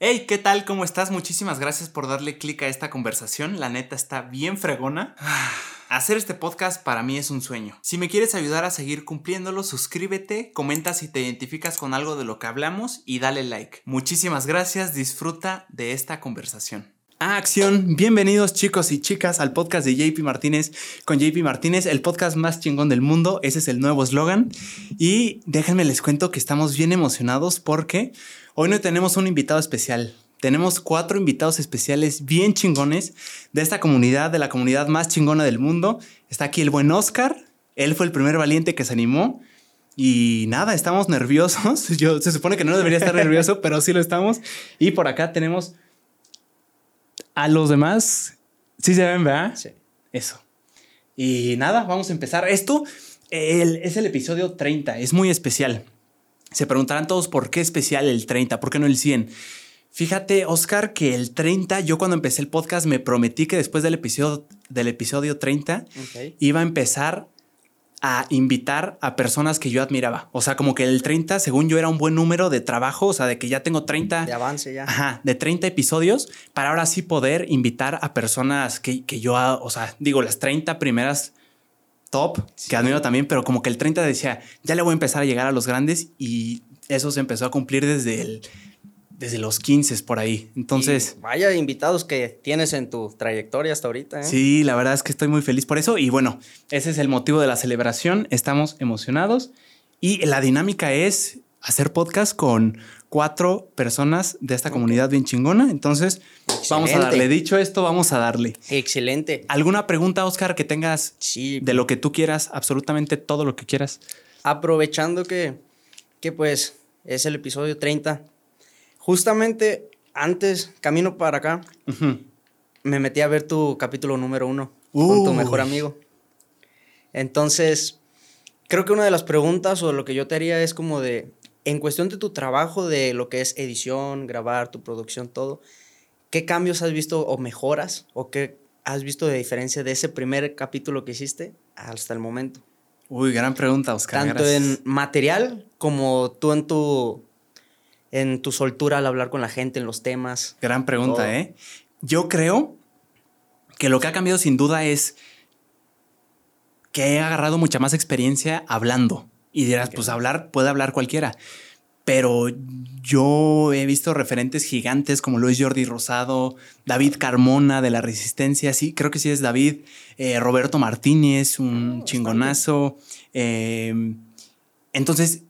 Hey, ¿qué tal? ¿Cómo estás? Muchísimas gracias por darle clic a esta conversación. La neta está bien fregona. Hacer este podcast para mí es un sueño. Si me quieres ayudar a seguir cumpliéndolo, suscríbete, comenta si te identificas con algo de lo que hablamos y dale like. Muchísimas gracias, disfruta de esta conversación. A acción, bienvenidos chicos y chicas al podcast de JP Martínez con JP Martínez, el podcast más chingón del mundo, ese es el nuevo eslogan. Y déjenme les cuento que estamos bien emocionados porque hoy no tenemos un invitado especial, tenemos cuatro invitados especiales bien chingones de esta comunidad, de la comunidad más chingona del mundo. Está aquí el buen Oscar, él fue el primer valiente que se animó. Y nada, estamos nerviosos. Yo se supone que no debería estar nervioso, pero sí lo estamos. Y por acá tenemos a los demás, sí se ven, ¿verdad? Sí. Eso. Y nada, vamos a empezar. Esto es el episodio 30, es muy especial. Se preguntarán todos por qué especial el 30, por qué no el 100. Fíjate, Oscar, que el 30, yo cuando empecé el podcast me prometí que después del episodio, del episodio 30 Ok. iba a empezar a invitar a personas que yo admiraba. O sea, como que el 30, según yo, era un buen número de trabajo, o sea, de que ya tengo 30 De avance ya. Ajá, de 30 episodios para ahora sí poder invitar a personas que, que yo, o sea, digo, las 30 primeras top, que admiro también, pero como que el 30 decía, ya le voy a empezar a llegar a los grandes y eso se empezó a cumplir desde, el, desde los 15 por ahí. Entonces, Y vaya invitados que tienes en tu trayectoria hasta ahorita. ¿eh? sí, la verdad es que estoy muy feliz por eso y bueno, ese es el motivo de la celebración, estamos emocionados y la dinámica es hacer podcast con cuatro personas de esta comunidad bien chingona, entonces vamos a darle. Dicho esto, vamos a darle. Excelente. ¿Alguna pregunta, Oscar, que tengas Sí. de lo que tú quieras? Absolutamente todo lo que quieras. Aprovechando que, que pues es el episodio 30. Justamente antes, camino para acá, me metí a ver tu capítulo número uno con tu mejor amigo. Entonces, creo que una de las preguntas o lo que yo te haría es como de, en cuestión de tu trabajo, de lo que es edición, grabar, tu producción, todo, ¿qué cambios has visto o mejoras o qué has visto de diferencia de ese primer capítulo que hiciste hasta el momento? Uy, gran pregunta, Oscar. Tanto gracias. en material como tú en tu, en tu soltura al hablar con la gente, en los temas. Gran pregunta, todo. ¿eh? Yo creo que lo que ha cambiado sin duda es que he agarrado mucha más experiencia hablando. Y dirás, pues hablar, puede hablar cualquiera. Pero yo he visto referentes gigantes como lo es Jordi Rosado, David Carmona de la Resistencia, sí, creo que sí es David, eh, Roberto Martínez, un Oh, bastante. chingonazo. eh, entonces,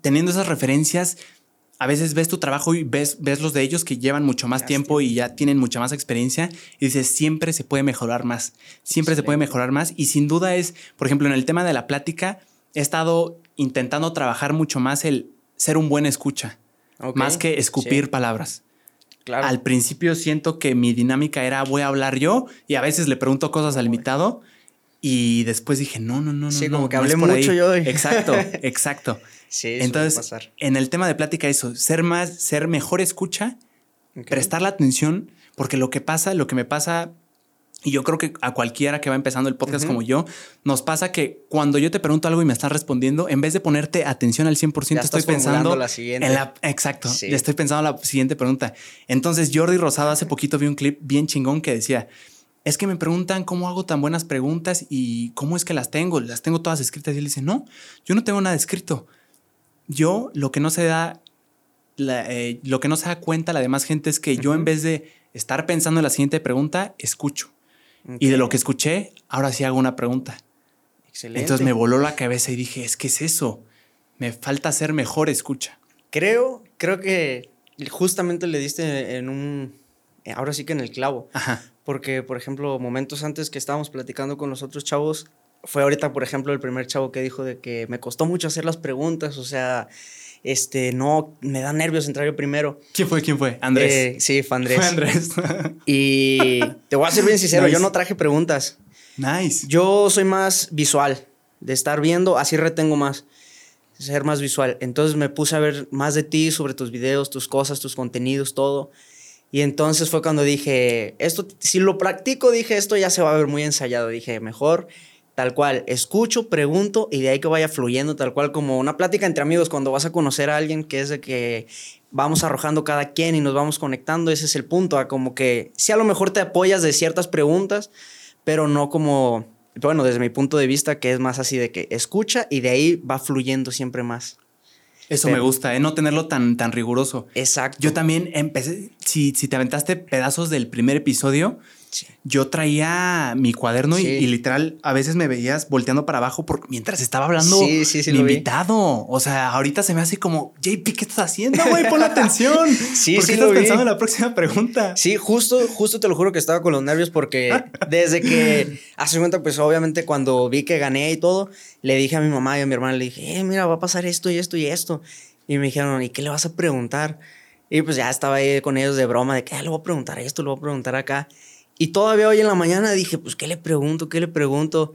teniendo esas referencias, a veces ves tu trabajo y ves, ves los de ellos que llevan mucho más tiempo y ya tienen mucha más experiencia y dices, siempre se puede mejorar más, siempre se puede mejorar más y sin duda es, por ejemplo, en el tema de la plática, he estado intentando trabajar mucho más el ser un buen escucha, Ok, más que escupir sí, palabras. claro. Al principio siento que mi dinámica era voy a hablar yo y a veces le pregunto cosas al invitado y después dije, no, no, no, no. Sí, no, como que no es hablé ahí". mucho yo. Exacto, exacto. Sí, suele Entonces, pasar. en el tema de plática, eso, ser más, ser mejor escucha, Ok. prestar la atención, porque lo que pasa, lo que me pasa, y yo creo que a cualquiera que va empezando el podcast Ujú. como yo, nos pasa que cuando yo te pregunto algo y me estás respondiendo, en vez de ponerte atención al 100%, Ya estoy pensando la siguiente. en la... Exacto, Sí. ya estoy pensando en la siguiente pregunta. Entonces, Jordi Rosado hace poquito vi un clip bien chingón que decía, es que me preguntan cómo hago tan buenas preguntas y cómo es que las tengo, las tengo todas escritas y él dice, no, yo no tengo nada escrito. Yo lo que no se da, la- eh, lo que no se da cuenta la demás gente es que yo en vez de estar pensando en la siguiente pregunta, escucho. Y de lo que escuché, ahora sí hago una pregunta. Excelente. Entonces me voló la cabeza y dije, es que es eso. Me falta ser mejor escucha. Creo, creo que justamente le diste en un. Ahora sí que en el clavo. Ajá. Porque, por ejemplo, momentos antes que estábamos platicando con los otros chavos, fue ahorita, por ejemplo, el primer chavo que dijo de que me costó mucho hacer las preguntas. O sea, este, no, me da nervios entrar yo primero. ¿Quién fue? ¿Quién fue? Andrés. Eh, sí, fue Andrés. Fue Andrés. Y te voy a ser bien sincero, Nice. yo no traje preguntas. nice. Yo soy más visual, de estar viendo, así retengo más, ser más visual. Entonces me puse a ver más de ti, sobre tus videos, tus cosas, tus contenidos, todo. Y entonces fue cuando dije, esto, si lo practico, dije, esto ya se va a ver muy ensayado. Dije, mejor tal cual, escucho, pregunto y de ahí que vaya fluyendo, tal cual como una plática entre amigos cuando vas a conocer a alguien que es de que vamos arrojando cada quien y nos vamos conectando, ese es el punto, a como que sí a lo mejor te apoyas de ciertas preguntas, pero no como, bueno, desde mi punto de vista, que es más así de que escucha y de ahí va fluyendo siempre más. Eso me gusta, ¿eh? no tenerlo tan, tan riguroso. Exacto. Yo también empecé, si, si te aventaste pedazos del primer episodio, yo traía mi cuaderno y, literal a veces me veías volteando para abajo porque mientras estaba hablando mi invitado. O sea, ahorita se me hace como, JP, ¿qué estás haciendo, güey? Pon atención. sí, ¿Por qué estás pensando en la próxima pregunta? Sí, justo, justo te lo juro que estaba con los nervios porque desde que hace cuenta, pues obviamente cuando vi que gané y todo, le dije a mi mamá y a mi hermana, le dije, eh, mira, va a pasar esto y esto y esto. Y me dijeron, ¿y qué le vas a preguntar? Y pues ya estaba ahí con ellos de broma, de que ah, le voy a preguntar esto, le voy a preguntar acá. Y todavía hoy en la mañana dije, pues, ¿qué le pregunto? ¿Qué le pregunto?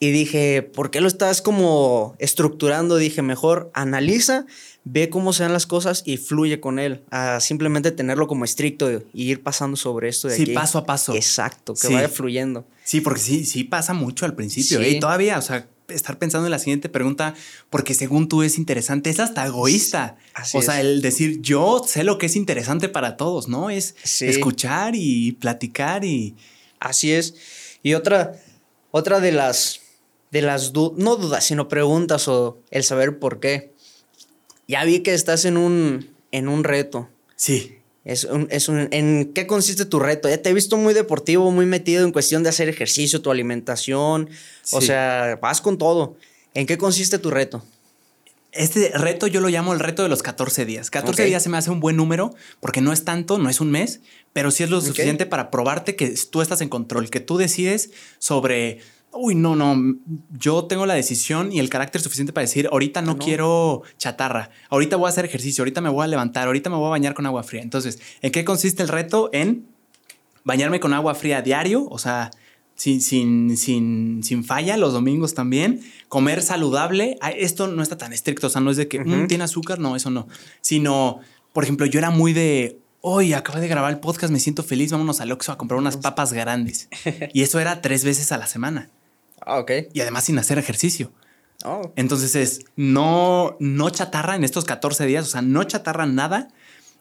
Y dije, ¿por qué lo estás como estructurando? Dije, mejor analiza, ve cómo sean las cosas y fluye con él. A simplemente tenerlo como estricto y ir pasando sobre esto de sí, paso a paso. Exacto, que vaya fluyendo. Sí, porque sí, sí pasa mucho al principio. ¿eh? Y todavía, o sea, estar pensando en la siguiente pregunta porque según tú es interesante, es hasta egoísta. o sea, el decir yo sé lo que es interesante para todos, ¿no? Es escuchar y platicar y... Así es. Y otra, otra de las, de las no dudas, sino preguntas o el saber por qué. Ya vi que estás en un, en un reto. Sí. Es un, es un, ¿En qué consiste tu reto? Ya te he visto muy deportivo, muy metido en cuestión de hacer ejercicio, tu alimentación. O sea, vas con todo. ¿En qué consiste tu reto? Este reto yo lo llamo el reto de los 14 días. 14 días se me hace un buen número porque no es tanto, no es un mes, pero sí es lo suficiente para probarte que tú estás en control, que tú decides sobre uy, no, no, yo tengo la decisión y el carácter suficiente para decir, ahorita no, quiero chatarra, ahorita voy a hacer ejercicio, ahorita me voy a levantar, ahorita me voy a bañar con agua fría. Entonces, ¿en qué consiste el reto? En bañarme con agua fría diario, o sea, sin, sin, sin, sin falla, los domingos también, comer saludable. Esto no está tan estricto, o sea, no es de que mm, tiene azúcar, no, eso no, sino, por ejemplo, yo era muy de, hoy acabo de grabar el podcast, me siento feliz, vámonos al Oxxo a comprar unas papas grandes. y eso era tres veces a la semana. Ah, ok. Y además sin hacer ejercicio. Oh. Entonces es no, no chatarra en estos 14 días, o sea, no chatarra nada,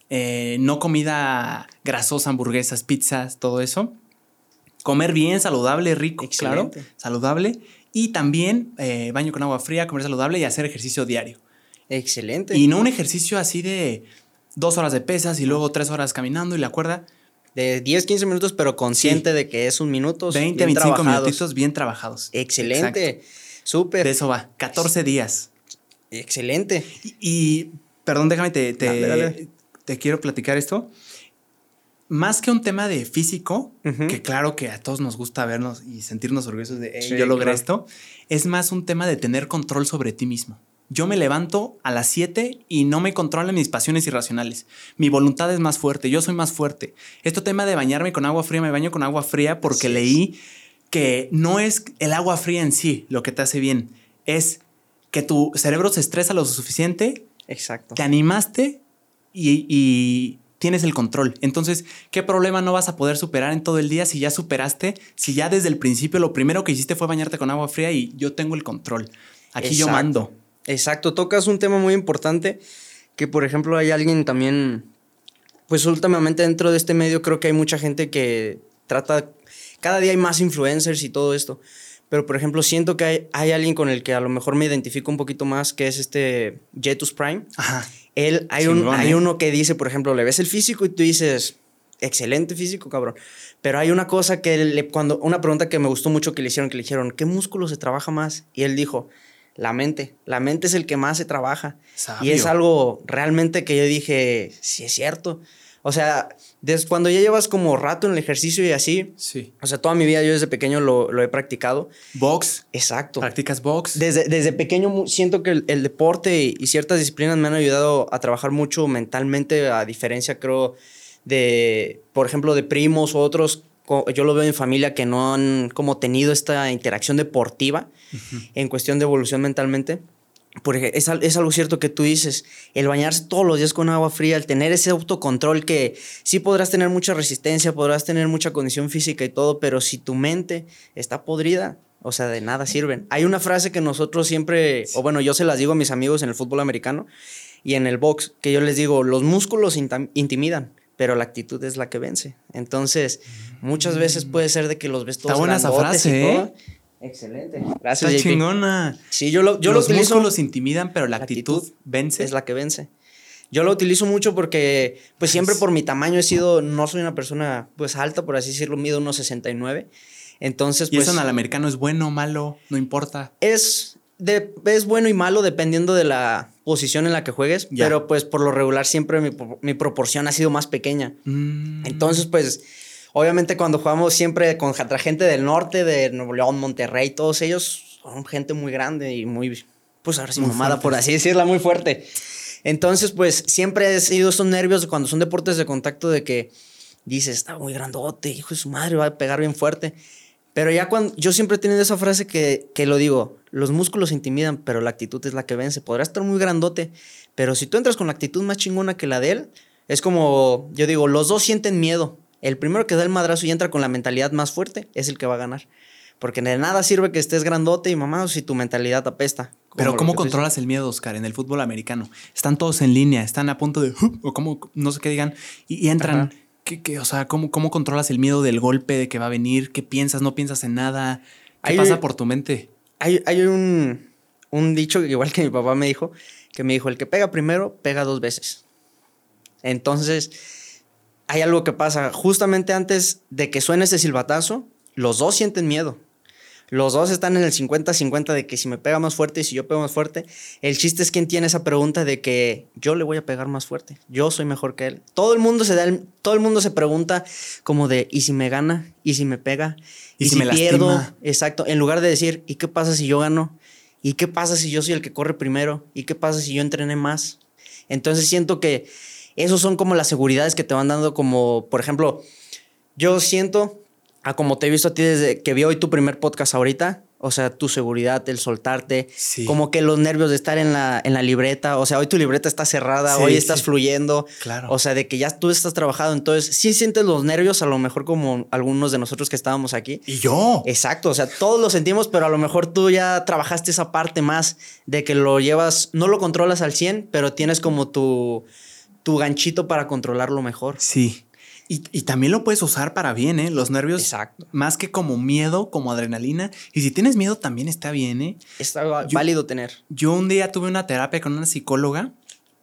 eh, no comida grasosa, hamburguesas, pizzas, todo eso. Comer bien, saludable, rico, claro, saludable. Y también eh, baño con agua fría, comer saludable y hacer ejercicio diario. Excelente. Y no un ejercicio así de dos horas de pesas y luego tres horas caminando y la cuerda de 10, 15 minutos, pero consciente de que es un minuto. 20, 25 minutitos bien trabajados. Excelente. Súper. De eso va. 14 días. Excelente. Y, perdón, déjame, te, te, quiero platicar esto. Más que un tema de físico, que claro que a todos nos gusta vernos y sentirnos orgullosos de, yo logré esto, es más un tema de tener control sobre ti mismo. Yo me levanto a las 7 y no me controlan mis pasiones irracionales. Mi voluntad es más fuerte, yo soy más fuerte. Este tema de bañarme con agua fría, me baño con agua fría porque leí que no es el agua fría en sí lo que te hace bien, es que tu cerebro se estresa lo suficiente. Exacto. Te animaste y, y tienes el control. Entonces, ¿qué problema no vas a poder superar en todo el día si ya superaste? Si ya desde el principio lo primero que hiciste fue bañarte con agua fría y yo tengo el control. Aquí yo mando. Exacto, tocas un tema muy importante que, por ejemplo, hay alguien también, pues últimamente dentro de este medio creo que hay mucha gente que trata, cada día hay más influencers y todo esto, pero por ejemplo siento que hay, hay alguien con el que a lo mejor me identifico un poquito más, que es este Jetus Prime. Ajá. Él, hay, un, hay ¿eh? uno que dice, por ejemplo, le ves el físico y tú dices, excelente físico, cabrón. Pero hay una cosa que le, cuando, una pregunta que me gustó mucho que le hicieron, que le dijeron, ¿qué músculo se trabaja más? Y él dijo, la mente. La mente es el que más se trabaja. Y es algo realmente que yo dije, sí es cierto. O sea, desde cuando ya llevas como rato en el ejercicio y así. Sí. O sea, toda mi vida yo desde pequeño lo, he practicado. Box. Exacto. ¿Practicas box? Desde, desde pequeño siento que el, deporte y, ciertas disciplinas me han ayudado a trabajar mucho mentalmente, a diferencia, creo, de, por ejemplo, de primos o otros yo lo veo en familia que no han como tenido esta interacción deportiva en cuestión de evolución mentalmente. Porque es, es, algo cierto que tú dices, el bañarse todos los días con agua fría, el tener ese autocontrol que sí podrás tener mucha resistencia, podrás tener mucha condición física y todo, pero si tu mente está podrida, O sea, de nada sirven. Hay una frase que nosotros siempre, o bueno, yo se las digo a mis amigos en el fútbol americano y en el box, que yo les digo, los músculos intimidan, pero la actitud es la que vence. Entonces, muchas veces puede ser de que los ves todos Está buena esa frase, ¿eh? Excelente. Gracias, Está chingona. Sí, yo lo, yo los músculos intimidan, pero la, actitud, vence. Es la que vence. Yo lo utilizo mucho porque, pues siempre por mi tamaño he sido, no soy una persona, pues alta, por así decirlo, mido unos 69. Entonces, ¿Y pues. eso en el americano es bueno o malo? No importa. Es, de, es bueno y malo dependiendo de la posición en la que juegues, pero pues por lo regular siempre mi, proporción ha sido más pequeña. Mm. Entonces, pues. Obviamente cuando jugamos siempre con gente del norte, de Nuevo León, Monterrey, todos ellos son gente muy grande y muy, pues ahora sí, mamada, por así decirla, muy fuerte. Entonces, pues siempre he sido esos nervios cuando son deportes de contacto de que dices, está muy grandote, hijo de su madre, va a pegar bien fuerte. Pero ya cuando yo siempre he tenido esa frase que, que lo digo, los músculos intimidan, pero la actitud es la que vence. Podrá estar muy grandote, pero si tú entras con la actitud más chingona que la de él, es como, yo digo, los dos sienten miedo. El primero que da el madrazo y entra con la mentalidad más fuerte es el que va a ganar. Porque de nada sirve que estés grandote y mamá si tu mentalidad apesta. Pero ¿cómo controlas el miedo, Oscar, en el fútbol americano? Están todos en línea, están a punto de... o como, no sé qué digan, y, entran... ¿Qué, o sea, ¿cómo, ¿cómo controlas el miedo del golpe, de que va a venir? ¿Qué piensas? ¿No piensas en nada? ¿Qué pasa por tu mente? Hay, hay un, un dicho, igual que mi papá me dijo, que me dijo, el que pega primero, pega dos veces. Entonces, hay algo que pasa. Justamente antes de que suene ese silbatazo, los dos sienten miedo. Los dos están en el 50-50 de que si me pega más fuerte y si yo pego más fuerte. El chiste es quien tiene esa pregunta de que yo le voy a pegar más fuerte. Yo soy mejor que él. Todo el mundo se da todo el mundo se pregunta como de ¿y si me gana? ¿Y si me pega? ¿Y, si, me pierdo? Exacto. En lugar de decir ¿y qué pasa si yo gano? ¿Y qué pasa si yo soy el que corre primero? ¿Y qué pasa si yo entrené más? Entonces siento que esos son como las seguridades que te van dando como, por ejemplo, yo siento a como te he visto a ti desde que vi hoy tu primer podcast ahorita, o sea, tu seguridad, el soltarte, como que los nervios de estar en la, en la libreta, o sea, hoy tu libreta está cerrada, hoy estás fluyendo, claro. o sea, de que ya tú estás trabajando, entonces sí sientes los nervios, a lo mejor como algunos de nosotros que estábamos aquí. Y yo. Exacto, o sea, todos lo sentimos, pero a lo mejor tú ya trabajaste esa parte más de que lo llevas, no lo controlas al 100, pero tienes como tu, tu ganchito para controlarlo mejor. Sí. Y, también lo puedes usar para bien, ¿eh? Los nervios. Exacto. Más que como miedo, como adrenalina. Y si tienes miedo, también está bien, ¿eh? Está válido tener. Yo un día tuve una terapia con una psicóloga,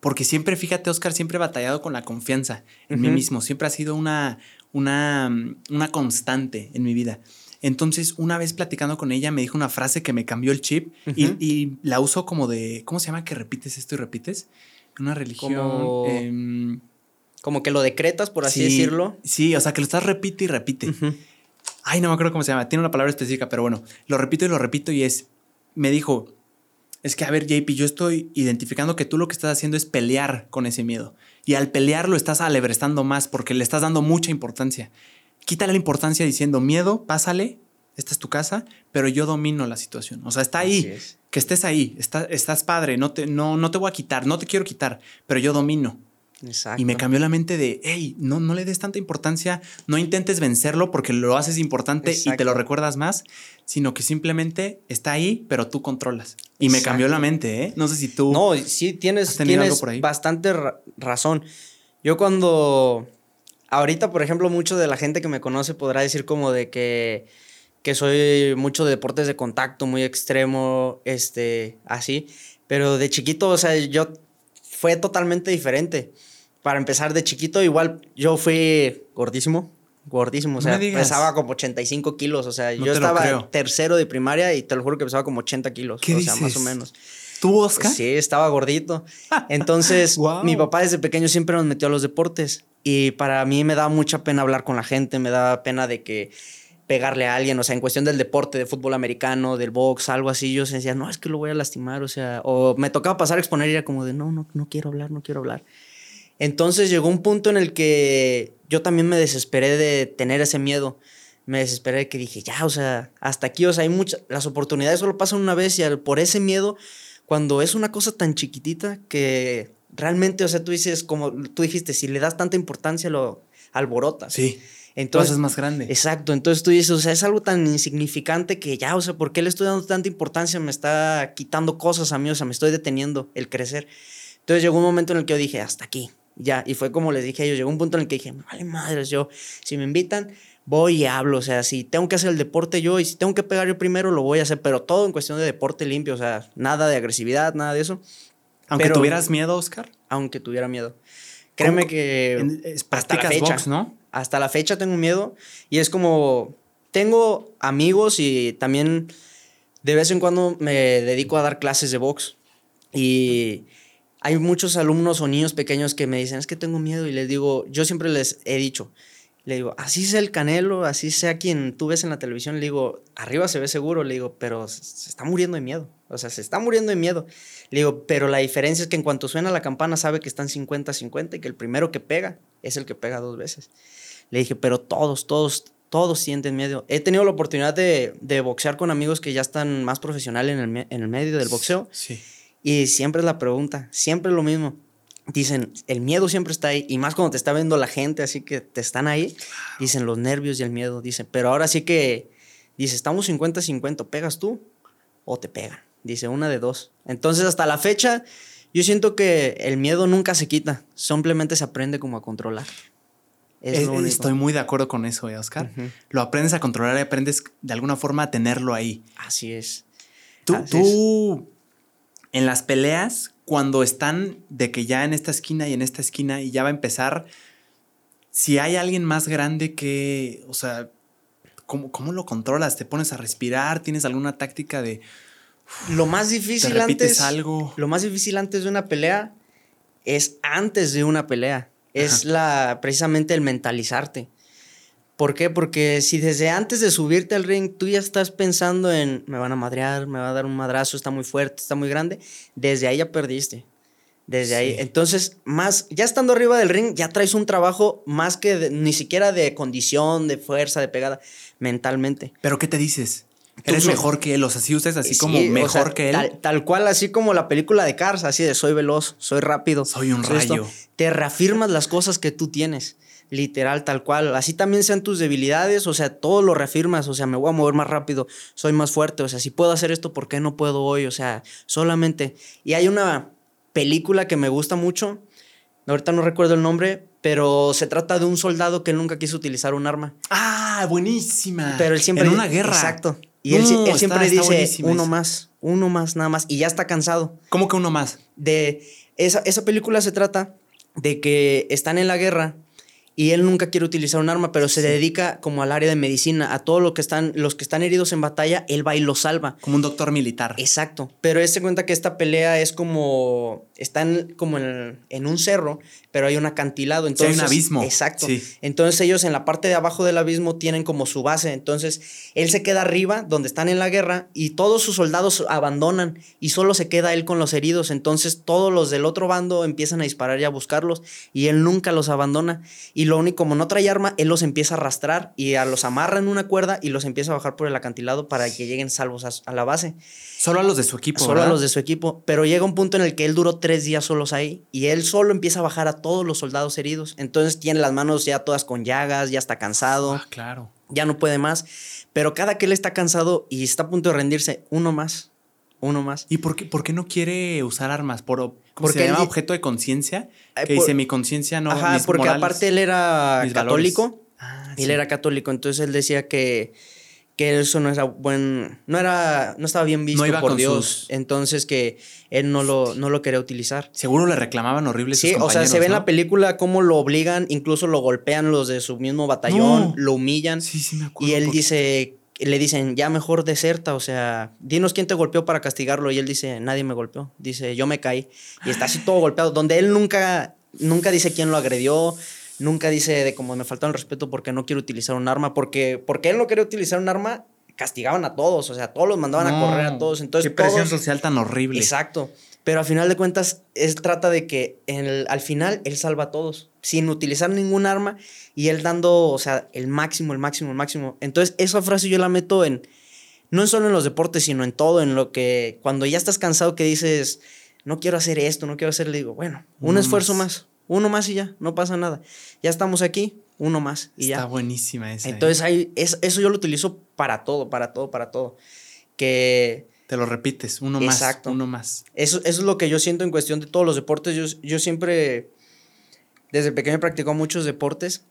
porque siempre, fíjate, Oscar, siempre he batallado con la confianza en mí mismo. Siempre ha sido una, una, una constante en mi vida. Entonces, una vez platicando con ella, me dijo una frase que me cambió el chip y, la uso como de. ¿Cómo se llama que repites esto y repites? Una religión. Em, como que lo decretas, por así decirlo. Sí, o sea, que lo estás repite y repite. Ay, no me acuerdo cómo se llama. Tiene una palabra específica, pero bueno, lo repito y lo repito y es, me dijo, es que a ver, JP, yo estoy identificando que tú lo que estás haciendo es pelear con ese miedo. Y al pelear lo estás alebrestando más porque le estás dando mucha importancia. Quítale la importancia diciendo, miedo, pásale, esta es tu casa, pero yo domino la situación. O sea, está ahí, que estés ahí, estás padre, no te, no, no te voy a quitar, no te quiero quitar, pero yo domino. Y me cambió la mente de, hey, no, no le des tanta importancia, no intentes vencerlo porque lo haces importante y te lo recuerdas más, sino que simplemente está ahí, pero tú controlas. Y me cambió la mente, ¿eh? No sé si tú... No, sí, tienes, tienes bastante razón. Yo cuando... Ahorita, por ejemplo, mucho de la gente que me conoce podrá decir como de que, que soy mucho de deportes de contacto, muy extremo, este, así. Pero de chiquito, o sea, yo fue totalmente diferente para empezar de chiquito, igual yo fui gordísimo, gordísimo, o sea, pesaba como 85 kilos, o sea, yo estaba tercero de primaria y te lo juro que pesaba como 80 kilos, o sea, más o menos. ¿Tú, Oscar? Sí, estaba gordito. Entonces, mi papá desde pequeño siempre nos metió a los deportes y para mí me da mucha pena hablar con la gente, me da pena de que pegarle a alguien, o sea, en cuestión del deporte, de fútbol americano, del box, algo así, yo decía, no, es que lo voy a lastimar, o sea, o me tocaba pasar a exponer y era como de, no, no, no quiero hablar, no quiero hablar. Entonces llegó un punto en el que yo también me desesperé de tener ese miedo. Me desesperé de que dije, ya, o sea, hasta aquí, o sea, hay muchas, las oportunidades solo pasan una vez y por ese miedo, cuando es una cosa tan chiquitita que realmente, o sea, tú dices, como tú dijiste, si le das tanta importancia, lo, alborotas. Sí. Entonces, es más grande. Exacto, entonces tú dices, o sea, es algo tan insignificante que ya, o sea, ¿por qué le estoy dando tanta importancia? Me está quitando cosas a mí, o sea, me estoy deteniendo el crecer. Entonces llegó un momento en el que yo dije, hasta aquí, ya, y fue como les dije a ellos, llegó un punto en el que dije, vale madres, yo, si me invitan, voy y hablo, o sea, si tengo que hacer el deporte yo y si tengo que pegar yo primero, lo voy a hacer, pero todo en cuestión de deporte limpio, o sea, nada de agresividad, nada de eso. Aunque tuvieras miedo, Oscar. Aunque tuviera miedo. Créeme que... Practicas box, ¿no? hasta la fecha tengo miedo y es como, tengo amigos y también de vez en cuando me dedico a dar clases de box y hay muchos alumnos o niños pequeños que me dicen, es que tengo miedo y les digo, yo siempre les he dicho, le digo, así sea el Canelo, así sea quien tú ves en la televisión, le digo, arriba se ve seguro, le digo, pero se está muriendo de miedo. O sea, se está muriendo de miedo. Le digo, pero la diferencia es que en cuanto suena la campana sabe que están 50-50 y que el primero que pega es el que pega dos veces. Le dije, pero todos, todos, todos sienten miedo. He tenido la oportunidad de, de boxear con amigos que ya están más profesionales en el, en el medio del boxeo. Sí. Y siempre es la pregunta, siempre es lo mismo. Dicen, el miedo siempre está ahí, y más cuando te está viendo la gente, así que te están ahí, dicen los nervios y el miedo, dicen, pero ahora sí que, dice, estamos 50-50, ¿pegas tú o te pegan? Dice, una de dos. Entonces, hasta la fecha, yo siento que el miedo nunca se quita, simplemente se aprende como a controlar. Es Estoy muy de acuerdo con eso, ¿eh, Oscar. Lo aprendes a controlar y aprendes de alguna forma a tenerlo ahí. Así es. Tú, tú en las peleas, cuando están de que ya en esta esquina y en esta esquina y ya va a empezar, si hay alguien más grande que, o sea, ¿cómo, cómo lo controlas? ¿Te pones a respirar? ¿Tienes alguna táctica de... Lo más difícil antes... algo? Lo más difícil antes de una pelea es antes de una pelea es la, precisamente el mentalizarte. ¿Por qué? Porque si desde antes de subirte al ring tú ya estás pensando en me van a madrear, me va a dar un madrazo, está muy fuerte, está muy grande, desde ahí ya perdiste. Desde ahí. Entonces, más, ya estando arriba del ring, ya traes un trabajo más que ni siquiera de condición, de fuerza, de pegada, mentalmente. ¿Pero qué te dices? Eres mejor que él, o sea, si usted así como mejor que él. Tal, cual, así como la película de Cars, así de soy veloz, soy rápido. Soy un rayo. Te reafirmas las cosas que tú tienes, literal, tal cual. Así también sean tus debilidades, o sea, todo lo reafirmas, o sea, me voy a mover más rápido, soy más fuerte, o sea, si puedo hacer esto, ¿por qué no puedo hoy? O sea, solamente. Y hay una película que me gusta mucho, ahorita no recuerdo el nombre, pero se trata de un soldado que nunca quiso utilizar un arma. Ah, buenísima. Pero él siempre. En una guerra. Exacto. Y él, siempre dice uno más, uno más, nada más. Y ya está cansado. ¿Cómo que uno más? De esa, esa película se trata de que están en la guerra y él nunca quiere utilizar un arma, pero se dedica como al área de medicina, a todo lo que están, los que están heridos en batalla, él va y los salva. Como un doctor militar. Exacto. Pero él se cuenta que esta pelea es como, están como en, en un cerro, pero hay un acantilado. Entonces, hay un abismo. Exacto. Entonces ellos en la parte de abajo del abismo tienen como su base. Entonces él se queda arriba, donde están en la guerra, y todos sus soldados abandonan y solo se queda él con los heridos. Entonces todos los del otro bando empiezan a disparar y a buscarlos, y él nunca los abandona. Y y lo único, como no trae arma, él los empieza a arrastrar y a los amarra en una cuerda y los empieza a bajar por el acantilado para que lleguen salvos a, la base. Solo a los de su equipo. Solo a los de su equipo. Pero llega un punto en el que él duró tres días solos ahí y él solo empieza a bajar a todos los soldados heridos. Entonces tiene las manos ya todas con llagas, ya está cansado. Ah, claro. Ya no puede más. Pero cada que él está cansado y está a punto de rendirse, uno más, uno más. ¿Y por qué, por qué no quiere usar armas? ¿Por, porque se llama objeto de conciencia? Que dice, mi conciencia no... Ajá, porque aparte él era católico. Ah, él era católico, entonces él decía que, que eso no era buen... No era... No estaba bien visto por Dios. Entonces que él no lo, no lo quería utilizar. Seguro le reclamaban horribles Sí, o sea, se ve en la película cómo lo obligan, incluso lo golpean los de su mismo batallón, lo humillan. Sí, sí me acuerdo. Y él dice le dicen, ya mejor deserta, o sea, dinos quién te golpeó para castigarlo. Y él dice, nadie me golpeó. Dice, yo me caí. Y está así todo golpeado, donde él nunca, nunca dice quién lo agredió, nunca dice de cómo me faltó el respeto porque no quiero utilizar un arma, porque, porque él no quería utilizar un arma, castigaban a todos, o sea, todos los mandaban a correr a todos. Entonces, Qué presión social tan horrible. Exacto. Pero al final de cuentas, él trata de que al final él salva a todos, sin utilizar ningún arma y él dando, o sea, el máximo, el máximo, el máximo. Entonces, esa frase yo la meto en, no solo en los deportes, sino en todo, en lo que cuando ya estás cansado que dices, no quiero hacer esto, no quiero hacer, le digo, bueno, un esfuerzo más. Uno más y ya, no pasa nada. Ya estamos aquí, uno más y Está ya. buenísima esa. ¿eh? Entonces ahí, es- eso yo lo utilizo para todo, para todo, para todo. Que Te lo repites, uno más, Exacto. uno más. Eso, eso es lo que yo siento en cuestión de todos los deportes. Yo, yo siempre, desde pequeño, he practicado muchos deportes.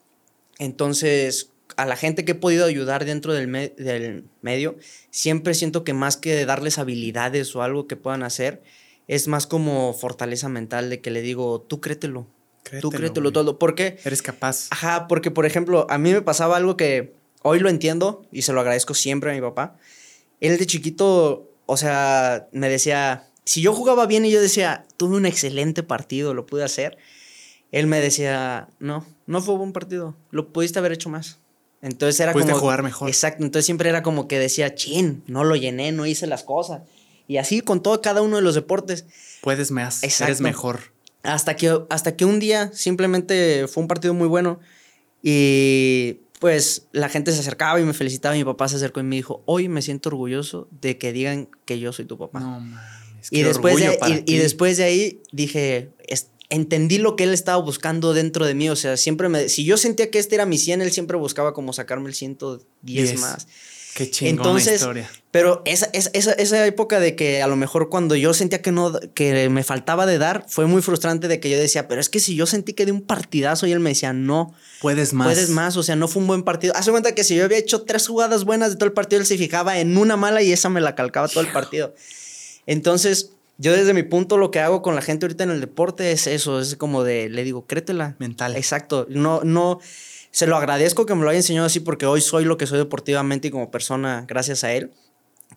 Entonces, a la gente que he podido ayudar dentro del, me- del medio, siempre siento que más que darles habilidades o algo que puedan hacer, es más como fortaleza mental de que le digo, tú créetelo, tú créetelo güey. todo. ¿Por qué? Eres capaz. Ajá, porque por ejemplo, a mí me pasaba algo que hoy lo entiendo y se lo agradezco siempre a mi papá. Él de chiquito, o sea, me decía, si yo jugaba bien y yo decía, tuve un excelente partido, lo pude hacer, él me decía, no, no fue buen partido, lo pudiste haber hecho más. Entonces era Pudiste como... jugar mejor. Exacto, entonces siempre era como que decía, chin, no lo llené, no hice las cosas. Y así con todo cada uno de los deportes. Puedes más, eres Exacto. mejor. Hasta que, hasta que un día simplemente fue un partido muy bueno y pues la gente se acercaba y me felicitaba y mi papá se acercó y me dijo, hoy me siento orgulloso de que digan que yo soy tu papá. No mames. y, después de, y- y después de ahí dije, es- entendí lo que él estaba buscando dentro de mí, o sea, siempre me, si yo sentía que este era mi 100, él siempre buscaba como sacarme el 110 Diez. más. Qué chingona Entonces, historia. Pero esa, esa, esa, época de que a lo mejor cuando yo sentía que no, que me faltaba de dar, fue muy frustrante de que yo decía, pero es que si yo sentí que di un partidazo y él me decía, no, Puedes más. puedes más, o sea, no fue un buen partido. Hace cuenta que si yo había hecho tres jugadas buenas de todo el partido, él se fijaba en una mala y esa me la calcaba todo el partido. Entonces, yo desde mi punto lo que hago con la gente ahorita en el deporte es eso, es como de, le digo, créetela. Mental. Exacto, no, no, se lo agradezco que me lo haya enseñado así porque hoy soy lo que soy deportivamente y como persona gracias a él,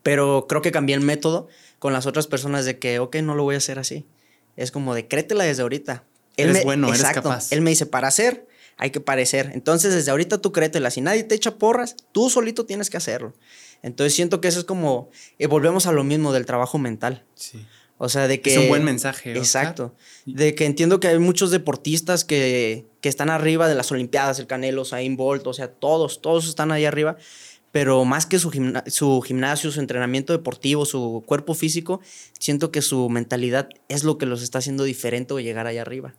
pero creo que cambié el método con las otras personas de que, ok, no lo voy a hacer así. Es como de créetela desde ahorita. Eres me- bueno, eres capaz. Él me dice, para hacer, hay que parecer. Entonces, desde ahorita tú créetela. Si nadie te echa porras, tú solito tienes que hacerlo. Entonces, siento que eso es como, eh, volvemos a lo mismo del trabajo mental. Sí. O sea, de que... Es un buen mensaje. Oscar. Exacto. De que entiendo que hay muchos deportistas que, que están arriba de las Olimpiadas, el Canelo, Usain Bolt, o sea, todos, todos están ahí arriba. Pero más que su, gimna- su gimnasio, su entrenamiento deportivo, su cuerpo físico, siento que su mentalidad es lo que los está haciendo diferente o llegar allá arriba.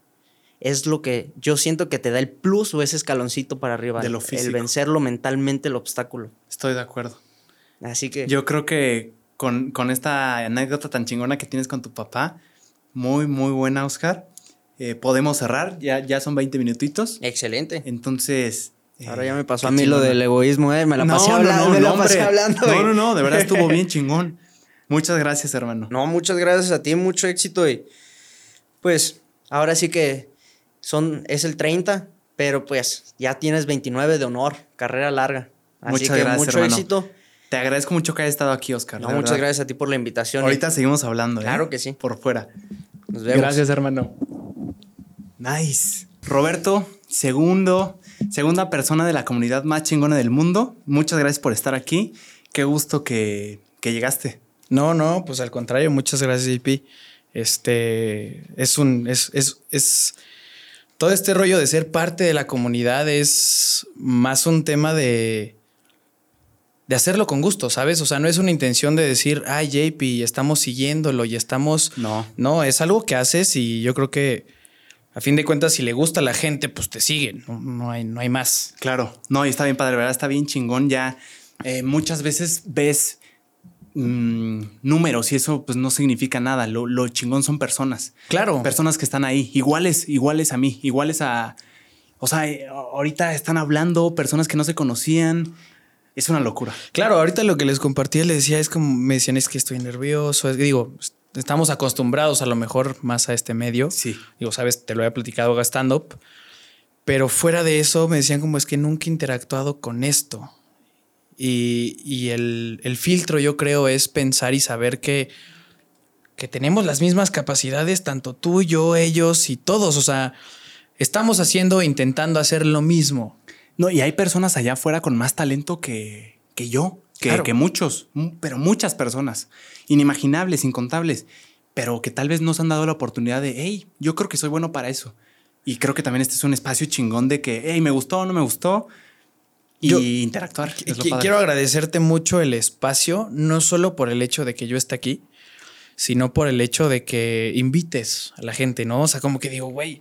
Es lo que yo siento que te da el plus o ese escaloncito para arriba. De lo. El vencerlo mentalmente, el obstáculo. Estoy de acuerdo. Así que... Yo creo que con, con esta anécdota tan chingona que tienes con tu papá, muy, muy buena, Oscar. eh, podemos cerrar, ya, ya son 20 minutitos. Excelente. Entonces. eh, Ahora ya me pasó a mí lo del egoísmo, ¿eh? Me la No, pasé no, hablando, no, me la no, pasé hablando. No, no, no, de verdad estuvo bien chingón. Muchas gracias, hermano. No, muchas gracias a ti, mucho éxito y pues ahora sí que son es el 30, pero pues ya tienes 29 de honor, carrera larga. Así Muchas que gracias, mucho hermano. éxito. Te agradezco mucho que hayas estado aquí, Oscar. No, muchas verdad. gracias a ti por la invitación. y Ahorita seguimos hablando, ¿eh? Claro que sí. Por fuera. Nos vemos. Gracias, hermano. Nice. Roberto, segundo, segunda persona de la comunidad más chingona del mundo. Muchas gracias por estar aquí. Qué gusto que, que llegaste. No, no, pues al contrario, muchas gracias, JP. Este es un, es, es, es todo este rollo de ser parte de la comunidad es más un tema de, de hacerlo con gusto, ¿sabes? O sea, no es una intención de decir, ay, JP, estamos siguiéndolo y estamos. No. No, es algo que haces y yo creo que a fin de cuentas, si le gusta a la gente, pues te siguen. No, no hay, no hay más. Claro. No, y está bien padre, ¿verdad? Está bien chingón. Ya eh, muchas veces ves mm, números y eso pues no significa nada. Lo, lo chingón son personas. Claro. Personas que están ahí, iguales, iguales a mí, iguales a... O sea, eh, ahorita están hablando personas que no se conocían. Es una locura. Claro, ahorita lo que les compartía les decía es como me decían es que estoy nervioso, es- digo, estamos acostumbrados a lo mejor más a este medio. Sí. Digo, sabes, te lo había platicado gastando, pero fuera de eso me decían como es que nunca he interactuado con esto. Y, y el, el filtro yo creo es pensar y saber que, que tenemos las mismas capacidades, tanto tú, yo, ellos y todos. O sea, estamos haciendo, intentando hacer lo mismo. No, y hay personas allá afuera con más talento que, que yo, que, Claro. que muchos, mu- pero muchas personas, inimaginables, incontables, pero que tal vez no se han dado la oportunidad de, hey, yo creo que soy bueno para eso. Y creo que también este es un espacio chingón de que, hey, me gustó, no me gustó, y Yo- interactuar. es lo. Quiero agradecerte mucho el espacio, no solo por el hecho de que yo esté aquí, sino por el hecho de que invites a la gente, ¿no? O sea, como que digo, güey,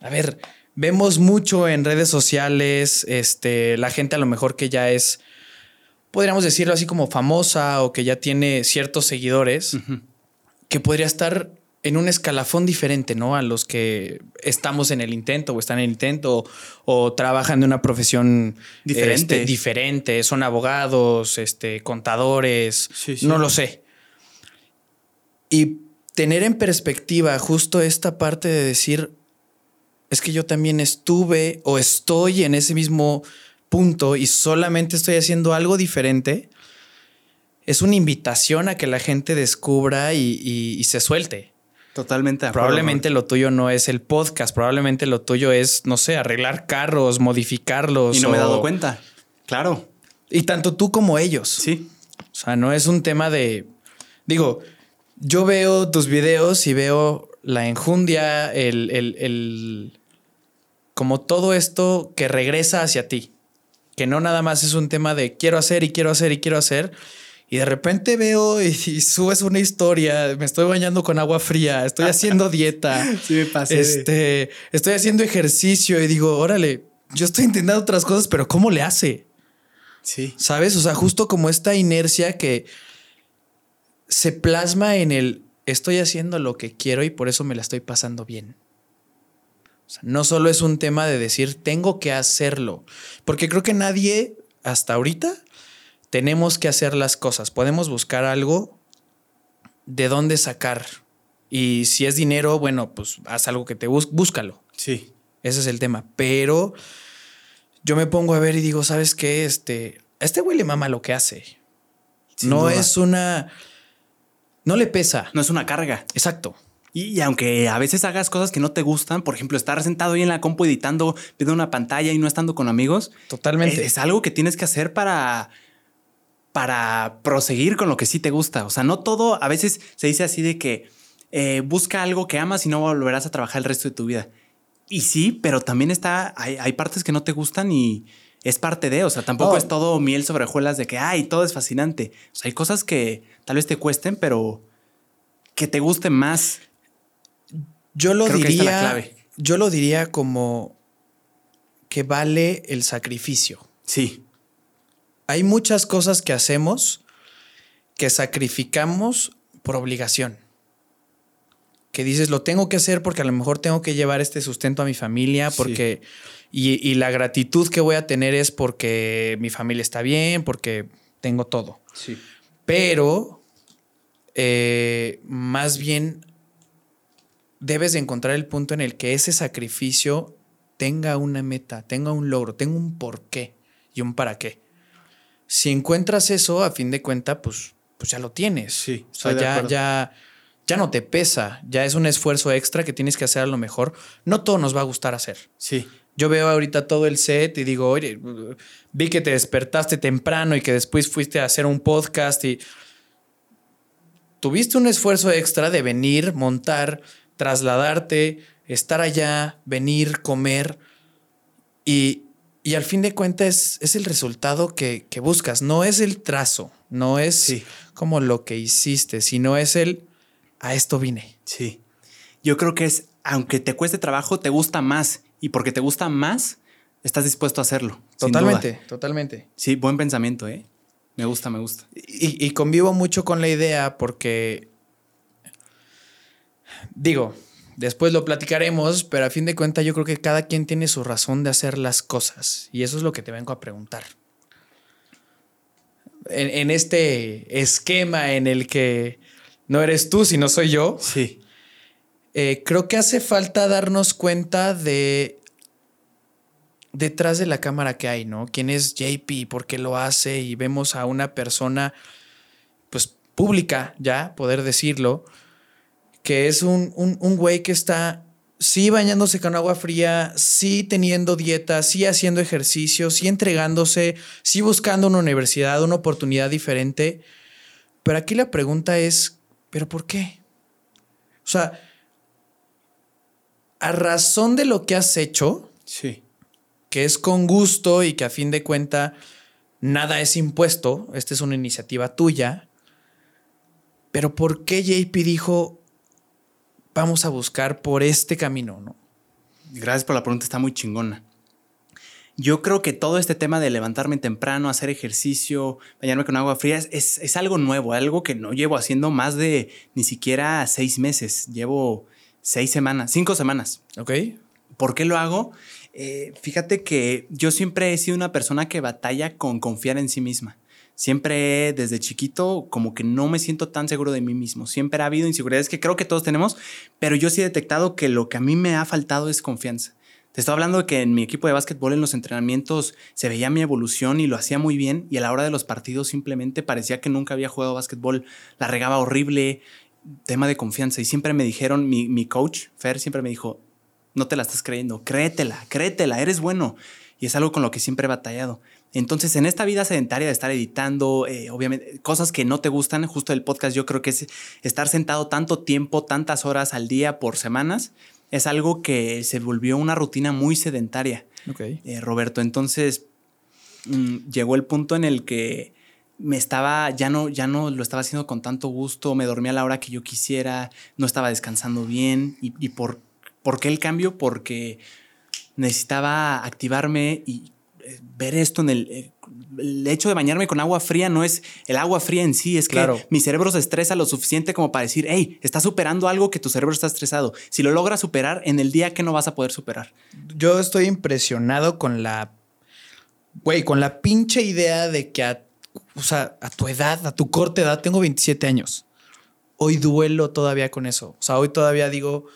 a ver, vemos mucho en redes sociales, este, la gente a lo mejor que ya es, podríamos decirlo así como famosa o que ya tiene ciertos seguidores, que podría estar en un escalafón diferente, ¿no? A los que estamos en el intento o están en el intento o, trabajan de una profesión diferente. Este, diferente, son abogados, este, contadores, no lo sé. Y tener en perspectiva justo esta parte de decir, es que yo también estuve o estoy en ese mismo punto y solamente estoy haciendo algo diferente, es una invitación a que la gente descubra y se suelte. Totalmente. Probablemente lo tuyo no es el podcast, probablemente lo tuyo es, no sé, arreglar carros, modificarlos. Y no me he dado cuenta. Claro. Y tanto tú como ellos. Sí. O sea, no es un tema de. Digo, yo veo tus videos y veo la enjundia, el, el, el. Como todo esto que regresa hacia ti. Que no nada más es un tema de quiero hacer y quiero hacer y quiero hacer, y de repente veo y, subes una historia, me estoy bañando con agua fría, estoy haciendo dieta. sí, me pasé. Este, estoy haciendo ejercicio y digo, órale, yo estoy intentando otras cosas, pero ¿cómo le hace? Sí. ¿Sabes? O sea, justo como esta inercia que se plasma en el estoy haciendo lo que quiero y por eso me la estoy pasando bien. O sea, no solo es un tema de decir tengo que hacerlo, porque creo que nadie hasta ahorita tenemos que hacer las cosas. Podemos buscar algo de dónde sacar. Y si es dinero, bueno, pues haz algo que te busque, búscalo. Sí. Ese es el tema. Pero yo me pongo a ver y digo, ¿sabes qué? Este, a este güey le mama lo que hace. no es una. No le pesa. No es una carga. Exacto. Y, aunque a veces hagas cosas que no te gustan, por ejemplo, estar sentado ahí en la compu editando, viendo una pantalla y no estando con amigos. Totalmente. es algo que tienes que hacer para para proseguir con lo que sí te gusta. O sea, no todo, a veces se dice así de que eh, busca algo que amas y no volverás a trabajar el resto de tu vida. Y sí, pero también está, hay, partes que no te gustan y es parte de, o sea, tampoco es todo miel sobre hojuelas de que, ay, todo es fascinante. O sea, hay cosas que tal vez te cuesten, pero que te gusten más. Yo lo diría, yo lo diría como que vale el sacrificio. Sí hay muchas cosas que hacemos que sacrificamos por obligación. Que dices, lo tengo que hacer porque a lo mejor tengo que llevar este sustento a mi familia, porque. Y, la gratitud que voy a tener es porque mi familia está bien, porque tengo todo. Sí. Pero eh, más bien debes de encontrar el punto en el que ese sacrificio tenga una meta, tenga un logro, tenga un porqué y un para qué si encuentras eso, a fin de cuentas, pues, pues ya lo tienes. Sí. O sea, ya, ya, ya no te pesa. Ya es un esfuerzo extra que tienes que hacer a lo mejor. No todo nos va a gustar hacer. Sí. Yo veo ahorita todo el set y digo, oye, vi que te despertaste temprano y que después fuiste a hacer un podcast y tuviste un esfuerzo extra de venir, montar, trasladarte, estar allá, venir, comer y, y al fin de cuentas es, el resultado que, buscas, no es el trazo, no es como lo que hiciste, sino es el a esto vine. Sí. Yo creo que es, aunque te cueste trabajo, te gusta más. Y porque te gusta más, estás dispuesto a hacerlo. Totalmente, totalmente. Sí, buen pensamiento, ¿eh? Me gusta, me gusta. Y, y convivo mucho con la idea porque, digo, Después lo platicaremos, pero a fin de cuentas yo creo que cada quien tiene su razón de hacer las cosas. Y eso es lo que te vengo a preguntar. En, este esquema en el que no eres tú, sino soy yo. Sí. Eh, creo que hace falta darnos cuenta de detrás de la cámara que hay, ¿no? ¿Quién es JP? ¿Por qué lo hace? Y vemos a una persona, pues, pública, ya, poder decirlo, que es un, un, güey que está sí bañándose con agua fría, sí teniendo dieta, sí haciendo ejercicio, sí entregándose, sí buscando una universidad, una oportunidad diferente. Pero aquí la pregunta es, ¿pero por qué? O sea, a razón de lo que has hecho, sí. que es con gusto y que a fin de cuenta nada es impuesto, esta es una iniciativa tuya, pero ¿por qué JP dijo, vamos a buscar por este camino, ¿no? Gracias por la pregunta, está muy chingona. Yo creo que todo este tema de levantarme temprano, hacer ejercicio, bañarme con agua fría, es, es, algo nuevo, algo que no llevo haciendo más de ni siquiera seis meses. Llevo seis semanas, cinco semanas. Ok. ¿Por qué lo hago? Eh, fíjate que yo siempre he sido una persona que batalla con confiar en sí misma. Siempre desde chiquito como que no me siento tan seguro de mí mismo. Siempre ha habido inseguridades que creo que todos tenemos, pero yo sí he detectado que lo que a mí me ha faltado es confianza. Te estoy hablando de que en mi equipo de básquetbol en los entrenamientos se veía mi evolución y lo hacía muy bien y a la hora de los partidos simplemente parecía que nunca había jugado básquetbol, la regaba horrible, tema de confianza y siempre me dijeron, mi, mi coach, Fer, siempre me dijo, no te la estás creyendo, créetela, créetela, eres bueno y es algo con lo que siempre he batallado. Entonces, en esta vida sedentaria de estar editando, eh, obviamente, cosas que no te gustan, justo el podcast, yo creo que es estar sentado tanto tiempo, tantas horas al día por semanas, es algo que se volvió una rutina muy sedentaria, eh, Roberto. Entonces, mm, llegó el punto en el que me estaba, ya no, ya no lo estaba haciendo con tanto gusto, me dormía a la hora que yo quisiera, no estaba descansando bien. ¿Y, por, por qué el cambio? Porque necesitaba activarme y ver esto en el, eh, el, hecho de bañarme con agua fría no es el agua fría en sí, es que mi cerebro se estresa lo suficiente como para decir, hey, estás superando algo que tu cerebro está estresado. Si lo logras superar, en el día que no vas a poder superar. Yo estoy impresionado con la, güey, con la pinche idea de que a, o sea, a tu edad, a tu corta edad, tengo 27 años. Hoy duelo todavía con eso. O sea, hoy todavía digo,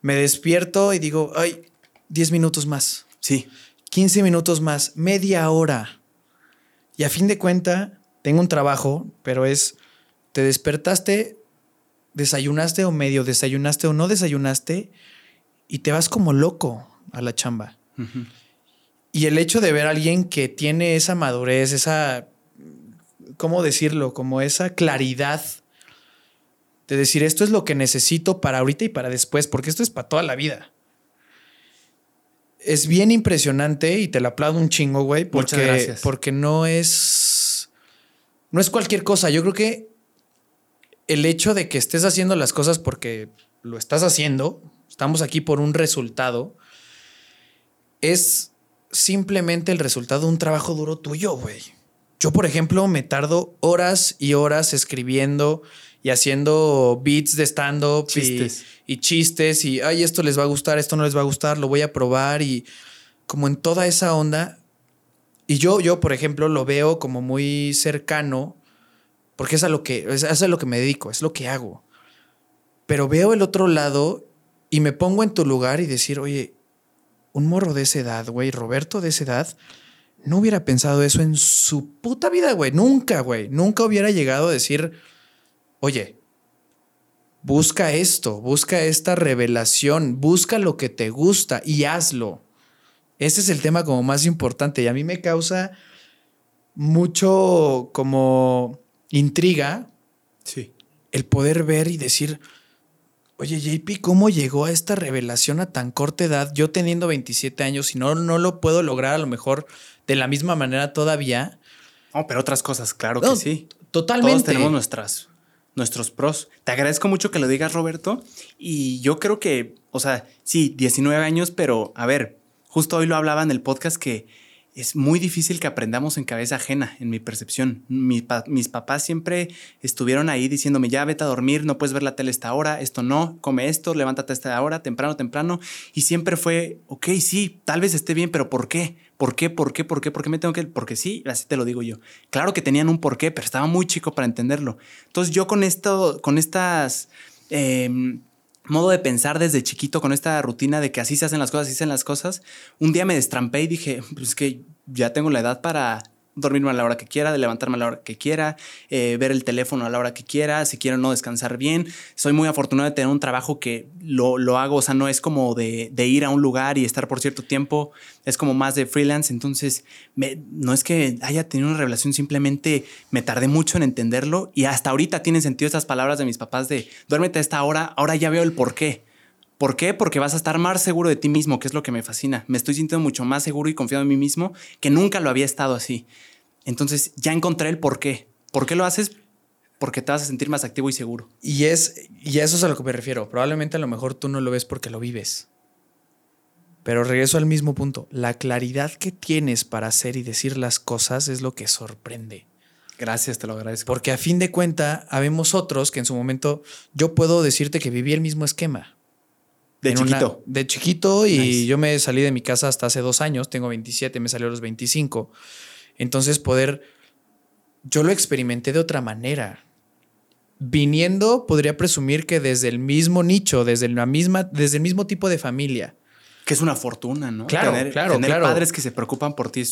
me despierto y digo, ay, 10 minutos más. Sí. 15 minutos más, media hora. Y a fin de cuenta, tengo un trabajo, pero es, te despertaste, desayunaste o medio desayunaste o no desayunaste y te vas como loco a la chamba. Y el hecho de ver a alguien que tiene esa madurez, esa, ¿cómo decirlo? Como esa claridad de decir, esto es lo que necesito para ahorita y para después, porque esto es para toda la vida es bien impresionante y te la aplaudo un chingo, güey, porque, porque no es. No es cualquier cosa. Yo creo que el hecho de que estés haciendo las cosas porque lo estás haciendo, estamos aquí por un resultado, es simplemente el resultado de un trabajo duro tuyo, güey. Yo, por ejemplo, me tardo horas y horas escribiendo y haciendo beats de stand-up y, chistes y, ay, esto les va a gustar, esto no les va a gustar, lo voy a probar y como en toda esa onda. Y yo, yo, por ejemplo, lo veo como muy cercano porque es a lo que, es, a lo que me dedico, es lo que hago. Pero veo el otro lado y me pongo en tu lugar y decir, oye, un morro de esa edad, güey, Roberto de esa edad, no hubiera pensado eso en su puta vida, güey. Nunca, güey. Nunca hubiera llegado a decir, oye, busca esto, busca esta revelación, busca lo que te gusta y hazlo. Ese es el tema como más importante y a mí me causa mucho como intriga sí. el poder ver y decir, oye JP, ¿cómo llegó a esta revelación a tan corta edad? Yo teniendo 27 años y no, no lo puedo lograr a lo mejor de la misma manera todavía. No, pero otras cosas, claro que sí. Totalmente. Todos tenemos nuestras nuestros pros. Te agradezco mucho que lo digas, Roberto. Y yo creo que, o sea, sí, 19 años, pero a ver, justo hoy lo hablaba en el podcast que es muy difícil que aprendamos en cabeza ajena, en mi percepción. mis papás siempre estuvieron ahí diciéndome, ya vete a dormir, no puedes ver la tele esta hora, esto no, come esto, levántate esta hora, temprano, temprano. Y siempre fue, ok, sí, tal vez esté bien, pero ¿por qué? ¿Por qué? ¿Por qué? ¿Por qué? ¿Por qué me tengo que...? Porque sí, así te lo digo yo. Claro que tenían un porqué, pero estaba muy chico para entenderlo. Entonces yo con esto, con estas... Em, modo de pensar desde chiquito con esta rutina de que así se hacen las cosas, así se hacen las cosas, un día me destrampé y dije, pues que ya tengo la edad para dormirme a la hora que quiera, de levantarme a la hora que quiera, eh, ver el teléfono a la hora que quiera, si quiero no descansar bien. Soy muy afortunado de tener un trabajo que lo, lo hago, o sea, no es como de, de, ir a un lugar y estar por cierto tiempo, es como más de freelance, entonces no es que haya tenido una revelación, simplemente me tardé mucho en entenderlo y hasta ahorita tienen sentido estas palabras de mis papás de duérmete a esta hora, ahora ya veo el por qué. ¿Por qué? Porque vas a estar más seguro de ti mismo, que es lo que me fascina. Me estoy sintiendo mucho más seguro y confiado en mí mismo que nunca lo había estado así. Entonces ya encontré el por qué. ¿Por qué lo haces? Porque te vas a sentir más activo y seguro. Y, es, y eso es a lo que me refiero. Probablemente a lo mejor tú no lo ves porque lo vives. Pero regreso al mismo punto. La claridad que tienes para hacer y decir las cosas es lo que sorprende. Gracias, te lo agradezco. Porque a fin de cuenta, habemos otros que en su momento yo puedo decirte que viví el mismo esquema. De una- chiquito. de chiquito y Nice. yo me salí de mi casa hasta hace dos años, tengo 27, me salió a los 25. Entonces poder, yo lo experimenté de otra manera. Viniendo, podría presumir que desde el mismo nicho, desde, la misma, desde el mismo tipo de familia. Que es una fortuna, ¿no? Claro, tener, claro, tener claro. padres que se preocupan por ti.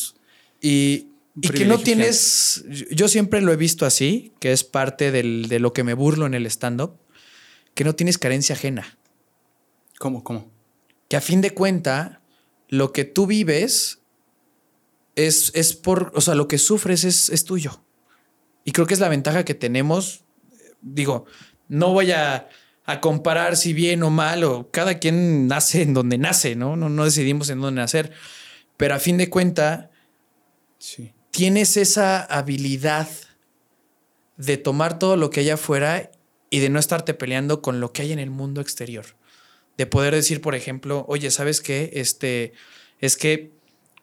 Y, que no tienes, yo siempre lo he visto así, que es parte del- de lo que me burlo en el stand-up, que no tienes carencia ajena. ¿Cómo, cómo? que a fin de cuenta, lo que tú vives es, es por, o sea, lo que sufres es, es tuyo. Y creo que es la ventaja que tenemos. Digo, no voy a, a comparar si bien o mal, o cada quien nace en donde nace, ¿no? No, no decidimos en dónde nacer. Pero a fin de cuenta, Sí. tienes esa habilidad de tomar todo lo que hay afuera y de no estarte peleando con lo que hay en el mundo exterior. De poder decir, por ejemplo, oye, ¿sabes qué? Este, es que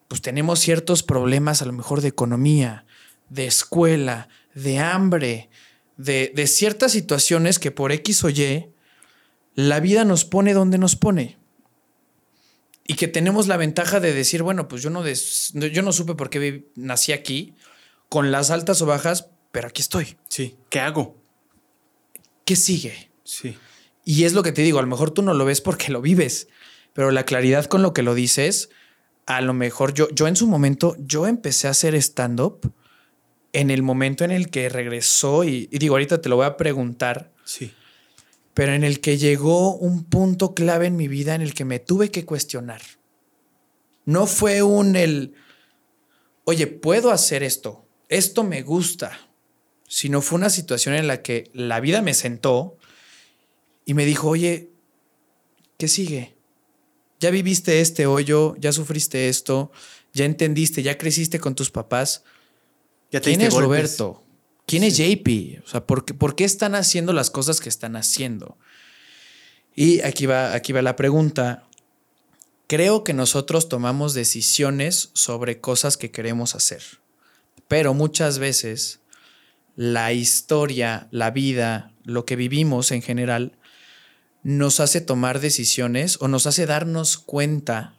pues tenemos ciertos problemas a lo mejor de economía, de escuela, de hambre, de, de ciertas situaciones que por X o Y la vida nos pone donde nos pone. Y que tenemos la ventaja de decir, bueno, pues yo no, des- yo no supe por qué nací aquí, con las altas o bajas, pero aquí estoy. Sí. ¿Qué hago? ¿Qué sigue? Sí. Y es lo que te digo, a lo mejor tú no lo ves porque lo vives, pero la claridad con lo que lo dices, a lo mejor yo, yo en su momento, yo empecé a hacer stand-up en el momento en el que regresó, y, y digo, ahorita te lo voy a preguntar, Sí. pero en el que llegó un punto clave en mi vida en el que me tuve que cuestionar. No fue un el, oye, puedo hacer esto, esto me gusta, sino fue una situación en la que la vida me sentó y me dijo, oye, ¿qué sigue? Ya viviste este hoyo, ya sufriste esto, ya entendiste, ya creciste con tus papás. Ya te ¿Quién es golpes. Roberto? ¿Quién es JP? O sea, ¿por qué, por qué están haciendo las cosas que están haciendo? Y aquí va, aquí va la pregunta. Creo que nosotros tomamos decisiones sobre cosas que queremos hacer, pero muchas veces la historia, la vida, lo que vivimos en general, nos hace tomar decisiones o nos hace darnos cuenta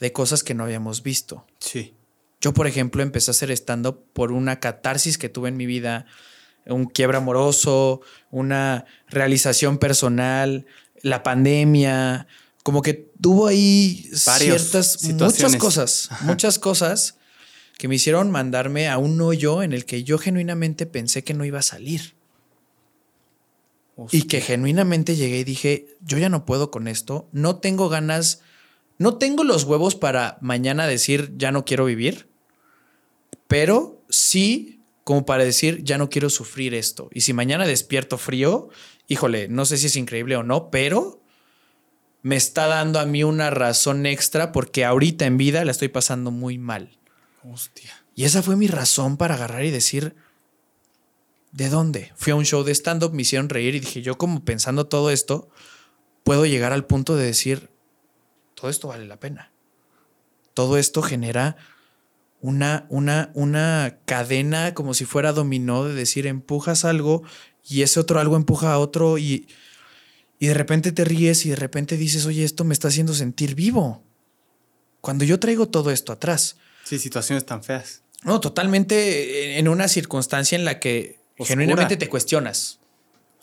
de cosas que no habíamos visto. Sí. Yo, por ejemplo, empecé a hacer stand-up por una catarsis que tuve en mi vida, un quiebra amoroso, una realización personal, la pandemia, como que tuvo ahí Varios ciertas, muchas cosas, muchas cosas que me hicieron mandarme a un hoyo en el que yo genuinamente pensé que no iba a salir. Y que genuinamente llegué y dije, yo ya no puedo con esto, no tengo ganas, no tengo los huevos para mañana decir, ya no quiero vivir, pero sí como para decir, ya no quiero sufrir esto. Y si mañana despierto frío, híjole, no sé si es increíble o no, pero me está dando a mí una razón extra porque ahorita en vida la estoy pasando muy mal. Hostia. Y esa fue mi razón para agarrar y decir, ¿de dónde? Fui a un show de stand-up, me hicieron reír y dije, yo como pensando todo esto, puedo llegar al punto de decir, todo esto vale la pena. Todo esto genera una, una, una cadena como si fuera dominó de decir, empujas algo y ese otro algo empuja a otro y, y de repente te ríes y de repente dices, oye, esto me está haciendo sentir vivo. Cuando yo traigo todo esto atrás. Sí, situaciones tan feas. No, totalmente en una circunstancia en la que Oscura. genuinamente te cuestionas.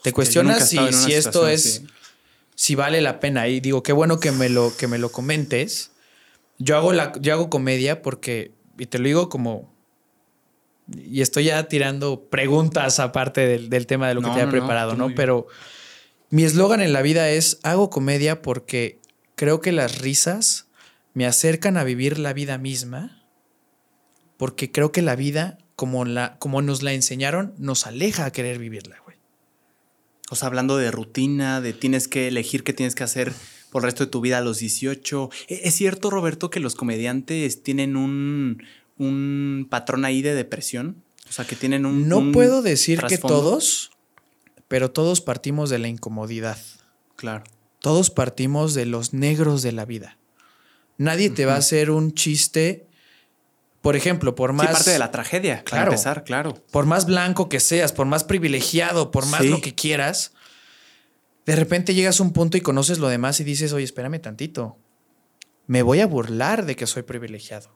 Te cuestionas si, si esto es, así. si vale la pena. Y digo, qué bueno que me lo, que me lo comentes. Yo hago, la, yo hago comedia porque, y te lo digo como, y estoy ya tirando preguntas aparte del, del tema de lo que te había no, no, preparado, ¿no? Pero mi eslogan en la vida es, hago comedia porque creo que las risas me acercan a vivir la vida misma, porque creo que la vida, como, la, como nos la enseñaron, nos aleja a querer vivirla, güey. O sea, hablando de rutina, de tienes que elegir qué tienes que hacer por el resto de tu vida a los 18. ¿E- ¿Es cierto, Roberto, que los comediantes tienen un, un patrón ahí de depresión? O sea, que tienen un. No un puedo decir que todos, pero todos partimos de la incomodidad. Claro. Todos partimos de los negros de la vida. Nadie te va a hacer un chiste. Por ejemplo, por más. Sí, parte de la tragedia, claro. Para empezar, claro. Por más blanco que seas, por más privilegiado, por más lo que quieras, de repente llegas a un punto y conoces lo demás y dices, oye, espérame tantito. Me voy a burlar de que soy privilegiado.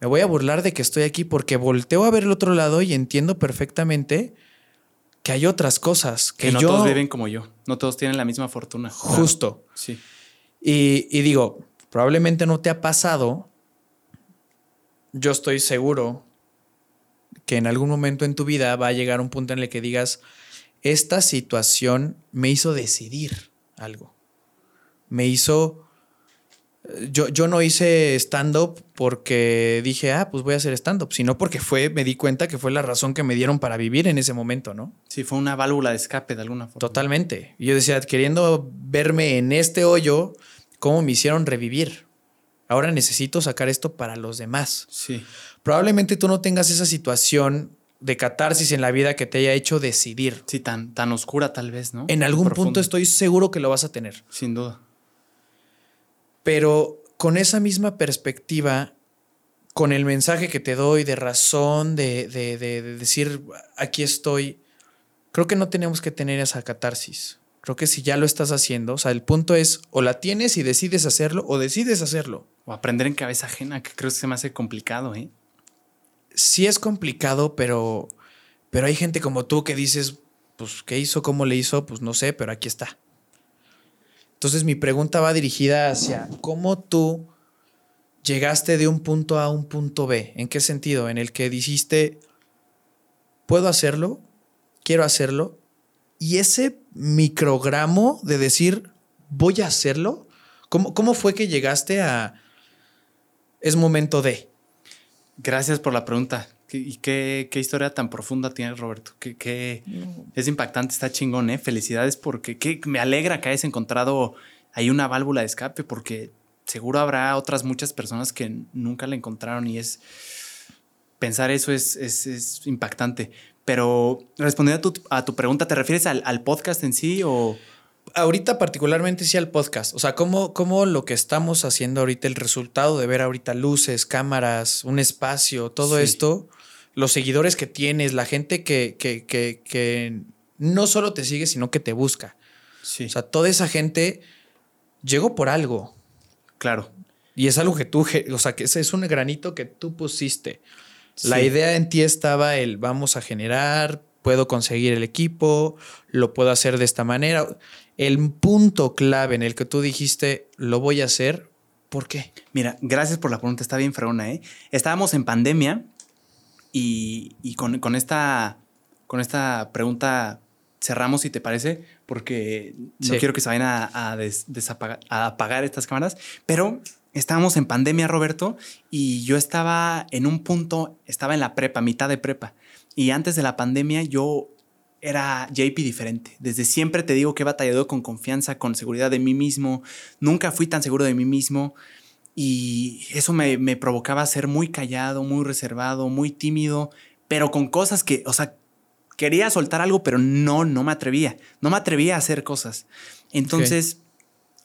Me voy a burlar de que estoy aquí porque volteo a ver el otro lado y entiendo perfectamente que hay otras cosas que, no todos viven como yo. No todos tienen la misma fortuna. Justo. Sí. Y, y digo, probablemente no te ha pasado. Yo estoy seguro que en algún momento en tu vida va a llegar un punto en el que digas, esta situación me hizo decidir algo. Me hizo... Yo, yo no hice stand-up porque dije, ah, pues voy a hacer stand-up, sino porque fue, me di cuenta que fue la razón que me dieron para vivir en ese momento, ¿no? Sí, fue una válvula de escape de alguna forma. Totalmente. Yo decía, queriendo verme en este hoyo, ¿cómo me hicieron revivir? Ahora necesito sacar esto para los demás. Sí. Probablemente tú no tengas esa situación de catarsis en la vida que te haya hecho decidir. Sí, tan, tan oscura tal vez, ¿no? En algún punto estoy seguro que lo vas a tener. Sin duda. Pero con esa misma perspectiva, con el mensaje que te doy de razón, de, de, de, decir, aquí estoy, creo que no tenemos que tener esa catarsis. Creo que si ya lo estás haciendo, o sea, el punto es o la tienes y decides hacerlo o decides hacerlo. O aprender en cabeza ajena, que creo que se me hace complicado, ¿eh? sí es complicado, pero, pero hay gente como tú que dices, pues, ¿qué hizo? ¿Cómo le hizo? Pues no sé, pero aquí está. Entonces mi pregunta va dirigida hacia cómo tú llegaste de un punto A a un punto B. ¿En qué sentido? En el que dijiste, puedo hacerlo, quiero hacerlo, y ese microgramo de decir, voy a hacerlo, ¿cómo, cómo fue que llegaste a, es momento de? Gracias por la pregunta. ¿Y qué, qué historia tan profunda tiene Roberto? Que, es impactante, está chingón, ¿eh? Felicidades porque me alegra que hayas encontrado ahí una válvula de escape porque seguro habrá otras muchas personas que nunca la encontraron y es... Pensar eso es, es, impactante. Pero respondiendo a tu, a tu, pregunta, ¿te refieres al, al podcast en sí o...? ahorita particularmente sí al podcast. O sea, ¿cómo, cómo lo que estamos haciendo ahorita, el resultado de ver ahorita luces, cámaras, un espacio, todo esto, los seguidores que tienes, la gente que, que, que, que, no solo te sigue, sino que te busca. Sí. O sea, toda esa gente llegó por algo. Claro. Y es algo que tú, o sea, que ese es un granito que tú pusiste. La idea en ti estaba el vamos a generar, puedo conseguir el equipo, lo puedo hacer de esta manera el punto clave en el que tú dijiste, lo voy a hacer, ¿por qué? Mira, gracias por la pregunta, está bien fregona, ¿eh? Estábamos en pandemia y, con, esta, con esta pregunta cerramos, si te parece, porque no quiero que se vayan a, a apagar estas cámaras, pero estábamos en pandemia, Roberto, y yo estaba en un punto, estaba en la prepa, mitad de prepa, y antes de la pandemia yo era JP diferente. Desde siempre te digo que he batallado con confianza, con seguridad de mí mismo. Nunca fui tan seguro de mí mismo. Y eso me, provocaba ser muy callado, muy reservado, muy tímido, pero con cosas que, o sea, quería soltar algo, pero no, no me atrevía. No me atrevía a hacer cosas. Entonces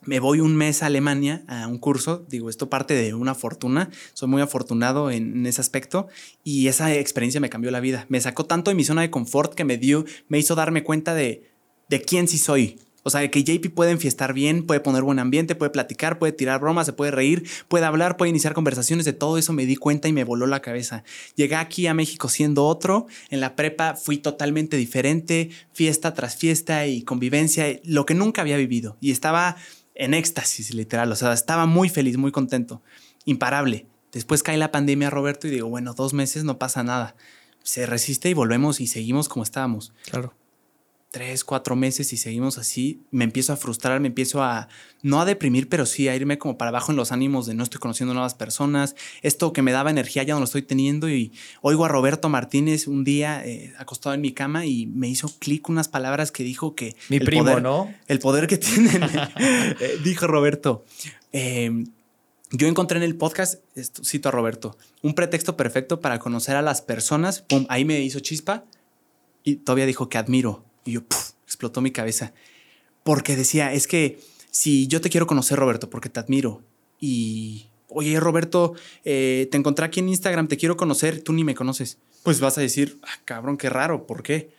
me voy un mes a Alemania a un curso, digo, esto parte de una fortuna, soy muy afortunado en, ese aspecto y esa experiencia me cambió la vida, me sacó tanto de mi zona de confort que me dio, me hizo darme cuenta de, de quién sí soy. O sea, que JP puede enfiestar bien, puede poner buen ambiente, puede platicar, puede tirar bromas, se puede reír, puede hablar, puede iniciar conversaciones. De todo eso me di cuenta y me voló la cabeza. Llegué aquí a México siendo otro. En la prepa fui totalmente diferente, fiesta tras fiesta y convivencia, lo que nunca había vivido. Y estaba en éxtasis, literal. O sea, estaba muy feliz, muy contento, imparable. Después cae la pandemia, Roberto, y digo, bueno, dos meses no pasa nada. Se resiste y volvemos y seguimos como estábamos. Claro tres, cuatro meses y seguimos así, me empiezo a frustrar, me empiezo a, no a deprimir, pero sí a irme como para abajo en los ánimos de no estoy conociendo nuevas personas. Esto que me daba energía ya no lo estoy teniendo y oigo a Roberto Martínez un día eh, acostado en mi cama y me hizo clic unas palabras que dijo que... Mi primo, ¿no? El poder que tienen, eh, dijo Roberto. Em, yo encontré en el podcast, cito a Roberto, un pretexto perfecto para conocer a las personas. Pum, ahí me hizo chispa y todavía dijo que admiro y yo, explotó mi cabeza. Porque decía, es que si yo te quiero conocer, Roberto, porque te admiro, y, oye, Roberto, eh, te encontré aquí en Instagram, te quiero conocer, tú ni me conoces. Pues vas a decir, ah, cabrón, qué raro, ¿por qué?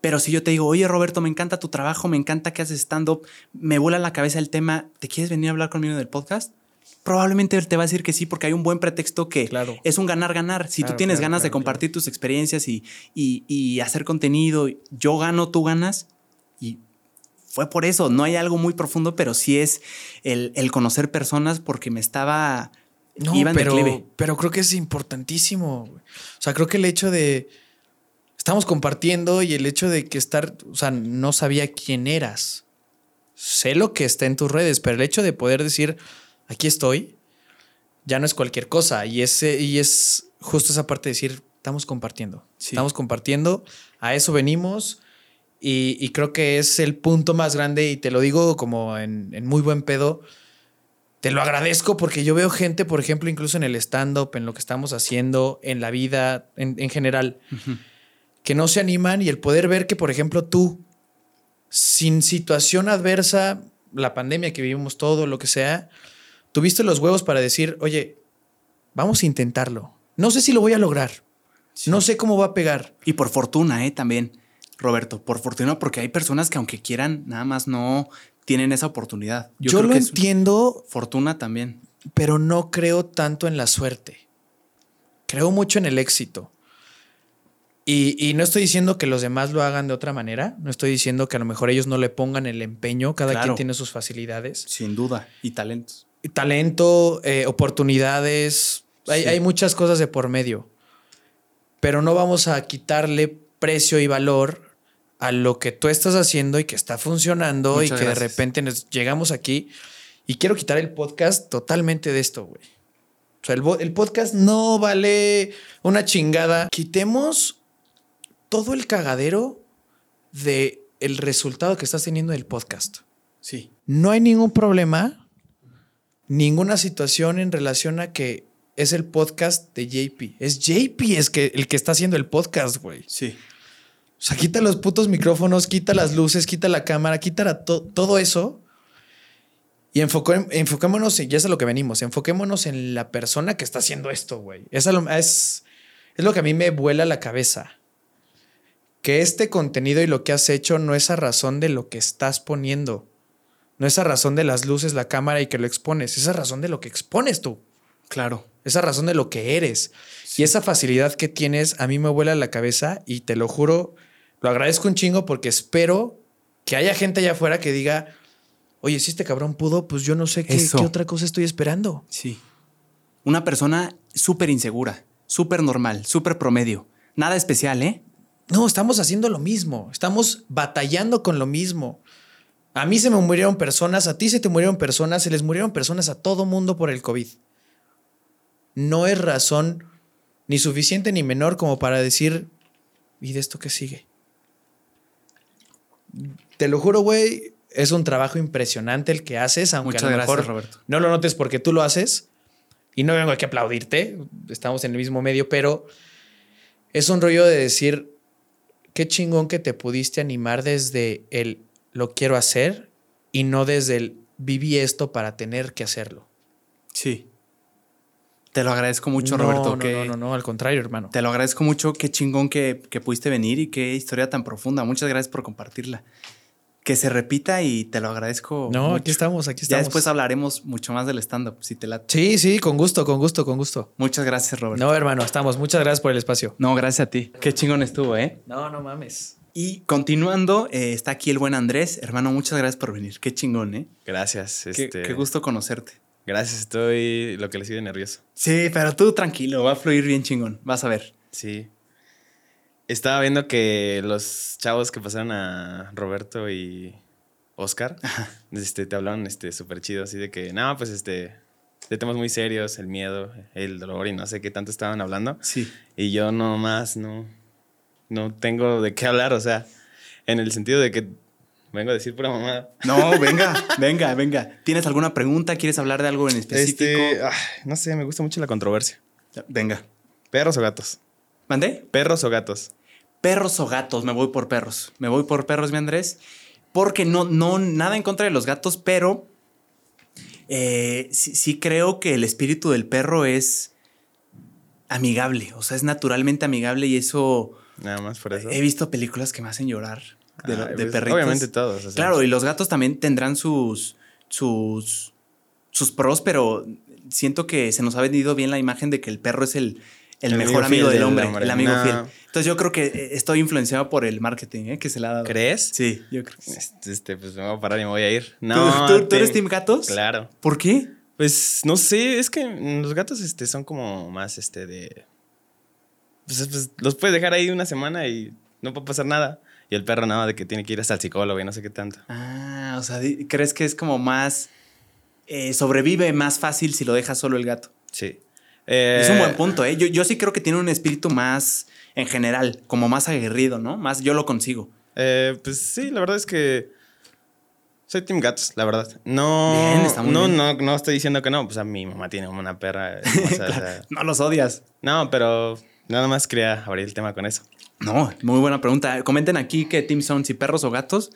Pero si yo te digo, oye Roberto, me encanta tu trabajo, me encanta que haces stand-up, me vuela la cabeza el tema, ¿te quieres venir a hablar conmigo del podcast? Probablemente él te va a decir que sí, porque hay un buen pretexto que Claro. es un ganar-ganar. Si tú tienes claro, ganas de compartir tus experiencias y, y- y hacer contenido, yo gano, tú ganas. Y fue por eso. No hay algo muy profundo, pero sí es el, el conocer personas porque me estaba. No, iba en pero, declive. pero creo que es importantísimo. O sea, creo que el hecho de. Estamos compartiendo y el hecho de que estar. O sea, no sabía quién eras. Sé lo que está en tus redes, pero el hecho de poder decir, aquí estoy, ya no es cualquier cosa. Y, ese, y es justo esa parte de decir, estamos compartiendo. Sí. Estamos compartiendo. A eso venimos. Y, y creo que es el punto más grande, y te lo digo como en, en muy buen pedo. Te lo agradezco porque yo veo gente, por ejemplo, incluso en el stand-up, en lo que estamos haciendo, en la vida, en, en general, que no se animan y el poder ver que, por ejemplo, tú, sin situación adversa, la pandemia que vivimos todo, lo que sea, tuviste los huevos para decir, oye, vamos a intentarlo. No sé si lo voy a lograr. No sé cómo va a pegar. Y por fortuna, ¿eh? También, Roberto, por fortuna, porque hay personas que aunque quieran, nada más no tienen esa oportunidad. Yo, creo lo que entiendo, fortuna también. pero no creo tanto en la suerte. Creo mucho en el éxito. Y, y no estoy diciendo que los demás lo hagan de otra manera. No estoy diciendo que a lo mejor ellos no le pongan el empeño. Cada Claro. quien tiene sus facilidades. Sin duda. Y talentos. Talento, eh, oportunidades. Hay, Sí. hay muchas cosas de por medio. Pero no vamos a quitarle precio y valor a lo que tú estás haciendo y que está funcionando Muchas y que de repente nos llegamos aquí. Y quiero quitar el podcast totalmente de esto, güey. O sea, el, el podcast no vale una chingada. Quitemos todo el cagadero de el resultado que estás teniendo del podcast. Sí. No hay ningún problema, ninguna situación en relación a que es el podcast de JP. Es JP es que, el que está haciendo el podcast, güey. Sí. O sea, quita los putos micrófonos, quita las luces, quita la cámara, quita to- todo eso. Y enfoque- enfoquémonos, y ya es a lo que venimos, enfoquémonos en la persona que está haciendo esto, güey. Es, es, es lo que a mí me vuela la cabeza. Que este contenido y lo que has hecho no es a razón de lo que estás poniendo. No es a razón de las luces, la cámara y que lo expones. Es a razón de lo que expones tú. Claro. Es a razón de lo que eres. Y esa facilidad que tienes a mí me vuela la cabeza y te lo juro, lo agradezco un chingo porque espero que haya gente allá afuera que diga, oye, si este cabrón pudo, pues yo no sé qué, qué otra cosa estoy esperando. Sí. Una persona súper insegura, súper normal, súper promedio. Nada especial, ¿eh? No, estamos haciendo lo mismo, estamos batallando con lo mismo. A mí se me murieron personas, a ti se te murieron personas, se les murieron personas a todo mundo por el COVID. No es razón ni suficiente ni menor como para decir, ¿y de esto qué sigue? Te lo juro, güey, es un trabajo impresionante el que haces, aunque Muchas a lo gracias, mejor Roberto. no lo notes porque tú lo haces. Y no vengo aquí a aplaudirte, estamos en el mismo medio, pero es un rollo de decir, qué chingón que te pudiste animar desde el lo quiero hacer y no desde el viví esto para tener que hacerlo. Sí. Te lo agradezco mucho, no, Roberto. No, que no, no, no, al contrario, hermano. Te lo agradezco mucho. Qué chingón que, que pudiste venir y qué historia tan profunda. Muchas gracias por compartirla. Que se repita y te lo agradezco. No, mucho. aquí estamos, aquí Ya estamos. después hablaremos mucho más del stand-up, si te late. Sí, sí, con gusto, con gusto, con gusto. Muchas gracias, Roberto. No, hermano, estamos. Muchas gracias por el espacio. No, gracias a ti. Qué chingón estuvo, ¿eh? No, no mames. Y continuando, eh, está aquí el buen Andrés. Hermano, muchas gracias por venir. Qué chingón, ¿eh? Gracias. Qué, Este, qué gusto conocerte. Gracias, estoy lo que le sigue nervioso. Sí, pero tú tranquilo, va a fluir bien chingón. Vas a ver. Sí. Estaba viendo que los chavos que pasaron a Roberto y Oscar, este, te hablaron este, súper chido, así de que, no, pues este, de temas muy serios, el miedo, el dolor y no sé qué tanto estaban hablando. Sí. Y yo nomás no, no tengo de qué hablar, o sea, en el sentido de que vengo a decir pura mamada. No, venga, venga, venga. ¿Tienes alguna pregunta? ¿Quieres hablar de algo en específico? Este, no sé, me gusta mucho la controversia. Venga. ¿Perros o gatos? ¿Mandé? ¿Perros o gatos? Perros o gatos, me voy por perros. Me voy por perros, mi Andrés. Porque no, no, nada en contra de los gatos, pero eh, sí, sí creo que el espíritu del perro es amigable, o sea, es naturalmente amigable y eso... Nada más por eso. He visto películas que me hacen llorar de, de pues, perritos. Obviamente todos. o sea. Claro, y los gatos también tendrán sus, sus, sus pros, pero siento que se nos ha vendido bien la imagen de que el perro es el, el El mejor amigo del del hombre, hombre. el amigo No. fiel. Entonces yo creo que eh, estoy influenciado por el marketing ¿eh? que se le ha dado. ¿Crees? Sí, yo creo que sí. Este, este, pues me voy a parar y me voy a ir. ¿Tú- No. ¿Tú, tú eres Team Gatos? Claro. ¿Por qué? Pues no sé, es que los gatos este, son como más este de. Pues, pues, los puedes dejar ahí una semana y no puede pasar nada. Y el perro nada de que tiene que ir hasta el psicólogo y no sé qué tanto. Ah, o sea, ¿crees que es como más... eh, sobrevive más fácil si lo dejas solo el gato? Sí. es un Eh, buen punto, ¿eh? Yo, yo sí creo que tiene un espíritu más, en general, como más aguerrido, ¿no? Más yo lo consigo. eh, pues sí, la verdad es que. Soy Team Gatos, la verdad. No, Bien, está muy no, bien. no, no estoy diciendo que no. Pues a mi mamá tiene una perra. hermosa, o sea, No los odias. no, pero nada más quería abrir el tema con eso. No, muy buena pregunta. Comenten aquí qué team son, si perros o gatos.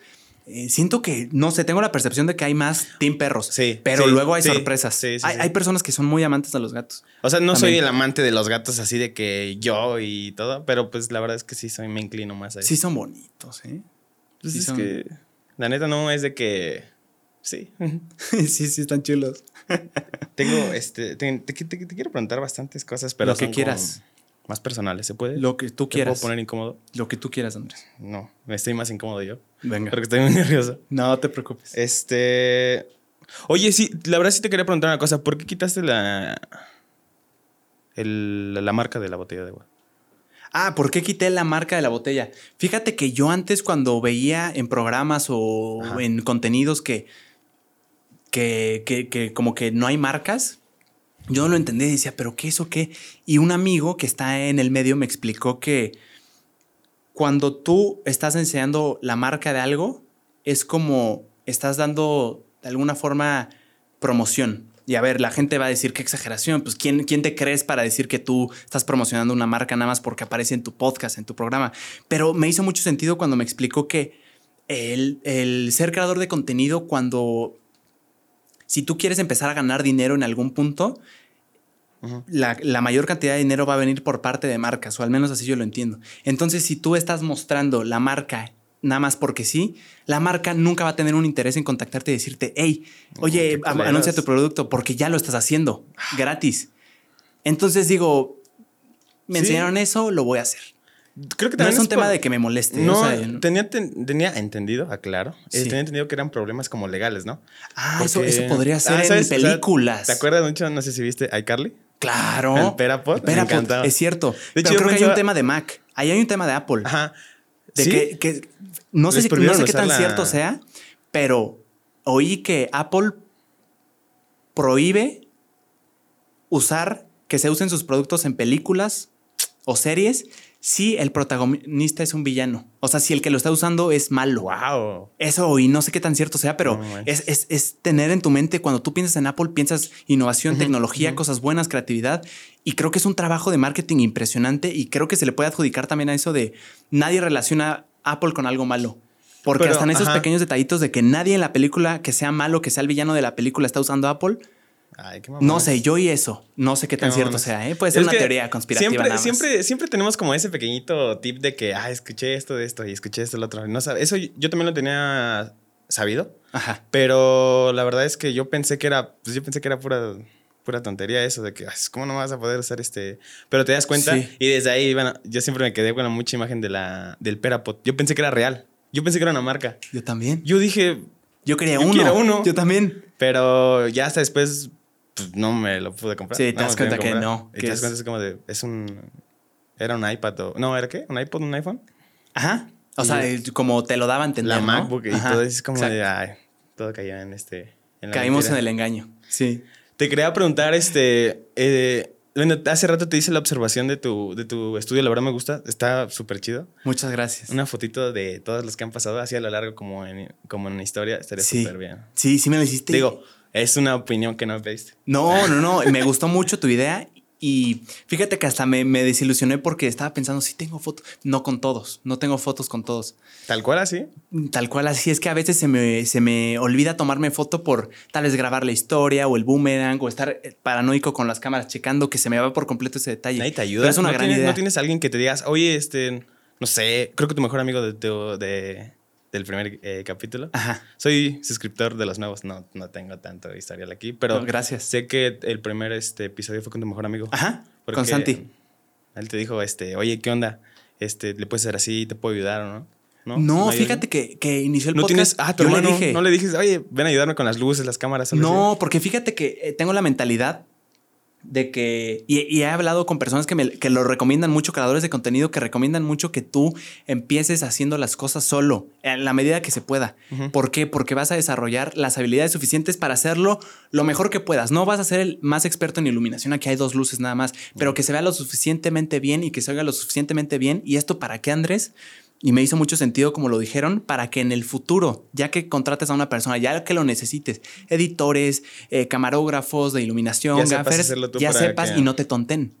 Eh, siento que, no sé, tengo la percepción de que hay más team perros. Sí, Pero sí, luego hay sí, sorpresas. sí, sí, hay, hay personas que son muy amantes de los gatos. O sea, no soy el amante de los gatos así de que yo y todo, pero pues la verdad es que sí soy, me inclino más a eso. Sí, son bonitos, ¿eh? Pues sí es son- que la neta no es de que sí. sí, sí, están chulos. Tengo este te, te- te- te quiero preguntar bastantes cosas, pero Lo que quieras. como Más personales, ¿se puede? Lo que tú ¿Te puedo quieras. poner incómodo? Lo que tú quieras, Andrés. No, me estoy más incómodo yo. Venga. Porque estoy muy nervioso. No te preocupes. Este. Oye, sí, la verdad sí te quería preguntar una cosa. ¿Por qué quitaste la. el- la marca de la botella de agua? Ah, ¿por qué quité la marca de la botella? Fíjate que yo antes cuando veía en programas o Ajá. en contenidos que, que, que, que como que no hay marcas, yo no lo entendía y decía, ¿pero qué es o qué? Y un amigo que está en el medio me explicó que cuando tú estás enseñando la marca de algo, es como estás dando de alguna forma promoción. Y a ver, la gente va a decir qué exageración. Pues ¿quién, quién te crees para decir que tú estás promocionando una marca nada más porque aparece en tu podcast, en tu programa. Pero me hizo mucho sentido cuando me explicó que el, el ser creador de contenido, cuando si tú quieres empezar a ganar dinero en algún punto, la, la mayor cantidad de dinero va a venir por parte de marcas, o al menos así yo lo entiendo. Entonces, si tú estás mostrando la marca nada más porque sí, la marca nunca va a tener un interés en contactarte y decirte, hey, oye, anuncia tu producto porque ya lo estás haciendo gratis. Entonces digo, me Sí. enseñaron eso, lo voy a hacer. Creo que No es un tema por- de que me moleste. No, o sea, tenía, ten- tenía entendido, aclaro. eh, Sí. tenía entendido que eran problemas como legales, ¿no? Ah, eso, Porque- eso podría ser Ah, en ¿sabes? O sea, películas. ¿Te acuerdas mucho? No sé si viste iCarly. Claro. El Perapod, Perapod, es cierto. De hecho, yo creo que hay un tema de Mac. Ahí hay un tema de Apple. Ajá. De ¿Sí? que, que- no sé, si- no sé qué tan la- cierto sea, pero oí que Apple prohíbe usar que se usen sus productos en películas o series si el protagonista es un villano. O sea, si el que lo está usando es malo. Wow. Eso oí, no sé qué tan cierto sea, pero es, es- es tener en tu mente, cuando tú piensas en Apple, piensas innovación, tecnología, cosas buenas, creatividad. Y creo que es un trabajo de marketing impresionante y creo que se le puede adjudicar también a eso de nadie relaciona Apple con algo malo. Porque Pero, hasta en esos ajá. pequeños detallitos de que nadie en la película que sea malo, que sea el villano de la película, está usando Apple. Ay, qué No sé, yo y eso. No sé qué tan Qué cierto sea, ¿eh? Puede ser Es una teoría conspirativa. Siempre, nada más. siempre, siempre tenemos como ese pequeñito tip de que, ah, escuché esto de esto y escuché esto del otro. No sabe- eso yo también lo tenía sabido, Ajá. pero la verdad es que yo pensé que era, pues yo pensé que era pura, pura tontería eso de que, "Ay, ¿cómo no vas a poder hacer este? Pero te das cuenta Sí. y desde ahí, bueno, yo siempre me quedé con la mucha imagen de la, del Perapod. Yo pensé que era real. Yo pensé que era una marca. Yo también. Yo dije, Yo quería Yo uno. uno. Yo también. pero ya hasta después pues, no me lo pude comprar. Sí, te das cuenta que no, Y que te das cuenta es como de, es un, era un iPad o, no, ¿era qué? ¿Un iPod, un iPhone? Ajá. O Y- sea, como te lo daba a entender. La ¿no? MacBook y Ajá, todo es como de, ay, todo caía en este. en Caímos en el engaño. Sí. Te quería preguntar, este, eh, bueno, hace rato te hice la observación de tu, de tu estudio, la verdad me gusta, está súper chido. Muchas gracias. Una fotito de todos los que han pasado así a lo largo como en, como en una historia, estaría Sí. súper bien. Sí, sí me lo hiciste. Digo, es una opinión que no pediste. No, no, no. Me gustó mucho tu idea Y fíjate que hasta me, me desilusioné porque estaba pensando, sí tengo fotos. No con todos, no tengo fotos con todos. Tal cual así. Tal cual así es que a veces se me, se me olvida tomarme foto por tal vez grabar la historia o el boomerang o estar eh, paranoico con las cámaras checando que se me va por completo ese detalle. Nadie te ayuda. Pero es una ¿No gran tienes, idea. ¿No tienes alguien que te digas, oye, este, no sé, creo que tu mejor amigo de, de- de- del primer eh, capítulo? Ajá. Soy suscriptor de los nuevos, no, no tengo tanto historial aquí, pero No, gracias. sé que el primer este, episodio fue con tu mejor amigo. Ajá. Con Santi. Él te dijo, este, oye, ¿qué onda? Este, ¿le puedes hacer así? ¿Te puedo ayudar o no? No, No, fíjate que, que inició el? No podcast. tienes, ah, tu yo le hermano, dije, no le dijiste, oye, ven a ayudarme con las luces, las cámaras. No, porque fíjate que eh, tengo la mentalidad de que, y, y he hablado con personas que, me, que lo recomiendan mucho, creadores de contenido, que recomiendan mucho que tú empieces haciendo las cosas solo, en la medida que se pueda. ¿Por qué? Porque vas a desarrollar las habilidades suficientes para hacerlo lo mejor que puedas. No vas a ser el más experto en iluminación, aquí hay dos luces nada más, pero que se vea lo suficientemente bien y que se oiga lo suficientemente bien. ¿Y esto para qué, Andrés? Y me hizo mucho sentido como lo dijeron, para que en el futuro, ya que contrates a una persona, ya que lo necesites, editores, eh, camarógrafos de iluminación, Ya sepas tú ya sepas que- y no te tonten.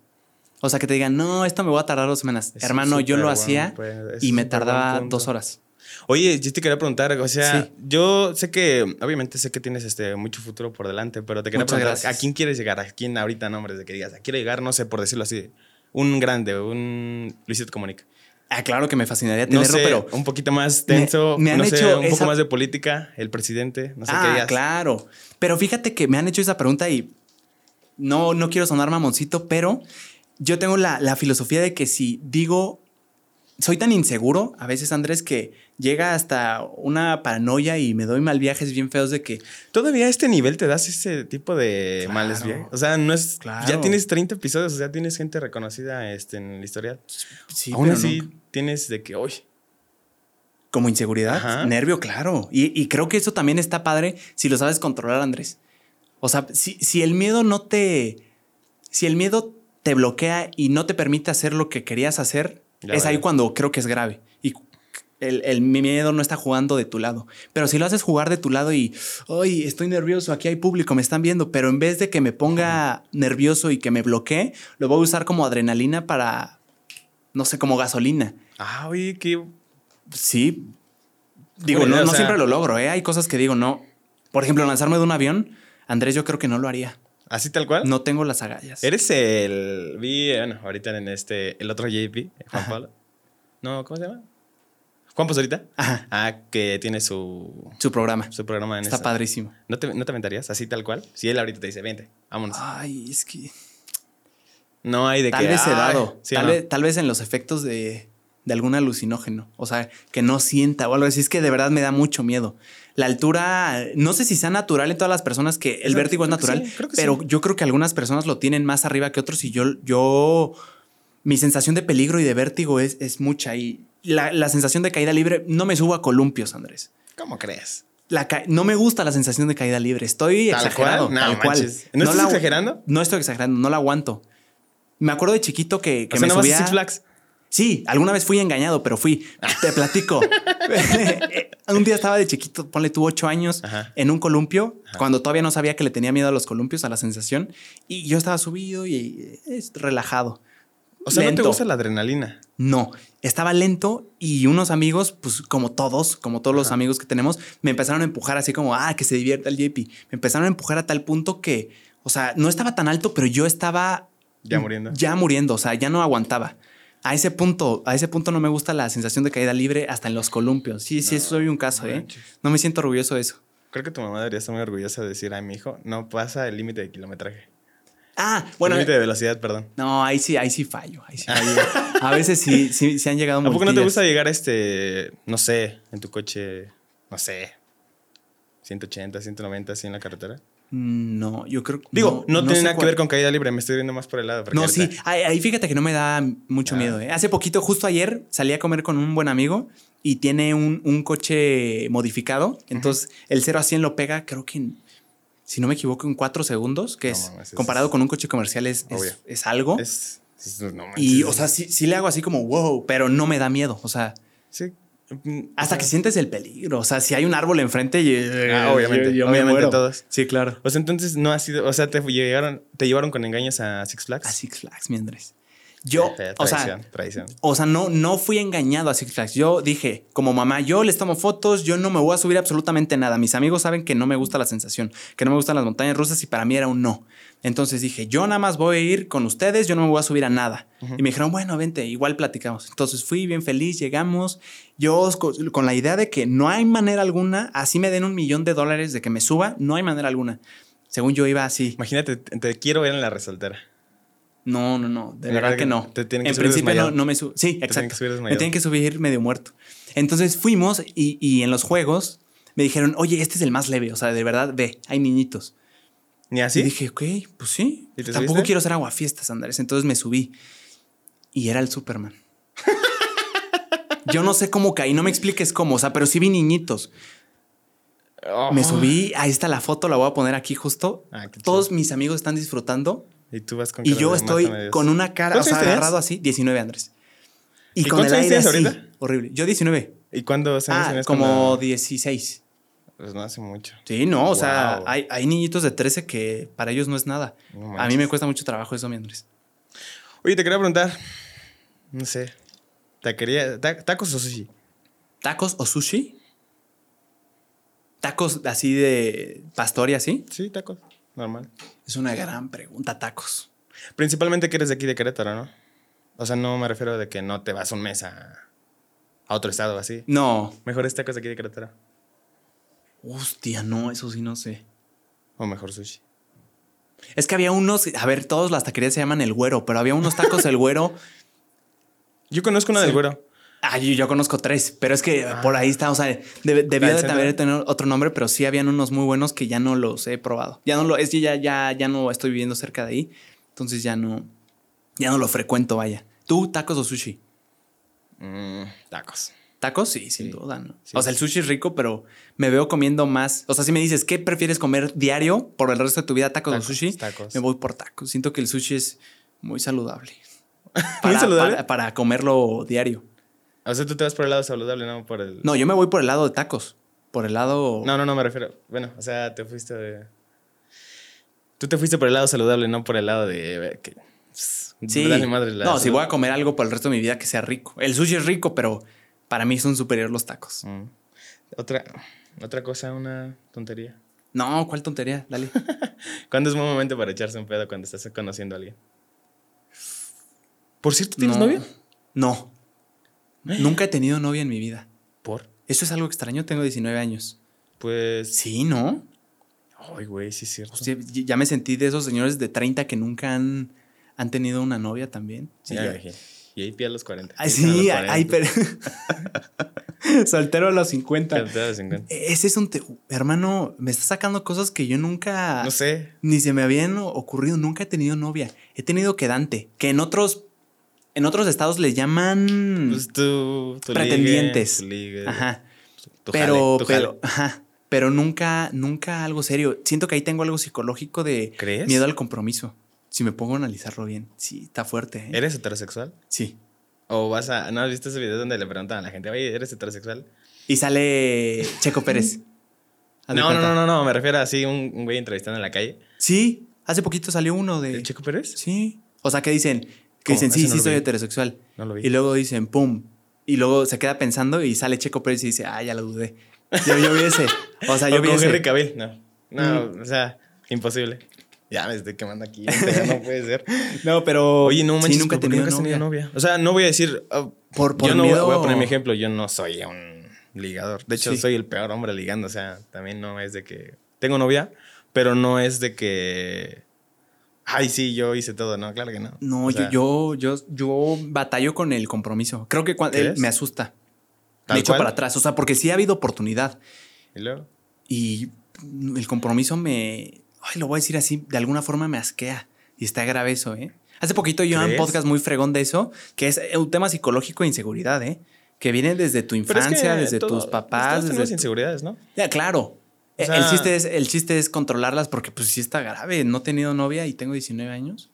O sea, que te digan, no, esto me voy a tardar dos semanas. Es Hermano, yo lo hacía pu- es y me tardaba dos horas. Oye, yo te quería preguntar, o sea, Sí. yo sé que, obviamente sé que tienes este mucho futuro por delante, pero te quería Muchas preguntar, gracias. ¿a quién quieres llegar? ¿A quién ahorita nombres de que digas? ¿A quiero llegar? No sé, por decirlo así, un grande, un Luisito Comunica. Ah, claro que me fascinaría No tenerlo, sé, pero un poquito más tenso, me han no sé, hecho un poco más de política, el presidente, no sé qué ah, digas. claro. Pero fíjate que me han hecho esa pregunta y no, no quiero sonar mamoncito, pero yo tengo la, la filosofía de que si digo, soy tan inseguro a veces, Andrés, que llega hasta una paranoia y me doy mal viajes bien feos de que Todavía a este nivel te das ese tipo de Claro. males viajes. O sea, no es. Claro. Ya tienes 30 episodios, o sea, tienes gente reconocida este, en la historia. sí, Aún pero así, tienes de que, oye, como inseguridad, Ajá. nervio, claro. Y, y creo que eso también está padre si lo sabes controlar, Andrés. O sea, si, si el miedo no te. Si el miedo te bloquea y no te permite hacer lo que querías hacer, Ya es ahí cuando creo que es grave. Y el, el miedo no está jugando de tu lado. Pero si lo haces jugar de tu lado y, hoy estoy nervioso, aquí hay público, me están viendo, pero en vez de que me ponga nervioso y que me bloquee, lo voy a usar como adrenalina para, no sé, como gasolina. ah, oye, qué. Sí. Digo, no, no sea- siempre lo logro, ¿eh? Hay cosas que digo, no. Por ejemplo, lanzarme de un avión, Andrés, yo creo que no lo haría. Así tal cual. No tengo las agallas. Eres el. Vi, bueno, ahorita en este. El otro JP, Juan Pablo. No, ¿cómo se llama? Juan Pozorita. Ajá, Ah, que tiene su, su programa. su programa en Está esa. padrísimo. ¿No te, ¿No te aventarías así tal cual? Si él ahorita te dice, vente, vámonos. Ay, es que. no hay de Tal que. vez dado. ¿sí o tal, no? vez, tal vez en los efectos de, de algún alucinógeno. O sea, que no sienta o algo así. Es que de verdad me da mucho miedo. La altura, no sé si sea natural en todas las personas que el vértigo es natural, sí, pero sí. yo creo que algunas personas lo tienen más arriba que otros y yo, yo mi sensación de peligro y de vértigo es, es mucha y la, la sensación de caída libre, no me subo a columpios, Andrés. ¿Cómo crees? La no me gusta la sensación de caída libre. Estoy ¿Tal exagerado. cual? No tal cual. manches. ¿No estás la- exagerando? No estoy exagerando, no la aguanto. Me acuerdo de chiquito que, que o sea, me no subía. Six Flags. Sí, alguna vez fui engañado, pero fui. Te platico. un día estaba de chiquito, ponle tú ocho años, Ajá. en un columpio, cuando todavía no sabía que le tenía miedo a los columpios, a la sensación, y yo estaba subido y es relajado. O sea, no te gusta la adrenalina. No, estaba lento y unos amigos, pues como todos, como todos los amigos que tenemos, me empezaron a empujar así como, ah, que se divierta el JP. Me empezaron a empujar a tal punto que, o sea, no estaba tan alto, pero yo estaba Ya muriendo. ya muriendo, o sea, ya no aguantaba. A ese punto, a ese punto no me gusta la sensación de caída libre hasta en los columpios. Sí, sí, eso soy un caso, no ¿eh? manches. No me siento orgulloso de eso. Creo que tu mamá debería estar muy orgullosa de decir, ay, mi hijo, no pasa el límite de kilometraje. Ah, Bueno, límite de velocidad, perdón. no, ahí sí, ahí sí fallo, ahí sí fallo. A veces sí, sí, sí han llegado ¿A poco no te gusta llegar a este, no sé, en tu coche, no sé, 180, 190, así en la carretera? Mm, No, yo creo Digo, no, tiene sé nada que ver con caída libre, me estoy viendo más por el lado. No, sí, ahí, fíjate que no me da mucho Ah. miedo. ¿eh? Hace poquito, justo ayer, salí a comer con un buen amigo y tiene un, un coche modificado. Entonces, el 0 a 100 lo pega, creo que, en- si no me equivoco, en 4 segundos, que No es mames, es- comparado con un coche comercial es, es- algo. No y, o sea, sí, sí le hago así como wow, pero no me da miedo. O sea, Sí. Mm, Hasta que sientes el peligro. O sea, si hay un árbol enfrente, y, Ah, obviamente, me obviamente muero. todos. Sí, claro. O sea, entonces no ha sido. O sea, te llegaron, te llevaron con engaños a Six Flags. A Six Flags, mi Yo, Eh, o sea, traición, traición. O sea, no, no fui engañado a Six Flags. Yo dije, como mamá, yo les tomo fotos, yo no me voy a subir absolutamente nada. Mis amigos saben que no me gusta la sensación, que no me gustan las montañas rusas y para mí era un no. Entonces dije, yo nada más voy a ir con ustedes, yo no me voy a subir a nada. Y me dijeron, bueno, vente, igual platicamos. Entonces fui bien feliz, llegamos. Yo co- con la idea de que no hay manera alguna, así me den un millón de dólares de que me suba, no hay manera alguna. Según yo iba así. Imagínate, te, te quiero ver en la resoltera. No, no, no, de verdad que que no. te tienen que en subir principio no, desmayado. no me subo. Sí, tienen exacto. subir me tienen que subir medio muerto. Entonces fuimos y, y en los juegos me dijeron, oye, este es el más leve. O sea, de verdad, ve, hay niñitos. ¿Ni así? Y dije, ok, pues sí. ¿Y te Tampoco subiste? quiero hacer aguafiestas, Andrés. Entonces me subí y era el Superman. Yo no sé cómo caí, no me expliques cómo, o sea, pero sí vi niñitos. Oh. Me subí, ahí está la foto, la voy a poner aquí justo. Ah, Todos mis amigos están disfrutando Y tú vas con y yo estoy con una cara, o ¿Cuántos sea, agarrado así, 19 Andrés. Y, ¿Y con el aire así, ahorita? horrible. Yo 19. ¿Y cuándo se Ah, como 16. Pues no hace mucho. Sí, no, o sea, hay, hay niñitos de 13 que para ellos no es nada. No A mí me cuesta mucho trabajo eso, mi Andrés. Oye, te quería preguntar. No sé. Taquería, ta- ¿Tacos o sushi? ¿Tacos o sushi? ¿Tacos así de pastor y así? Sí, tacos. Normal. Es una gran pregunta, tacos. Principalmente que eres de aquí de Querétaro, ¿no? O sea, no me refiero de que no te vas un mes a, a otro estado así. No. Mejores tacos de aquí de Querétaro. Hostia, no, eso sí no sé. O mejor sushi. Es que había unos, a ver, todos las taquerías se llaman el güero, pero había unos tacos el güero. Yo conozco una del güero. Ah, yo, yo conozco tres, pero es que por ahí está, o sea, debe- debió ¿Del de haber tener otro nombre, pero sí habían unos muy buenos que ya no los he probado. Ya no lo, es que ya, ya, ya no estoy viviendo cerca de ahí, entonces ya no, ya no lo frecuento, vaya. ¿Tú, tacos o sushi? Mm, tacos. Tacos, sí, sin Sí. duda, ¿no? Sí, o sea, el sushi es rico, pero me veo comiendo más. O sea, si me dices, ¿qué prefieres comer diario por el resto de tu vida, tacos, Tacos, o sushi? tacos. Me voy por tacos. Siento que el sushi es muy saludable. ¿Muy saludable? Para, para comerlo diario. O sea, tú te vas por el lado saludable, no por el. No, yo me voy por el lado de tacos. Por el lado. No, no, no, me refiero. Bueno, o sea, te fuiste de. Tú te fuiste por el lado saludable, no por el lado de. eh, Que, Sí. Dale madre la no, si voy a comer algo por el resto de mi vida que sea rico. El sushi es rico, pero para mí son superior los tacos. Mm. Otra, otra cosa, una tontería. No, ¿cuál tontería? Dale. ¿Cuándo es buen momento para echarse un pedo cuando estás conociendo a alguien? Por cierto, ¿tienes No. novia? No. Nunca he tenido novia en mi vida. ¿Por? Eso es algo extraño. Tengo 19 años. Pues. Sí, ¿no? Ay, güey, sí es cierto. Hostia, ya me sentí de esos señores de 30 que nunca han, han tenido una novia también. Sí, Ya ya. Y ahí pie a los 40. Ay, Ahí pie a los sí, 40. ay, pero. Soltero a los 50. Soltero a los 50. Ese es un. te- Hermano, me está sacando cosas que yo nunca. No sé. Ni se me habían ocurrido. Nunca he tenido novia. He tenido quedante. Que en otros. En otros estados le llaman. Pues tú. pretendientes. ligue, tu ligue, Ajá. tu pero, jale, pero, jale. ajá. Pero nunca, nunca algo serio. Siento que ahí tengo algo psicológico de ¿Crees? miedo al compromiso. Si me pongo a analizarlo bien. Sí, está fuerte. ¿eh? ¿Eres heterosexual? Sí. ¿O vas a.? ¿No has visto ese video donde le preguntan a la gente, oye, ¿eres heterosexual? Y sale Checo Pérez. No, no, no, no, no. Me refiero a así un, un güey entrevistando en la calle. Sí, hace poquito salió uno de. ¿El Checo Pérez? Sí. O sea, que dicen, que dicen, sí, no sí, soy vi. heterosexual. No lo vi. Y luego dicen, pum. Y luego se queda pensando y sale Checo Pérez y dice, ah, ya lo dudé. Yo, yo vi ese. O sea, yo o vi con ese. Henry Cavill. No. No, o sea, imposible. Ya me estoy quemando aquí. no puede ser. No, pero. Oye, no manches, sí, nunca he ¿por qué tenido nunca novia. novia? O sea, no voy a decir. ah, Por- por yo no voy a poner mi ejemplo. Yo no soy un ligador. De hecho, Sí. soy el peor hombre ligando. O sea, también no es de que. Tengo novia, pero no es de que. Ay, sí, yo hice todo. No, claro que no. No, O yo, sea, yo, yo, yo batallo con el compromiso. Creo que cuando me asusta. ¿Tal Me echo cual? para atrás. O sea, porque sí ha habido oportunidad. ¿Y luego? Y el compromiso me. Ay, lo voy a decir así, de alguna forma me asquea. Y está grave eso, ¿eh? Hace poquito yo en un podcast muy fregón de eso, que es un tema psicológico e inseguridad, ¿eh? Que viene desde tu Pero es que infancia, desde todo- tus papás. Todos Desde tenemos tu- inseguridades, ¿no? Ya, claro. O el, chiste es, el chiste es controlarlas porque pues sí está grave. No he tenido novia y tengo 19 años.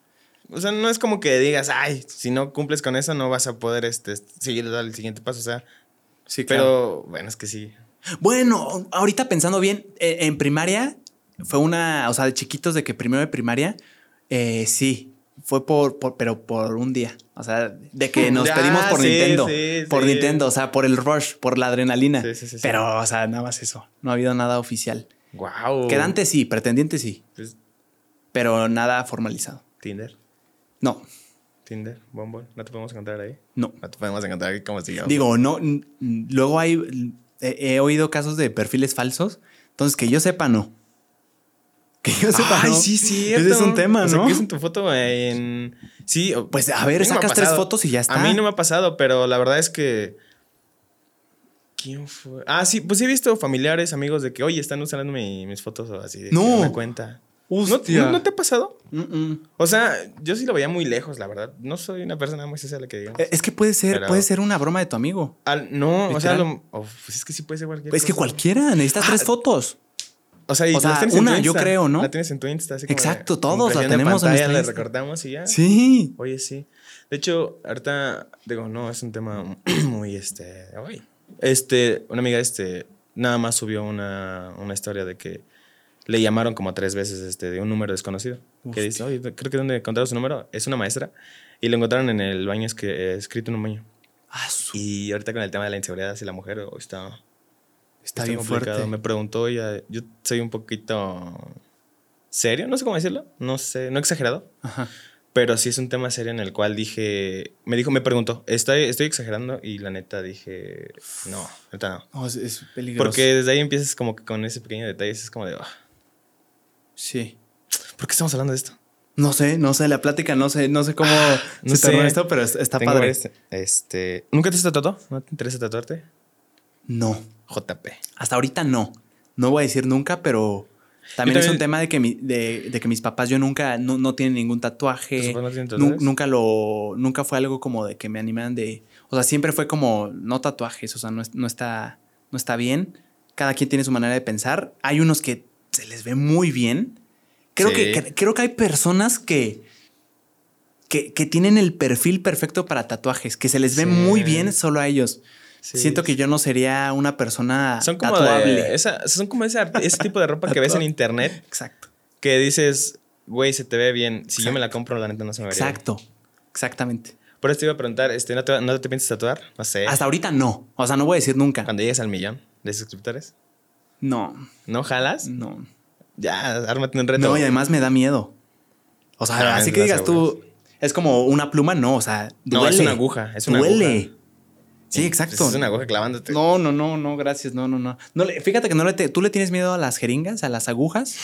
O sea, no es como que digas, ay, si no cumples con eso, no vas a poder este, seguir dar el siguiente paso. O sea, Sí, claro. Pero bueno, es que sí. Bueno, ahorita pensando bien, eh, en primaria fue una, o sea, de chiquitos de que primero de primaria, eh, sí, fue por, por- pero por un día. O sea, de que nos Ah, pedimos por sí, Nintendo. sí, por sí. Nintendo, o sea, por el rush, por la adrenalina. Sí, sí, sí, sí. pero, o sea, nada más eso. No ha habido nada oficial. Wow. Quedante sí, pretendiente sí, Pues, pero nada formalizado. Tinder. No, Tinder, Bumble. No te podemos encontrar ahí. no. No te podemos encontrar ahí como si yo. Digo, no, luego hay, he, he oído casos de perfiles falsos, entonces que yo sepa, no. Que yo sepa, Ay, no. sí. Ese es un tema, o sea, ¿no? que es en tu foto en. Sí. o- Pues a ver, sacas tres fotos y ya está. A mí no me ha pasado, pero la verdad es que. ¿Quién fue? Ah, sí, pues he visto familiares, amigos de que, oye, están usando mi- mis fotos o así. De No. que cuenta. ¿No, Hostia. no- no te ha pasado? O sea, yo sí lo veía muy lejos, la verdad. No soy una persona muy social que digamos. Eh, Es que puede ser, Pero- puede ser una broma de tu amigo. Al- no, o sea, lo- oh, pues es que sí puede ser cualquier Es que cualquiera, necesitas tres Ah, fotos. O sea, y o sea, las en una, yo creo, ¿no? La tienes en tu Insta. Así como de Exacto, todos la tenemos en pantalla, nuestra la Insta. recortamos y ya. Sí. Oye, sí. De hecho, ahorita, digo, no, es un tema muy, este, ay. Este, una amiga, este, nada más subió una, una historia de que le llamaron como tres veces, este, de un número desconocido. Que dice, oye, creo que donde encontraron su número es una maestra. Y lo encontraron en el baño, es que, eh, escrito en un baño. Ah, su- Y ahorita con el tema de la inseguridad, si la mujer oh, está, Está bien fuerte. Me preguntó ella, yo soy un poquito serio, no sé cómo decirlo, no sé, no exagerado. Ajá. Pero sí es un tema serio en el cual dije, me dijo, me preguntó, ¿estoy, estoy exagerando? Y la neta dije, no, neta no. Oh, es, es peligroso. Porque desde ahí empiezas como que con ese pequeño detalle, es como de, "Ah, Sí. ¿por qué estamos hablando de esto? No sé, no sé, la plática, no sé, no sé cómo no se sé. esto, pero es- está Tengo padre. Este, este, ¿Nunca te has tatuado? ¿No te interesa tatuarte? No, JP. hasta ahorita no. No voy a decir nunca, pero también, es un tema de que, mi- de, de que mis papás yo nunca, no, no tienen ningún ¿Tus tatuaje. Nu- nunca lo, nunca fue algo como de que me animaran de, o sea, siempre fue como no tatuajes, o sea, no, no está, no está bien. Cada quien tiene su manera de pensar. Hay unos que se les ve muy bien. Creo, Sí. que, que- creo que hay personas que, que, que tienen el perfil perfecto para tatuajes, que se les ve Sí. muy bien solo a ellos. Sí. Siento que yo no sería una persona Son como, tatuable. de, esa, son como ese, tipo de ropa que ves en internet Exacto. que dices, güey, se te ve bien. Si yo me la compro, la neta no se me vería. bien. Exacto. Exactamente. Por eso te iba a preguntar, este, ¿no, te, ¿no te piensas tatuar? No sé. Hasta ahorita no. O sea, no voy a decir nunca. Cuando llegues al millón de suscriptores. No, ¿No jalas? no. Ya, ármate un reto. No, y además me da miedo. O sea, Ah, así que digas tú, es como una pluma, no, o sea, duele. No, es una aguja, es una duele. aguja. Sí, exacto. Es una aguja clavándote. No, no, no, no, gracias, no, no, no. no fíjate que no le te- tú le tienes miedo a las jeringas, a las agujas.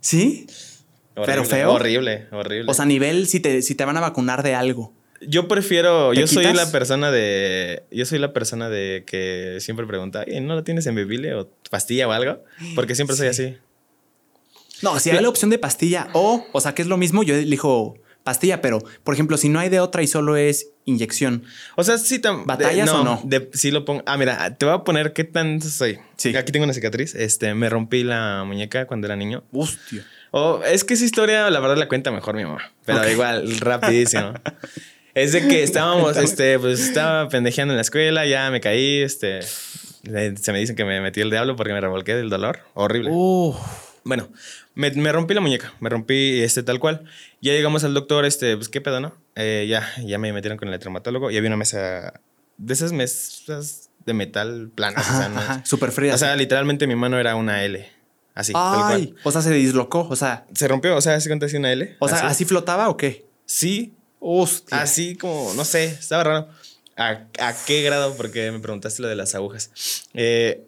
¿Sí? Horrible, pero feo. Horrible, horrible. O sea, a nivel si te, si te van a vacunar de algo. yo prefiero, ¿Te yo soy la persona de, yo soy la persona de que siempre pregunta, "Oye, ¿no lo tienes en bebile o pastilla o algo? Porque siempre soy Sí. así. No, si hay la opción de pastilla o, o sea, que es lo mismo, yo elijo pastilla, pero por ejemplo, si no hay de otra y solo es inyección. O sea, sí, tam- ¿Batallas de- o no? de- sí lo pongo. Ah, mira, te voy a poner qué tan soy. Sí. Aquí tengo una cicatriz. Este, me rompí la muñeca cuando era niño. Hostia. Oh, es que esa historia, la verdad, la cuenta mejor mi mamá. Pero Ok. igual, rapidísimo. es de que estábamos, este, pues estaba pendejeando en la escuela, ya me caí, este. Se me dicen que me metí el diablo porque me revolqué del dolor. Horrible. Uh, Bueno, me, me rompí la muñeca, me rompí este tal cual. Ya llegamos al doctor, este, pues qué pedo, ¿no? Eh, ya, ya me metieron con el traumatólogo y había una mesa de esas mesas de metal planas. o sea, ajá, no- ajá, súper fría. o sea, literalmente mi mano era una L. Así, tal Ay, cual. o sea, se dislocó, o sea, Se rompió, o sea, ¿se cuenta así una L? o sea, ¿así flotaba o qué? Sí, Hostia. así como, no sé, estaba raro. ¿A, a qué grado? Porque me preguntaste lo de las agujas. Eh,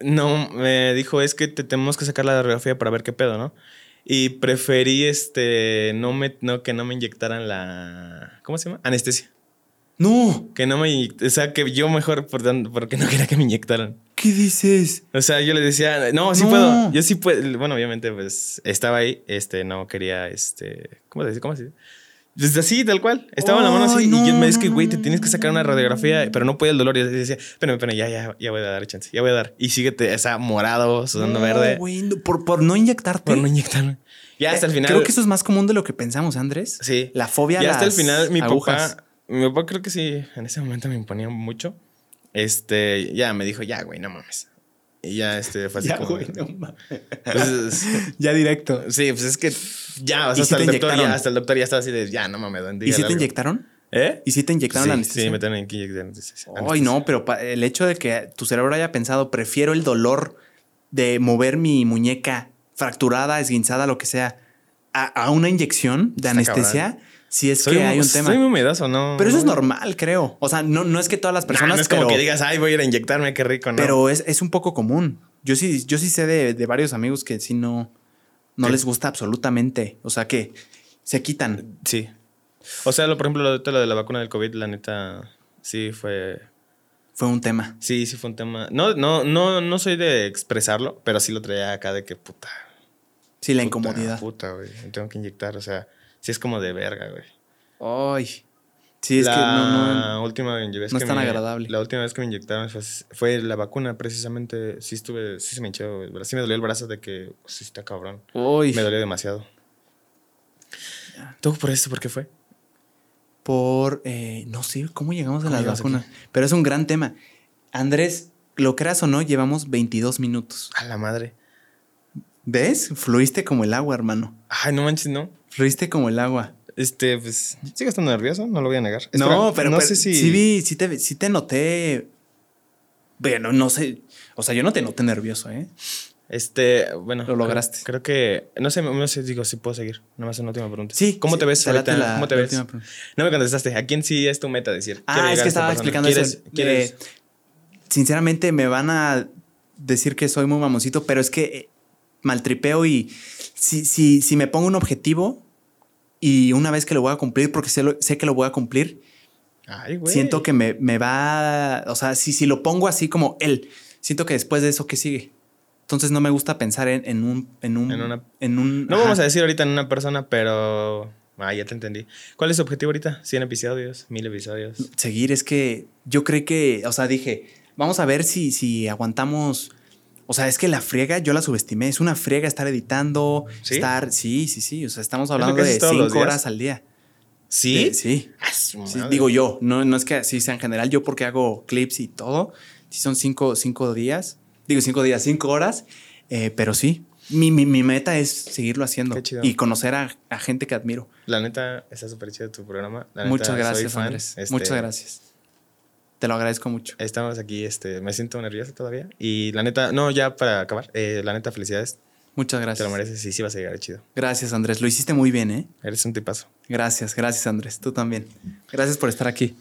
no, me dijo, es que te tenemos que sacar la radiografía para ver qué pedo, ¿no? Y preferí, este, no me, no, que no me inyectaran la, ¿cómo se llama? Anestesia. No, Que no me, o sea, que yo mejor, por porque no quería que me inyectaran. ¿qué dices? O sea, yo le decía, no, sí No. puedo, yo sí puedo. Bueno, obviamente, pues estaba ahí, este, no quería, este, ¿cómo se dice? ¿Cómo se dice? Pues así, tal cual. Estaba en la mano así. Y yo no, me dice que, no, güey, no, te tienes que sacar una radiografía, pero no podía el dolor. Y yo decía, espérame, espérame, ya, ya, ya voy a dar chance, ya voy a dar. Y síguete, o sea, morado, sudando No, verde, güey, no, por, por no inyectarte. por no inyectarme. Ya hasta el Eh, final. Creo que eso es más común de lo que pensamos, Andrés. Sí. La fobia Ya hasta el final, mi agujas. papá, mi papá creo que sí, en ese momento me imponía mucho. Este, ya me dijo, ya, güey, no mames. Y ya, este, fue así Ya, como... güey, no mames. pues, Ya directo. sí, pues es que ya, o ¿Y sea, hasta, el doctor, ya, hasta el doctor ya estaba así de, ya, no mames, don, ¿Y si te algo". inyectaron? ¿Eh? ¿Y si te inyectaron sí, la anestesia? Sí, me tienen que inyectar anestesia. Ay, no, pero el hecho de que tu cerebro haya pensado, prefiero el dolor de mover mi muñeca fracturada, esguinzada, lo que sea, a, a una inyección de Está anestesia, si es Soy que hay un Soy tema. muy miedoso, ¿no? Pero eso es no- normal, creo. O sea, no, no es que todas las Nah, personas, no es como pero, que digas, ay, voy a ir a inyectarme, qué rico, ¿no? pero es, es un poco común. Yo sí, yo sí sé de, de varios amigos que sí no, no ¿Qué? les gusta absolutamente. O sea, que se quitan. Sí. O sea, lo, por ejemplo, lo de, lo de la vacuna del COVID, la neta, sí fue... Fue un tema. Sí, sí fue un tema. No, no, no, no soy de expresarlo, pero sí lo traía acá de que puta. Sí, la puta, incomodidad. Puta, güey. Tengo que inyectar. O sea, sí es como de verga, güey. Ay. Sí, es la que no, no. última vez no que es tan me- agradable. La última vez que me inyectaron fue, fue la vacuna, precisamente. Sí estuve, sí se me hinchó. Sí me dolió el brazo de que sí está cabrón. Uy. Me dolió demasiado. ¿Tú por eso por qué fue? por, eh, no sé cómo llegamos a ¿Cómo la vacuna, pero es un gran tema. Andrés, lo creas o no, llevamos 22 minutos. A la madre. ¿Ves? Fluiste como el agua, hermano. Ay, no manches, no. Fluiste como el agua. Este, pues, sigo estando nervioso, no lo voy a negar. no, Espera, pero, no pero sé si. sí vi, sí te, sí te noté. Bueno, no sé. O sea, yo no te noté nervioso, ¿eh? Este, bueno. Lo lograste. Creo, que. No sé, no sé, digo, si puedo seguir. Nada más una última pregunta. Sí. ¿Cómo sí, te ves te ahorita? la- ¿Cómo te ves? No me contestaste. ¿A quién sí es tu meta decir? Ah, es que esta estaba explicando ¿Quieres- eso. quieres- Eh, sinceramente, me van a decir que soy muy mamoncito, pero es que eh, maltripeo y si, si, si me pongo un objetivo y una vez que lo voy a cumplir, porque sé, lo- sé que lo voy a cumplir, Ay, siento que me, me va. O sea, si, si lo pongo así como él, siento que después de eso, ¿qué sigue? Entonces no me gusta pensar en, en un. En un. En una- en un- No ajá. vamos a decir ahorita en una persona, pero. Ah, ya te entendí. ¿Cuál es tu objetivo ahorita? ¿100 episodios? ¿1000 episodios? seguir es que yo creo que, o sea, dije, vamos a ver si, si aguantamos. O sea, es que la friega yo la subestimé. Es una friega estar editando, ¿Sí? estar. Sí, sí, sí. O sea, estamos hablando de cinco horas al día. ¿Sí? De- sí. Ah, Sí, digo yo, no, no es que así sea en general, yo porque hago clips y todo. Sí, son cinco, cinco días. Digo cinco días, cinco horas. eh, pero sí, mi, mi, mi meta es seguirlo haciendo Qué chido. y conocer a, a gente que admiro. La neta, está súper chido tu programa. La neta, Muchas gracias. Andrés. Este, Muchas gracias. Te lo agradezco mucho. Estamos aquí, este, me siento nervioso todavía. Y la neta, no, ya para acabar, eh, la neta, felicidades. Muchas Te gracias. lo mereces y sí vas a llegar chido. Gracias, Andrés. Lo hiciste muy bien, ¿eh? Eres un tipazo. Gracias, gracias, Andrés. Tú también. Gracias por estar aquí.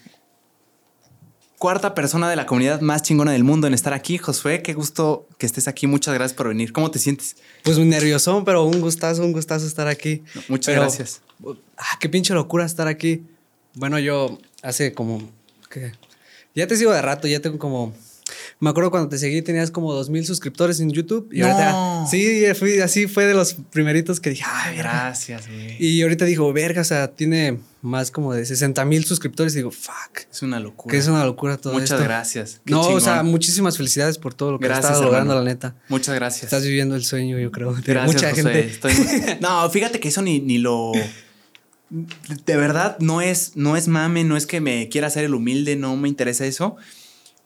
Cuarta persona de la comunidad más chingona del mundo en estar aquí. Josué, qué gusto que estés aquí. Muchas gracias por venir. ¿Cómo te sientes? Pues muy nervioso, pero un gustazo, un gustazo estar aquí. Muchas Pero, gracias. Ah, qué pinche locura estar aquí. Bueno, yo hace como. ¿qué? Ya te sigo de rato, ya tengo como. Me acuerdo cuando te seguí tenías como dos mil suscriptores en YouTube. Y No. ahorita. Sí, fui, así fue de los primeritos que dije, ay, verga". Gracias, güey. Y ahorita digo, verga, o sea, tiene más como de 60 mil suscriptores. Y digo, fuck. Es una locura. Que es una locura todo Muchas esto. gracias. Qué No, o sea, muchísimas felicidades por todo lo que Gracias, estás logrando, hermano. la neta. Muchas gracias. Estás viviendo el sueño, yo creo. de Gracias, mucha gente. Estoy- No, fíjate que eso ni, ni lo. De verdad, no es, no es mame, no es que me quiera hacer el humilde, no me interesa eso.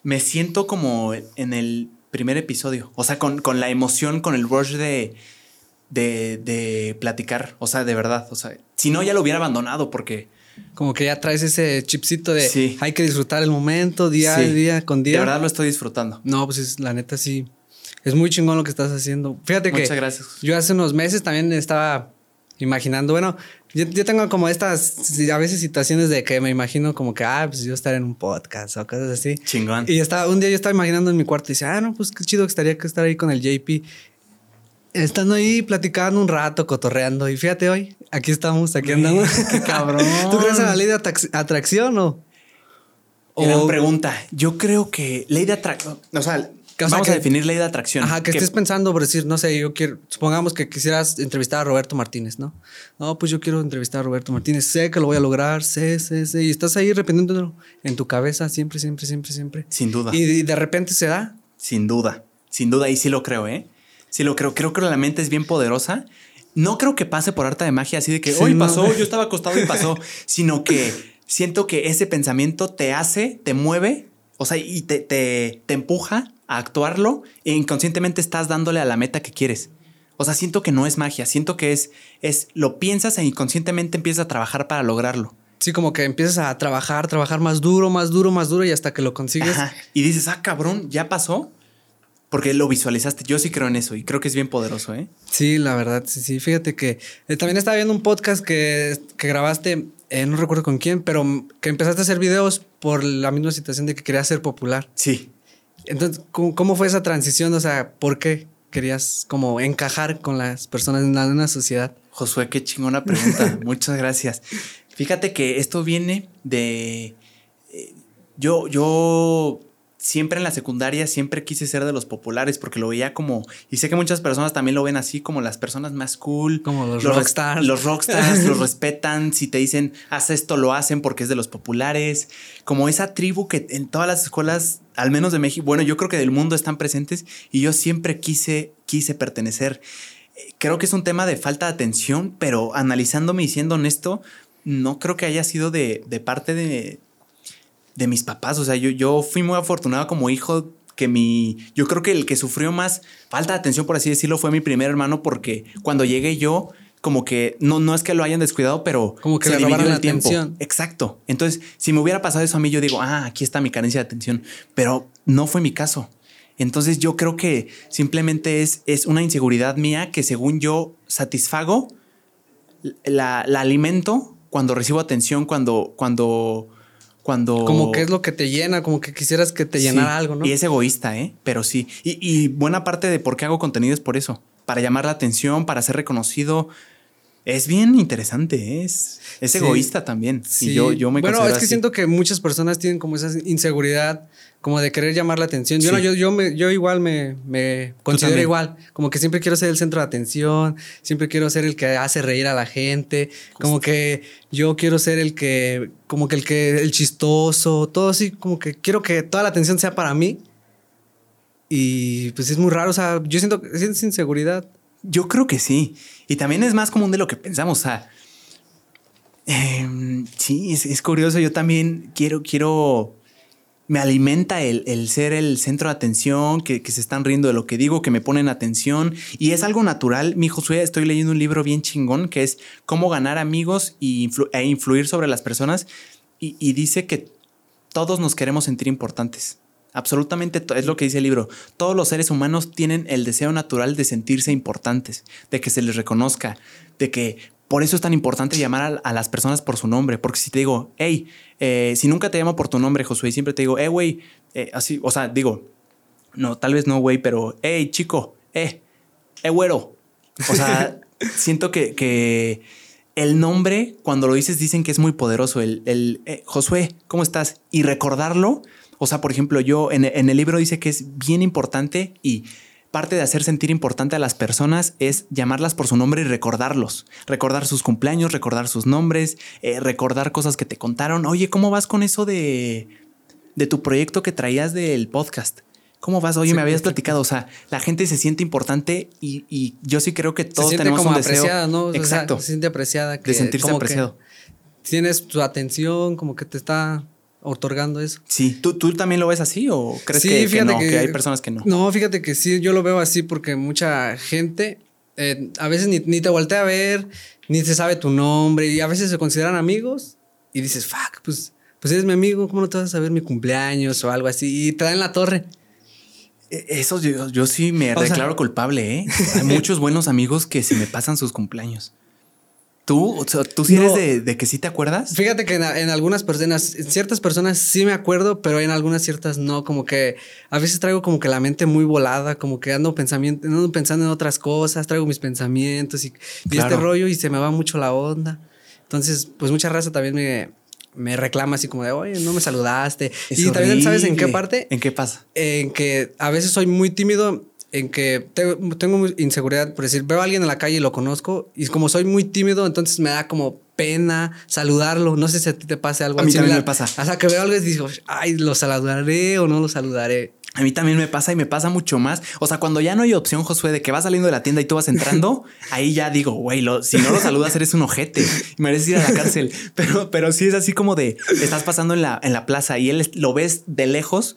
Me siento como en el primer episodio. O sea, con, con la emoción, con el rush de, de, de platicar. O sea, de verdad. O sea, si no, ya lo hubiera abandonado porque. Como que ya traes ese chipcito de Sí. hay que disfrutar el momento día a sí, día con día. De verdad lo estoy disfrutando. No, pues es, la neta sí. Es muy chingón lo que estás haciendo. Fíjate que Muchas gracias. yo hace unos meses también estaba imaginando, bueno, yo, yo tengo como estas a veces situaciones de que me imagino como que, ah, pues yo estar en un podcast o cosas así. Chingón. Y estaba, un día yo estaba imaginando en mi cuarto y decía, ah, no, pues qué chido que estaría que estar ahí con el JP. Estando ahí platicando un rato, cotorreando. Y fíjate hoy, aquí estamos, aquí andamos. Qué cabrón. ¿Tú crees en la ley de atrac- atracción o? Gran o- pregunta. Yo creo que ley de atracción. O sea, Que, o sea, vamos que- a definir ley de atracción. Ajá, que, Que- estés pensando por decir, no sé, yo quiero, supongamos que quisieras entrevistar a Roberto Martínez, ¿no? No, pues yo quiero entrevistar a Roberto Martínez, sé que lo voy a lograr, sé, sé, sé, y estás ahí repitiéndolo en tu cabeza siempre, siempre, siempre, siempre. Sin duda. Y, y de repente se da. Sin duda. Sin duda. Y sí lo creo, ¿eh? Sí lo creo. Creo que la mente es bien poderosa. No creo que pase por arte de magia así de que Sí, hoy no. pasó, yo estaba acostado y pasó, sino que siento que ese pensamiento te hace, te mueve, o sea, y te, te, te empuja a actuarlo e inconscientemente estás dándole a la meta que quieres. O sea, siento que no es magia, siento que es, es lo piensas e inconscientemente empiezas a trabajar para lograrlo. Sí, como que empiezas a trabajar, trabajar más duro, más duro, más duro y hasta que lo consigues. Ajá. Y dices, ah, cabrón, ya pasó. Porque lo visualizaste. Yo sí creo en eso y creo que es bien poderoso, ¿eh? Sí, la verdad, sí, sí. Fíjate que eh, también estaba viendo un podcast que, que grabaste, eh, no recuerdo con quién, pero que empezaste a hacer videos por la misma situación de que querías ser popular. Sí. Entonces, ¿cómo, cómo fue esa transición? O sea, ¿por qué querías como encajar con las personas en la- en una sociedad? Josué, qué chingona pregunta. Muchas gracias. Fíjate que esto viene de. eh, Yo, yo siempre en la secundaria siempre quise ser de los populares porque lo veía como. Y sé que muchas personas también lo ven así, como las personas más cool. Como los res- rockstars. Los rockstars los respetan. Si te dicen, haz esto, lo hacen porque es de los populares. Como esa tribu que en todas las escuelas, al menos de México, bueno, yo creo que del mundo están presentes. Y yo siempre quise, quise pertenecer creo que es un tema de falta de atención, pero analizándome y siendo honesto, no creo que haya sido de, de parte de, de mis papás. O sea, yo, yo fui muy afortunado como hijo que mi... Yo creo que el que sufrió más falta de atención, por así decirlo, fue mi primer hermano porque cuando llegué yo, como que no, no es que lo hayan descuidado, pero Como que se le dividió robaron el la tiempo. atención. Exacto. Entonces, si me hubiera pasado eso a mí, yo digo, ah, aquí está mi carencia de atención, pero no fue mi caso. Entonces yo creo que simplemente es, es una inseguridad mía que según yo satisfago, la, la alimento cuando recibo atención, cuando, cuando, cuando... Como que es lo que te llena, como que quisieras que te llenara Sí, algo, ¿no? Y es egoísta, ¿eh? Pero sí. Y, y buena parte de por qué hago contenido es por eso. Para llamar la atención, para ser reconocido. Es bien interesante, es, es Sí. egoísta también. Sí. Y yo, yo me bueno, es que así. siento que muchas personas tienen como esa inseguridad, como de querer llamar la atención. Yo, Sí. no, yo, yo, me, yo igual me, me considero igual, como que siempre quiero ser el centro de atención, siempre quiero ser el que hace reír a la gente, como que yo quiero ser el que, como que el que, el chistoso, todo así, como que quiero que toda la atención sea para mí. Y pues es muy raro, o sea, yo siento que sientes inseguridad. Yo creo que sí. Y también es más común de lo que pensamos. O sea, em, sí, es, curioso. Yo también quiero, quiero. Me alimenta el, ser el centro de atención, que, se están riendo de lo que digo, que me ponen atención. Y es algo natural. Mi Josué, estoy leyendo un libro bien chingón que es Cómo ganar amigos y e influir sobre las personas. Y dice que todos nos queremos sentir importantes. Absolutamente es lo que dice el libro. Todos los seres humanos tienen el deseo natural de sentirse importantes, de que se les reconozca, de que por eso es tan importante llamar a, a las personas por su nombre. Porque si te digo, hey, eh, si nunca te llamo por tu nombre, Josué, y siempre te digo, eh, güey, eh, así, o sea, digo, no, tal vez no, güey, pero, hey, chico, eh, eh, güero. O sea, siento que, que el nombre, cuando lo dices, dicen que es muy poderoso. El, el eh, Josué, ¿cómo estás? Y recordarlo. O sea, por ejemplo, yo en, en el libro dice que es bien importante y parte de hacer sentir importante a las personas es llamarlas por su nombre y recordarlos. Recordar sus cumpleaños, recordar sus nombres, eh, recordar cosas que te contaron. Oye, ¿cómo vas con eso de, de tu proyecto que traías del podcast? ¿Cómo vas? Oye, Sí, me habías sí. platicado. O sea, la gente se siente importante y, y yo sí creo que Se todos siente tenemos como un deseo. apreciada, ¿no? O sea, Exacto. se siente apreciada. Que de sentirse como que apreciado. Tienes tu atención, como que te está otorgando eso. Sí, ¿Tú, ¿tú también lo ves así o crees que, que no, que hay personas que no? No, fíjate que sí, yo lo veo así porque mucha gente eh, a veces ni, ni te voltea a ver, ni se sabe tu nombre y a veces se consideran amigos y dices, fuck, pues, pues eres mi amigo, ¿cómo no te vas a saber mi cumpleaños o algo así? Y te dan la torre. Eh, Eso yo, yo sí me O sea- declaro culpable, ¿eh? Hay muchos buenos amigos que se me pasan sus cumpleaños. ¿Tú, o sea, ¿tú sí eres de, de que sí te acuerdas? Fíjate que en, en algunas personas, en ciertas personas sí me acuerdo, pero en algunas ciertas no. Como que a veces traigo como que la mente muy volada, como que ando, pensamiento, ando pensando en otras cosas, traigo mis pensamientos y, y Claro. este rollo y se me va mucho la onda. Entonces, pues mucha raza también me, me reclama así como de, oye, no me saludaste. Es y también, ¿sabes en qué parte? ¿En qué pasa? en que a veces soy muy tímido, en que te- tengo inseguridad, por decir, veo a alguien en la calle y lo conozco, y como soy muy tímido, entonces me da como pena saludarlo. No sé si a ti te pase algo A mí también me pasa. Hasta que veo algo y digo, ay, lo saludaré o no lo saludaré. A mí también me pasa y me pasa mucho más. O sea, cuando ya no hay opción, Josué, de que vas saliendo de la tienda y tú vas entrando, ahí ya digo, güey, si no lo saludas eres un ojete mereces ir a la cárcel. Pero, pero sí es así como de estás pasando en la, en la plaza y él lo ves de lejos.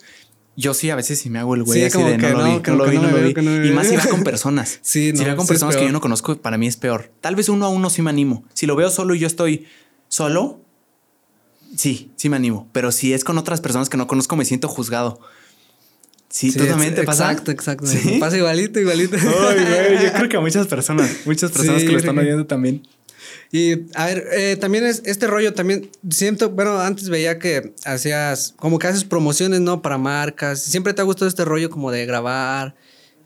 Yo sí, a veces sí me hago el güey Sí, así como de no lo no, lo vi, no lo vi. Y más si va con personas. Sí, si no, va con sí personas que yo no conozco, para mí es peor. Tal vez uno a uno sí me animo. Si lo veo solo y yo estoy solo, sí, sí me animo. Pero si es con otras personas que no conozco, me siento juzgado. Sí, Sí, tú también te pasa. Exacto, exacto. Pasa igualito, igualito. Ay, güey, yo creo que a muchas personas, muchas personas Sí, que lo están oyendo también. Y a ver, eh, también es este rollo, también siento, bueno, antes veía que hacías, como que haces promociones, ¿no? Para marcas. Siempre te ha gustado este rollo como de grabar,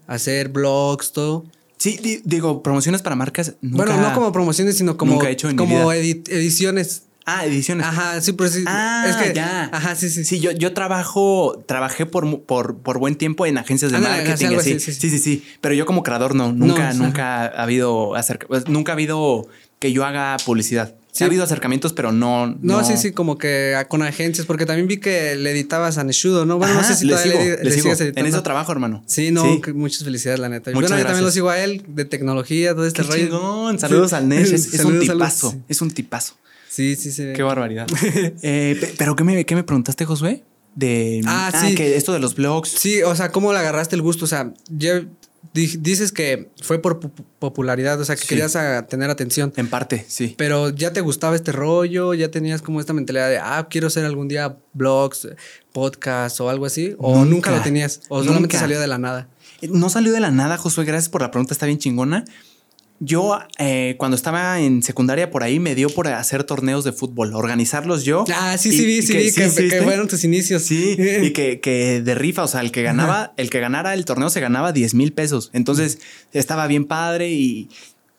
hacer blogs, todo. Sí, di- digo, promociones para marcas. Nunca... Bueno, no como promociones, sino como, nunca he hecho como edi- ediciones. Ah, ediciones. Ajá, sí, pues sí. Ah, es que, ya. Ajá, sí, sí. Sí, yo, yo trabajo, trabajé por, por, por buen tiempo en agencias de marketing. algo así. así, sí, sí, sí. sí, sí. Pero yo como creador no, nunca, sea. nunca ha habido acerca, pues, nunca ha habido que yo haga publicidad. Sí. Sí. Ha habido acercamientos, pero no. No, sí, sí, como que con agencias, porque también vi que le editabas a Neshudo, ¿no? Bueno, Ajá, no sé si le sigo, le, le le sigo. En eso trabajo, hermano. Sí, no, Sí. muchas felicidades, la neta. Muchas bueno, yo también lo gracias. sigo a él, de tecnología, todo este Qué rollo. chingón. Saludos al Nesh. Es, es un saludos. tipazo. Es un tipazo. Sí, sí, sí. Qué barbaridad. Eh, pe- pero ¿qué me, qué me preguntaste, Josué? De Ah, sí. que esto de los blogs. Sí, o sea, ¿cómo le agarraste el gusto? O sea, di- dices que fue por pu- popularidad, o sea, que Sí. querías a- tener atención. En parte, sí. Pero ya te gustaba este rollo, ya tenías como esta mentalidad de, ah, quiero hacer algún día blogs, podcasts o algo así. O nunca, Nunca. lo tenías, o solamente Nunca. salió de la nada. No salió de la nada, Josué. Gracias por la pregunta, está bien chingona. Yo, eh, cuando estaba en secundaria por ahí, me dio por hacer torneos de fútbol, organizarlos yo. Ah, sí, sí, vi, sí, vi, que, que ¿viste? fueron tus inicios. Sí, y que, que de rifa, o sea, el que ganaba, el que ganara el torneo se ganaba 10 mil pesos. Entonces estaba bien padre y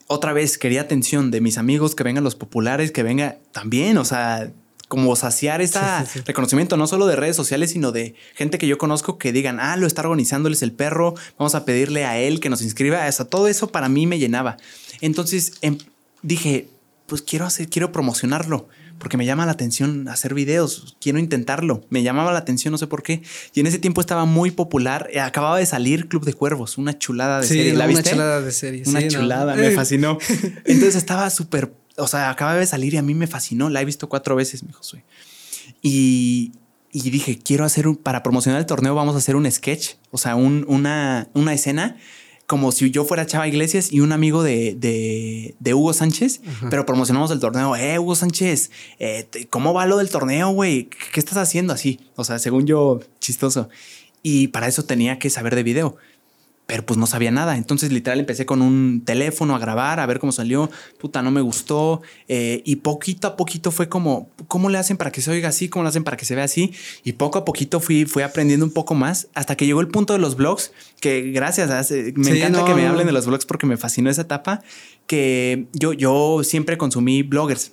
otra vez quería atención de mis amigos, que vengan los populares, que venga también, o sea, como saciar ese Sí, sí, sí. reconocimiento, no solo de redes sociales, sino de gente que yo conozco que digan, ah, lo está organizándoles el perro, vamos a pedirle a él que nos inscriba. O sea, todo eso para mí me llenaba. Entonces em, dije, pues quiero hacer, quiero promocionarlo porque me llama la atención hacer videos, quiero intentarlo, me llamaba la atención, no sé por qué. Y en ese tiempo estaba muy popular, eh, acababa de salir Club de Cuervos, una chulada de serie, ¿la una viste? chulada de serie. Una no. chulada, me fascinó. Entonces estaba súper, o sea, acababa de salir y a mí me fascinó, la he visto cuatro veces, mi Josué. Y, y dije, quiero hacer un, para promocionar el torneo, vamos a hacer un sketch, o sea, un- una, una escena como si yo fuera Chava Iglesias y un amigo de, de, de Hugo Sánchez, pero promocionamos el torneo. Eh, Hugo Sánchez, eh, ¿cómo va lo del torneo, güey? ¿Qué, qué estás haciendo así? O sea, según yo, chistoso. Y para eso tenía que saber de video pero pues no sabía nada. Entonces, literal, empecé con un teléfono a grabar, a ver cómo salió. Puta, no me gustó. Eh, y poquito a poquito fue como, ¿cómo le hacen para que se oiga así? ¿Cómo le hacen para que se vea así? Y poco a poquito fui, fui aprendiendo un poco más hasta que llegó el punto de los blogs, que gracias, hace- me Sí, encanta no, que me hablen de los blogs porque me fascinó esa etapa, que yo, yo siempre consumí bloggers.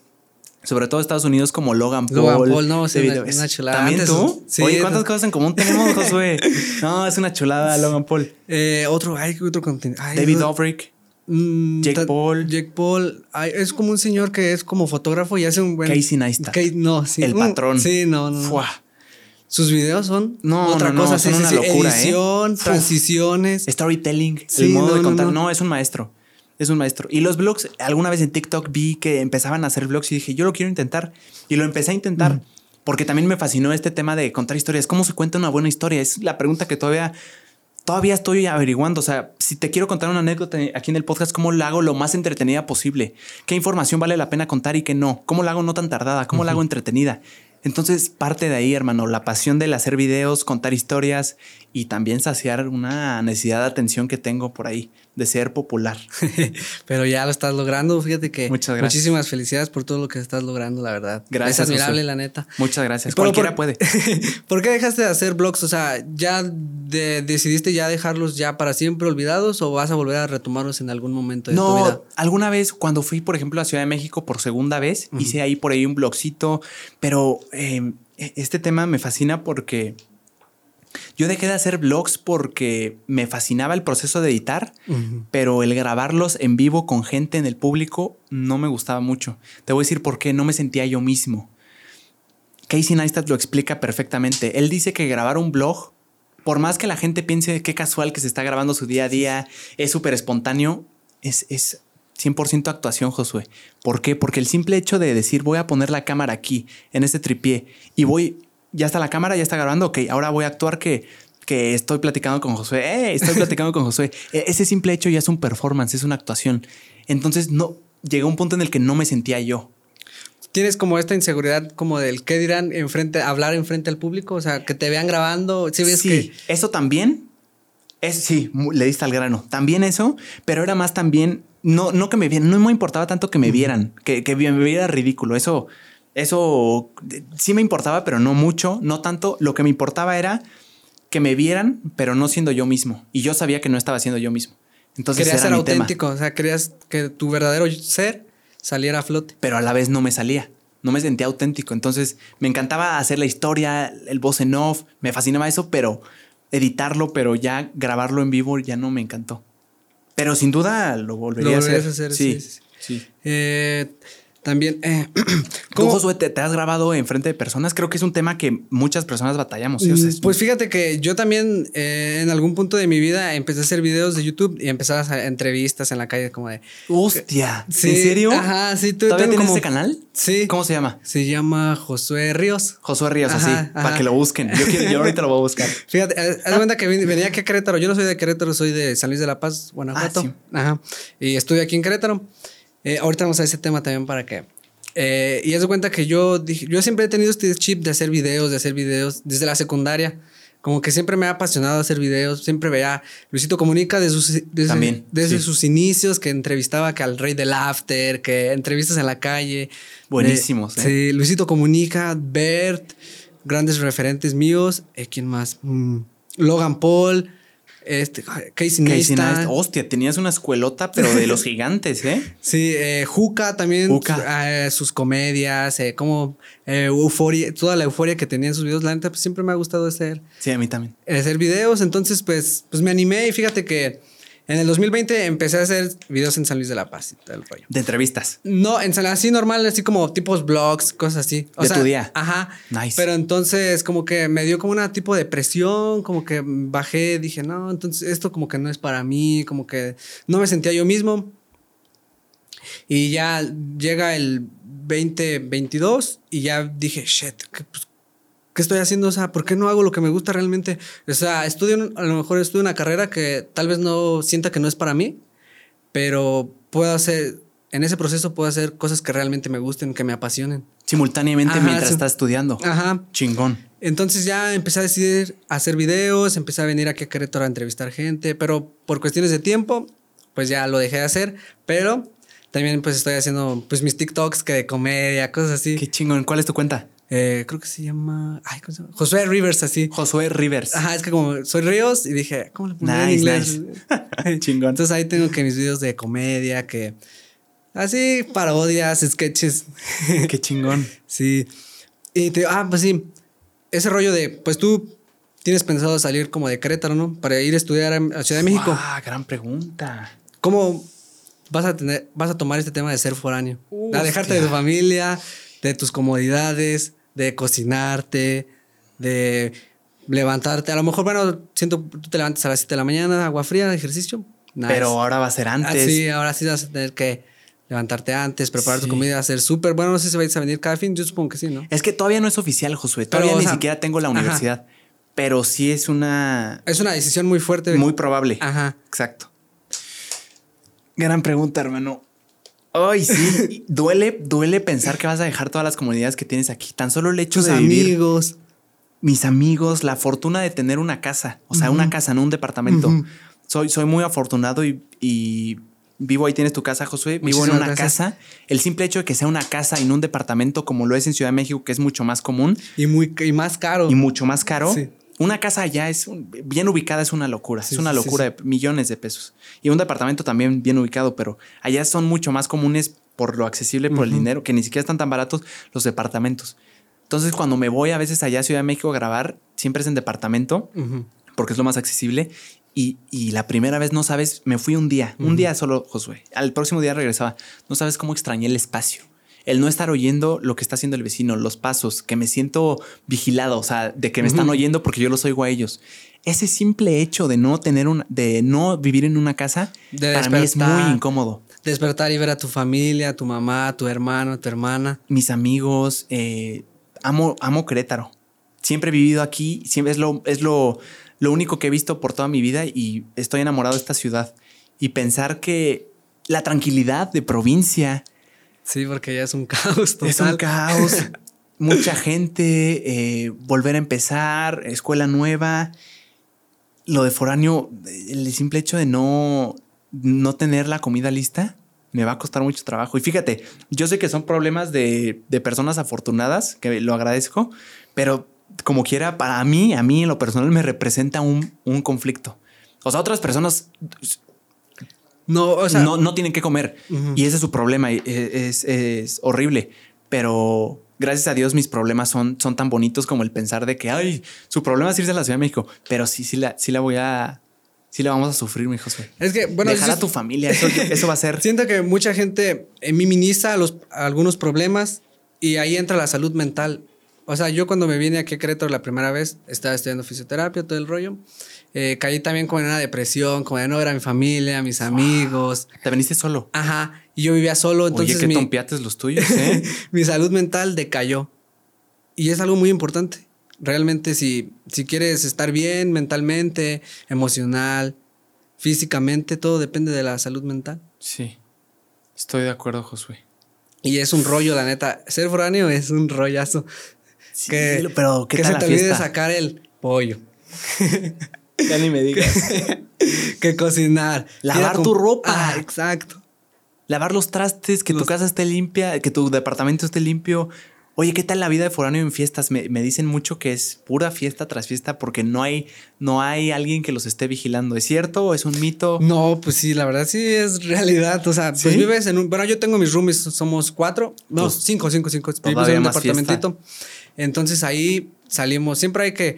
Sobre todo Estados Unidos como Logan Paul. Logan Paul, no, sí, una- una chulada. ¿También Antes, tú? sí, Oye, ¿cuántas no. cosas en común tenemos, Josué? No, es una chulada Logan Paul. Eh, otro, ay, otro contenido. Ay, David no. Dobrik. Mm, Jake Paul. Jake Paul. Ay, es como un señor que es como fotógrafo y hace un buen. Casey Neistat. No, sí. El un- patrón. Sí, no, no. Fuá. Sus videos son No, otra no, no, cosa. son sí, una sí, locura, ¿eh? Edición, transiciones. Storytelling, Sí, el modo no, de contar. No, es un maestro. Es un maestro. Y los blogs, alguna vez en TikTok vi que empezaban a hacer blogs y dije, yo lo quiero intentar. Y lo empecé a intentar. Porque también me fascinó este tema de contar historias. ¿Cómo se cuenta una buena historia? Es la pregunta que todavía, todavía estoy averiguando. O sea, si te quiero contar una anécdota aquí en el podcast, ¿cómo la hago lo más entretenida posible? ¿Qué información vale la pena contar y qué no? ¿Cómo la hago no tan tardada? ¿Cómo la hago entretenida? Entonces parte de ahí, hermano, la pasión del hacer videos, contar historias y también saciar una necesidad de atención que tengo por ahí, de ser popular. Pero ya lo estás logrando. Fíjate que. Muchas gracias. Muchísimas felicidades por todo lo que estás logrando, la verdad. Gracias, Es admirable, la neta. Muchas gracias. Pero Cualquiera por- puede. ¿Por qué dejaste de hacer blogs? O sea, ¿ya de- decidiste ya dejarlos ya para siempre olvidados o vas a volver a retomarlos en algún momento de tu vida? No, alguna vez cuando fui, por ejemplo, a Ciudad de México por segunda vez, hice ahí por ahí un blogcito, pero eh, este tema me fascina porque yo dejé de hacer blogs porque me fascinaba el proceso de editar, pero el grabarlos en vivo con gente en el público no me gustaba mucho. Te voy a decir por qué, no me sentía yo mismo. Casey Neistat lo explica perfectamente. Él dice que grabar un blog Por más que la gente piense qué casual que se está grabando su día a día, es súper espontáneo, es, es 100% actuación, Josué. ¿Por qué? Porque el simple hecho de decir voy a poner la cámara aquí, en este tripié, y voy, ya está la cámara, ya está grabando, ok, ahora voy a actuar que, que estoy platicando con Josué, ¡eh! Estoy platicando con Josué. E- Ese simple hecho ya es un performance, es una actuación. Entonces, no, llegó un punto en el que no me sentía yo. Tienes como esta inseguridad como del qué dirán enfrente, hablar enfrente al público, o sea, que te vean grabando. Si ves sí, que eso también. Es, sí, le diste al grano. También eso, pero era más también. No, no que me vieran, no me importaba tanto que me vieran, que, que me viera ridículo. Eso, eso sí me importaba, pero no mucho, no tanto. Lo que me importaba era que me vieran, pero no siendo yo mismo. Y yo sabía que no estaba siendo yo mismo. Entonces querías era ser mi tema. auténtico, o sea, querías que tu verdadero ser saliera a flote. pero a la vez no me salía. No me sentía auténtico. Entonces me encantaba hacer la historia, el voz en off, me fascinaba eso, pero editarlo, pero ya grabarlo en vivo ya no me encantó. Pero sin duda lo volvería Lo a hacer. a hacer, sí, sí, sí. Eh, también, eh, ¿Tú, ¿cómo- Josué, te, te has grabado en frente de personas? Creo que es un tema que muchas personas batallamos. es- Pues fíjate que yo también eh, en algún punto de mi vida empecé a hacer videos de YouTube y empezaba a hacer entrevistas en la calle como de... Hostia, Sí, ¿en serio? Ajá, sí, tú ¿Todavía tienes como- ese canal? Sí. ¿Cómo se llama? Se llama Josué Ríos. Josué Ríos, Ajá, así, ajá. para que lo busquen. Yo, quiero- yo ahorita lo voy a buscar. Fíjate, haz haz cuenta que venía aquí a Querétaro. Yo no soy de Querétaro, soy de San Luis de la Paz, Guanajuato. Ah, sí. Ajá. Y estudio aquí en Querétaro. Eh, ahorita vamos a ese tema también para que. eh, y haz de cuenta que yo dije, yo siempre he tenido este chip de hacer videos, de hacer videos desde la secundaria. Como que siempre me ha apasionado hacer videos. Siempre veía Luisito Comunica desde sus, desde, También, desde sí. sus inicios, que entrevistaba que al rey del after, que entrevistas en la calle. Buenísimos, Eh. Sí, Luisito Comunica, Bert, grandes referentes míos. Eh, ¿Quién más? Mm, Logan Paul, este, Casey Casey Neistat. Hostia, tenías una escuelota, pero de los gigantes, ¿eh? Sí, eh, Juca también, Juca. eh, sus comedias, eh, como euforia, toda la euforia que tenía en sus videos, la neta, pues siempre me ha gustado hacer, Sí, a mí también. hacer videos, entonces pues, pues me animé y fíjate que en el 2020 empecé a hacer videos en San Luis de la Paz y todo el rollo. De entrevistas. No, en San así normal, así como tipos blogs, cosas así. De tu día. Ajá. Nice. Pero entonces como que me dio como una tipo de presión, como que bajé, dije, no, entonces esto como que no es para mí, como que no me sentía yo mismo. Y ya llega el 2022 y ya dije, shit, ¿qué, pues, ¿qué estoy haciendo? O sea, ¿por qué no hago lo que me gusta realmente? O sea, estudio, a lo mejor estudio una carrera que tal vez no sienta que no es para mí, pero puedo hacer, en ese proceso puedo hacer cosas que realmente me gusten, que me apasionen. Simultáneamente Ajá, mientras sí. estás estudiando. Ajá. Chingón. Entonces ya empecé a decidir hacer videos, empecé a venir aquí a Querétaro a entrevistar gente, pero por cuestiones de tiempo, pues ya lo dejé de hacer, pero también pues estoy haciendo pues mis TikToks que de comedia, cosas así. Qué chingón. ¿Cuál es tu cuenta? Eh, creo que se llama, ay, ¿cómo se llama? Josué Rivers, así. Josué Rivers. Ajá, es que como soy Ríos y dije, ¿cómo le pondré en inglés? nice. Chingón. Entonces ahí tengo que mis videos de comedia, que así parodias, sketches. Qué chingón. sí. Y te, ah, pues sí. Ese rollo de, pues tú tienes pensado salir como de Querétaro, ¿no? Para ir a estudiar a a Ciudad de México. Ah, gran pregunta. ¿Cómo vas a tener, vas a tomar este tema de ser foráneo? Hostia. A dejarte de tu familia, de tus comodidades, de cocinarte, de levantarte. A lo mejor, bueno, siento, tú te levantas a las 7 de la mañana, agua fría, ejercicio. Nice. Pero ahora va a ser Ah, antes. sí, ahora sí vas a tener que levantarte antes, preparar Sí. tu comida, hacer súper. Bueno, no sé si vais a venir cada fin, yo supongo que sí, ¿no? Es que todavía no es oficial, Josué. Todavía ni sea, siquiera tengo la ajá. universidad. Pero sí es una. Es una decisión muy fuerte. Muy probable. Ajá. Exacto. Gran pregunta, hermano. Ay, sí. duele, duele pensar que vas a dejar todas las comunidades que tienes aquí. Tan solo el hecho Tus de vivir. amigos. mis amigos, la fortuna de tener una casa, o sea, una casa, no un departamento. Soy, soy muy afortunado y, y vivo ahí, tienes tu casa, Josué, vivo en una gracias. casa. El simple hecho de que sea una casa y no un departamento como lo es en Ciudad de México, que es mucho más común Y, muy, y más caro. y mucho más caro. Sí. Una casa allá es un- bien ubicada, es una locura, Sí, es una sí, locura sí. de millones de pesos. Y un departamento también bien ubicado, pero allá son mucho más comunes por lo accesible, por el dinero, que ni siquiera están tan baratos los departamentos. Entonces, cuando me voy a veces allá a Ciudad de México a grabar, siempre es en departamento, porque es lo más accesible. Y, y la primera vez, no sabes, me fui un día, un día solo, Josué. Al próximo día regresaba. No sabes cómo extrañé el espacio. El no estar oyendo lo que está haciendo el vecino, los pasos, que me siento vigilado, o sea, de que me están oyendo porque yo los oigo a ellos. Ese simple hecho de no tener un, de no vivir en una casa, De para mí es muy incómodo. Despertar y ver a tu familia, a tu mamá, a tu hermano, a tu hermana. Mis amigos, eh, amo, amo Querétaro. Siempre he vivido aquí, siempre es lo, es lo, lo único que he visto por toda mi vida y estoy enamorado de esta ciudad. Y pensar que la tranquilidad de provincia, Sí, porque ya es un caos total. Es un caos. Mucha gente, eh, volver a empezar, escuela nueva. Lo de foráneo, el simple hecho de no, no tener la comida lista, me va a costar mucho trabajo. Y fíjate, yo sé que son problemas de, de personas afortunadas, que lo agradezco, pero como quiera, para mí, a mí en lo personal me representa un, un conflicto. O sea, otras personas No, o sea, no, no tienen que comer. Y ese es su problema. y Es, es horrible. Pero gracias a Dios mis problemas son, son tan bonitos como el pensar de que, ay, su problema es irse a la Ciudad de México. Pero sí, sí la, sí la voy a... Sí la vamos a sufrir, mi José. es que, bueno, Dejar a tu familia, eso, eso va a ser... Siento que mucha gente minimiza los, algunos problemas y ahí entra la salud mental. O sea, yo cuando me vine aquí a Querétaro la primera vez, estaba estudiando fisioterapia, todo el rollo. Eh, caí también como en una depresión, como de no ver a mi familia, a mis amigos. Te veniste solo. Ajá. Y yo vivía solo, entonces Oye, qué mi, tompiates los tuyos, ¿eh? mi salud mental decayó. Y es algo muy importante. Realmente, si, si quieres estar bien mentalmente, emocional, físicamente, todo depende de la salud mental. sí. Estoy de acuerdo, Josué. Y es un rollo, la neta. Ser foráneo es un rollazo. Sí, que, pero ¿qué que tal se la te olvide sacar el pollo. Ya ni me digas. que cocinar. Lavar tu ropa. Ah, exacto. Lavar los trastes, que tu casa esté limpia, que tu departamento esté limpio. Oye, ¿qué tal la vida de foráneo en fiestas? Me, me dicen mucho que es pura fiesta tras fiesta porque no hay, no hay alguien que los esté vigilando. ¿Es cierto o es un mito? No, pues sí, la verdad sí es realidad. O sea, ¿Sí? pues vives en un. Bueno, yo tengo mis roomies, somos cuatro. No, Pues, cinco, cinco, cinco. Vivimos en un departamentito. Entonces ahí salimos. Siempre hay que.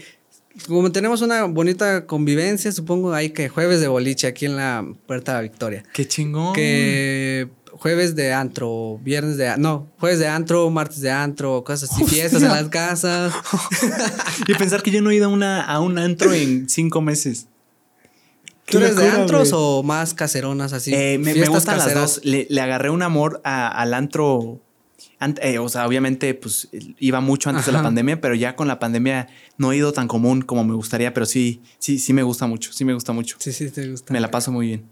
Como tenemos una bonita convivencia, supongo hay que jueves de boliche aquí en la Puerta de la Victoria. Qué chingón. Que jueves de antro, viernes de no, jueves de antro, martes de antro, cosas así, fiestas en las casas. Y pensar que yo no he ido a, una, a un antro en cinco meses. ¿Tú eres de antros güey. o más caseronas así? Eh, me, gustan las dos. Le, le agarré un amor a- al antro. Eh, o sea, obviamente, pues iba mucho antes de la pandemia, pero ya con la pandemia no he ido tan común como me gustaría, pero sí, sí, sí me gusta mucho. Sí me gusta mucho. Sí, sí, te gusta. Me la paso muy bien.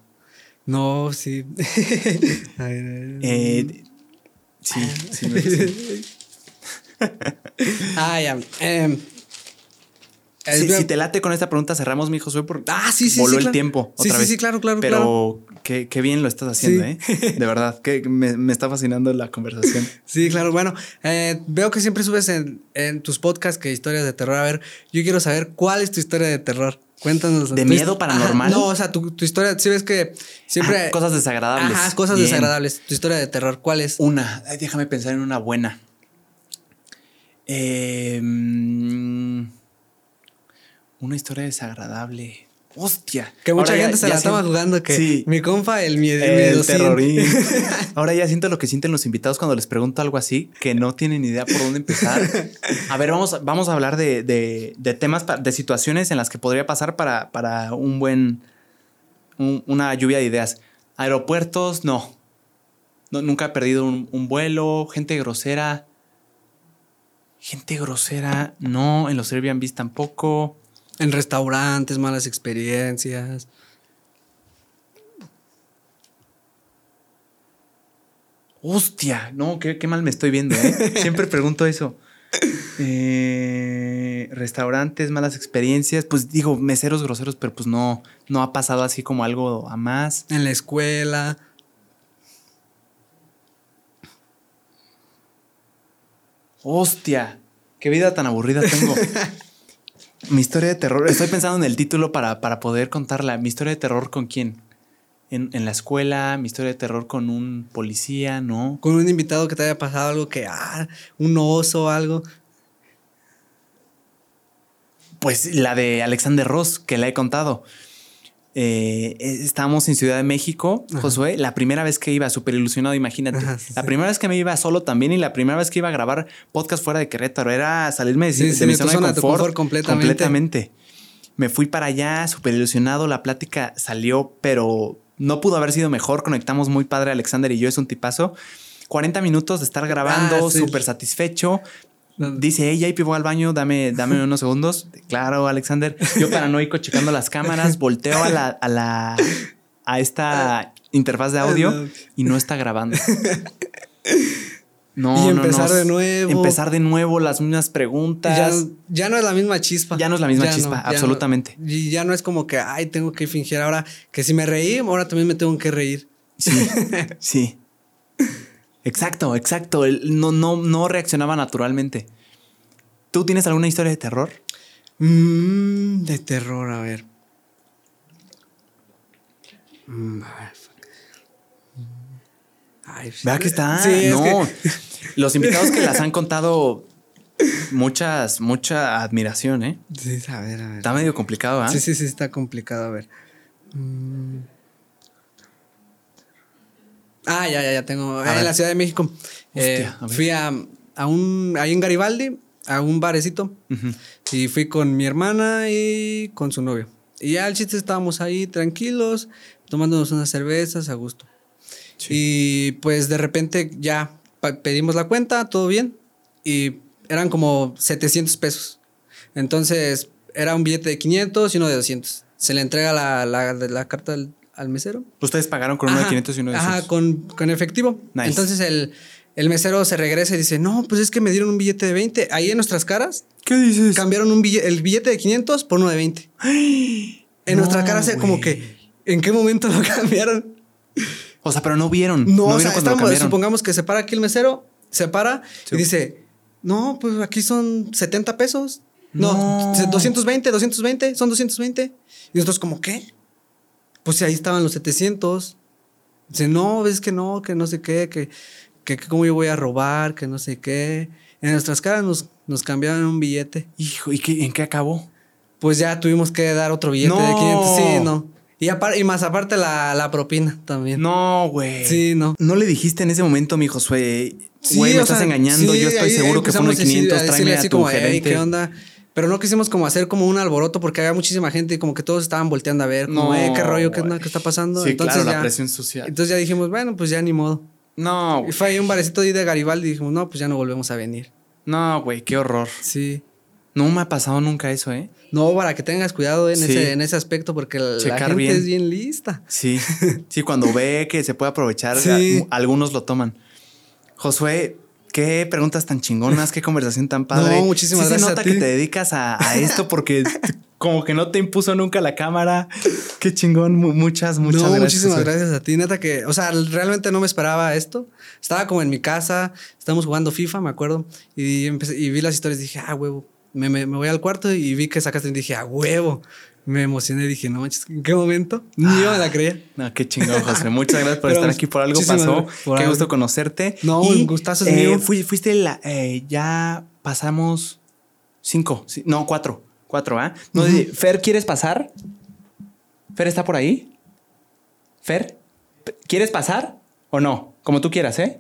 No, sí. A ver, a ver. Eh, sí, sí me gusta. ah, ya. Em, Si, te late con esta pregunta, cerramos, mi Josué, porque Ah, sí, sí, voló sí, el claro. tiempo. Sí, Otra sí, vez. sí, claro, claro, Pero Qué, qué bien lo estás haciendo, Sí. ¿eh? De verdad, que me, me está fascinando la conversación. Sí, claro. Bueno, eh, veo que siempre subes en, en tus podcasts que historias de terror. A ver, yo quiero saber cuál es tu historia de terror. Cuéntanos. ¿De miedo paranormal? Ajá, No, o sea, tu, tu historia, si ves que siempre... Ah, cosas desagradables. Ajá, cosas Bien. desagradables. Tu historia de terror, ¿cuál es? Una, ay, déjame pensar en una buena. Eh, una historia desagradable. Hostia. Que mucha Ahora ya- gente se ya la estaba jugando que Sí. mi compa, el, mie- el, terrorín. Ahora ya siento lo que sienten los invitados cuando les pregunto algo así, que no tienen idea por dónde empezar. A ver, vamos, a- vamos a hablar de, de- de temas, de situaciones en las que podría pasar para, para un buen, un- una lluvia de ideas. Aeropuertos, no. No, Nunca he perdido un, un vuelo, gente grosera. Gente grosera, no. En los Airbnb tampoco. En restaurantes, malas experiencias. Hostia, no, qué, qué mal me estoy viendo, ¿eh? Siempre pregunto eso. Eh, restaurantes, malas experiencias. Pues digo, meseros groseros, pero pues no, no ha pasado así como algo a más. En la escuela. Hostia, qué vida tan aburrida tengo. Mi historia de terror. Estoy pensando en el título para, para poder contarla. Mi historia de terror con quién? En, en la escuela, mi historia de terror con un policía, ¿no? Con un invitado que te haya pasado algo que, ah, un oso o algo. Pues la de Alexander Ross, que la he contado. Eh, estábamos en Ciudad de México, Josué, la primera vez que iba, súper ilusionado, imagínate. Ajá, sí, la sí. primera vez que me iba solo también y la primera vez que iba a grabar podcast fuera de Querétaro era salirme de, Sí, de mi zona, de confort, confort completamente. completamente. Me fui para allá, súper ilusionado, la plática salió, pero no pudo haber sido mejor, conectamos muy padre Alexander y yo, es un tipazo. 40 minutos de estar grabando, Ah, súper satisfecho. Dice, hey, JP, voy al baño, dame, dame unos segundos. Claro, Alexander. Yo paranoico checando las cámaras, volteo a la, a la, a esta interfaz de audio y no está grabando. No, Y empezar no. de nuevo. Empezar de nuevo, las mismas preguntas. ya no es la misma chispa. Ya no es la misma Ya chispa, no, absolutamente. Y ya no es como que, ay, tengo que fingir ahora que si me reí, ahora también me tengo que reír. Sí, sí. Exacto, exacto. No, no, no reaccionaba naturalmente. ¿Tú tienes alguna historia de terror? Mm, de terror, a ver. Mm, ay, Vea que está. Sí, es no. que- Los invitados que las han contado muchas, mucha admiración, ¿eh? Sí, a ver, a ver. Está medio complicado, ¿ah? Sí, sí, sí, está complicado. A ver. Mm. Ah, ya, ya, ya tengo. A en ver. la Ciudad de México. eh, Hostia, a fui a, a un. Ahí en Garibaldi, a un barecito. Ujú. Y fui con mi hermana y con su novio. Y ya el chiste estábamos ahí tranquilos, tomándonos unas cervezas a gusto. Y pues de repente ya pedimos la cuenta, todo bien. Y eran como 700 pesos. Entonces era un billete de 500 y uno de 200. Se le entrega la, la, la carta al, al mesero. Ustedes pagaron con uno de Ajá, 500 y uno de Ajá, 200. con, con efectivo. Nice. Entonces el, el mesero se regresa y dice, no, pues es que me dieron un billete de 20. Ahí en nuestras caras ¿Qué dices? cambiaron un bille- el billete de 500 por uno de 20. En No, nuestra cara, se como que, ¿en qué momento lo cambiaron? O sea, pero no vieron. No, No, o sea, estamos- supongamos que se para aquí el mesero, se para Sí. y dice, no, pues aquí son 70 pesos. No, No. 220, 220, son 220. Y nosotros como, ¿qué? Pues sí, ahí estaban los 700. Dice, no, es que no, que no sé qué, que, que, que cómo yo voy a robar, que no sé qué. En nuestras caras nos, nos cambiaron un billete. Hijo, ¿y qué, en qué acabó? Pues ya tuvimos que dar otro billete de No. 500. Sí, no. Y, más aparte la, la propina también. No, güey. Sí, no. No le dijiste en ese momento, mi Josué. Sí, Güey, me o estás sea, engañando. sí, Yo estoy seguro que fue uno de empezamos a decir- 500. a decirle Tráeme a tu como, "Ey, gerente. ¿qué onda? Pero no quisimos como hacer como un alboroto porque había muchísima gente y como que todos estaban volteando a ver, como, No, "Eh, qué rollo, qué, qué está pasando. Sí, entonces claro, la ya, presión social. Entonces ya dijimos, bueno, pues ya ni modo. No, Y güey. fue ahí un barecito ahí de Garibaldi y dijimos, no, pues ya no volvemos a venir. No, güey, qué horror. Sí. No me ha pasado nunca eso, ¿eh? No, para que tengas cuidado en, Sí. ese, en ese aspecto porque la Checar gente bien. es bien lista. Sí, sí, cuando ve que se puede aprovechar, Sí. algunos lo toman. Josué, qué preguntas tan chingonas, qué conversación tan padre. No, muchísimas Sí gracias Se a nota ti. que te dedicas a, a esto porque como que no te impuso nunca la cámara. Qué chingón, mu- muchas, muchas no, gracias. muchísimas gracias a ti. Neta que, o sea, realmente no me esperaba esto. Estaba como en mi casa, estábamos jugando FIFA, me acuerdo, y, empecé, y vi las historias y dije, ah, huevo. Me, me- me voy al cuarto y vi que sacaste y dije, ah, huevo. Me emocioné y dije, no manches, ¿en qué momento? Ni yo me la creía. No, qué chingón, José. Muchas gracias por Pero estar aquí. Por algo pasó. por qué algo. gusto conocerte. No, un gustazo es eh, fui- fuiste la, eh, ya pasamos cinco, sí, no, cuatro. Cuatro, ¿ah? No, di- Fer, ¿quieres pasar? ¿Fer está por ahí? ¿Fer? ¿Quieres pasar o no? Como tú quieras, ¿eh?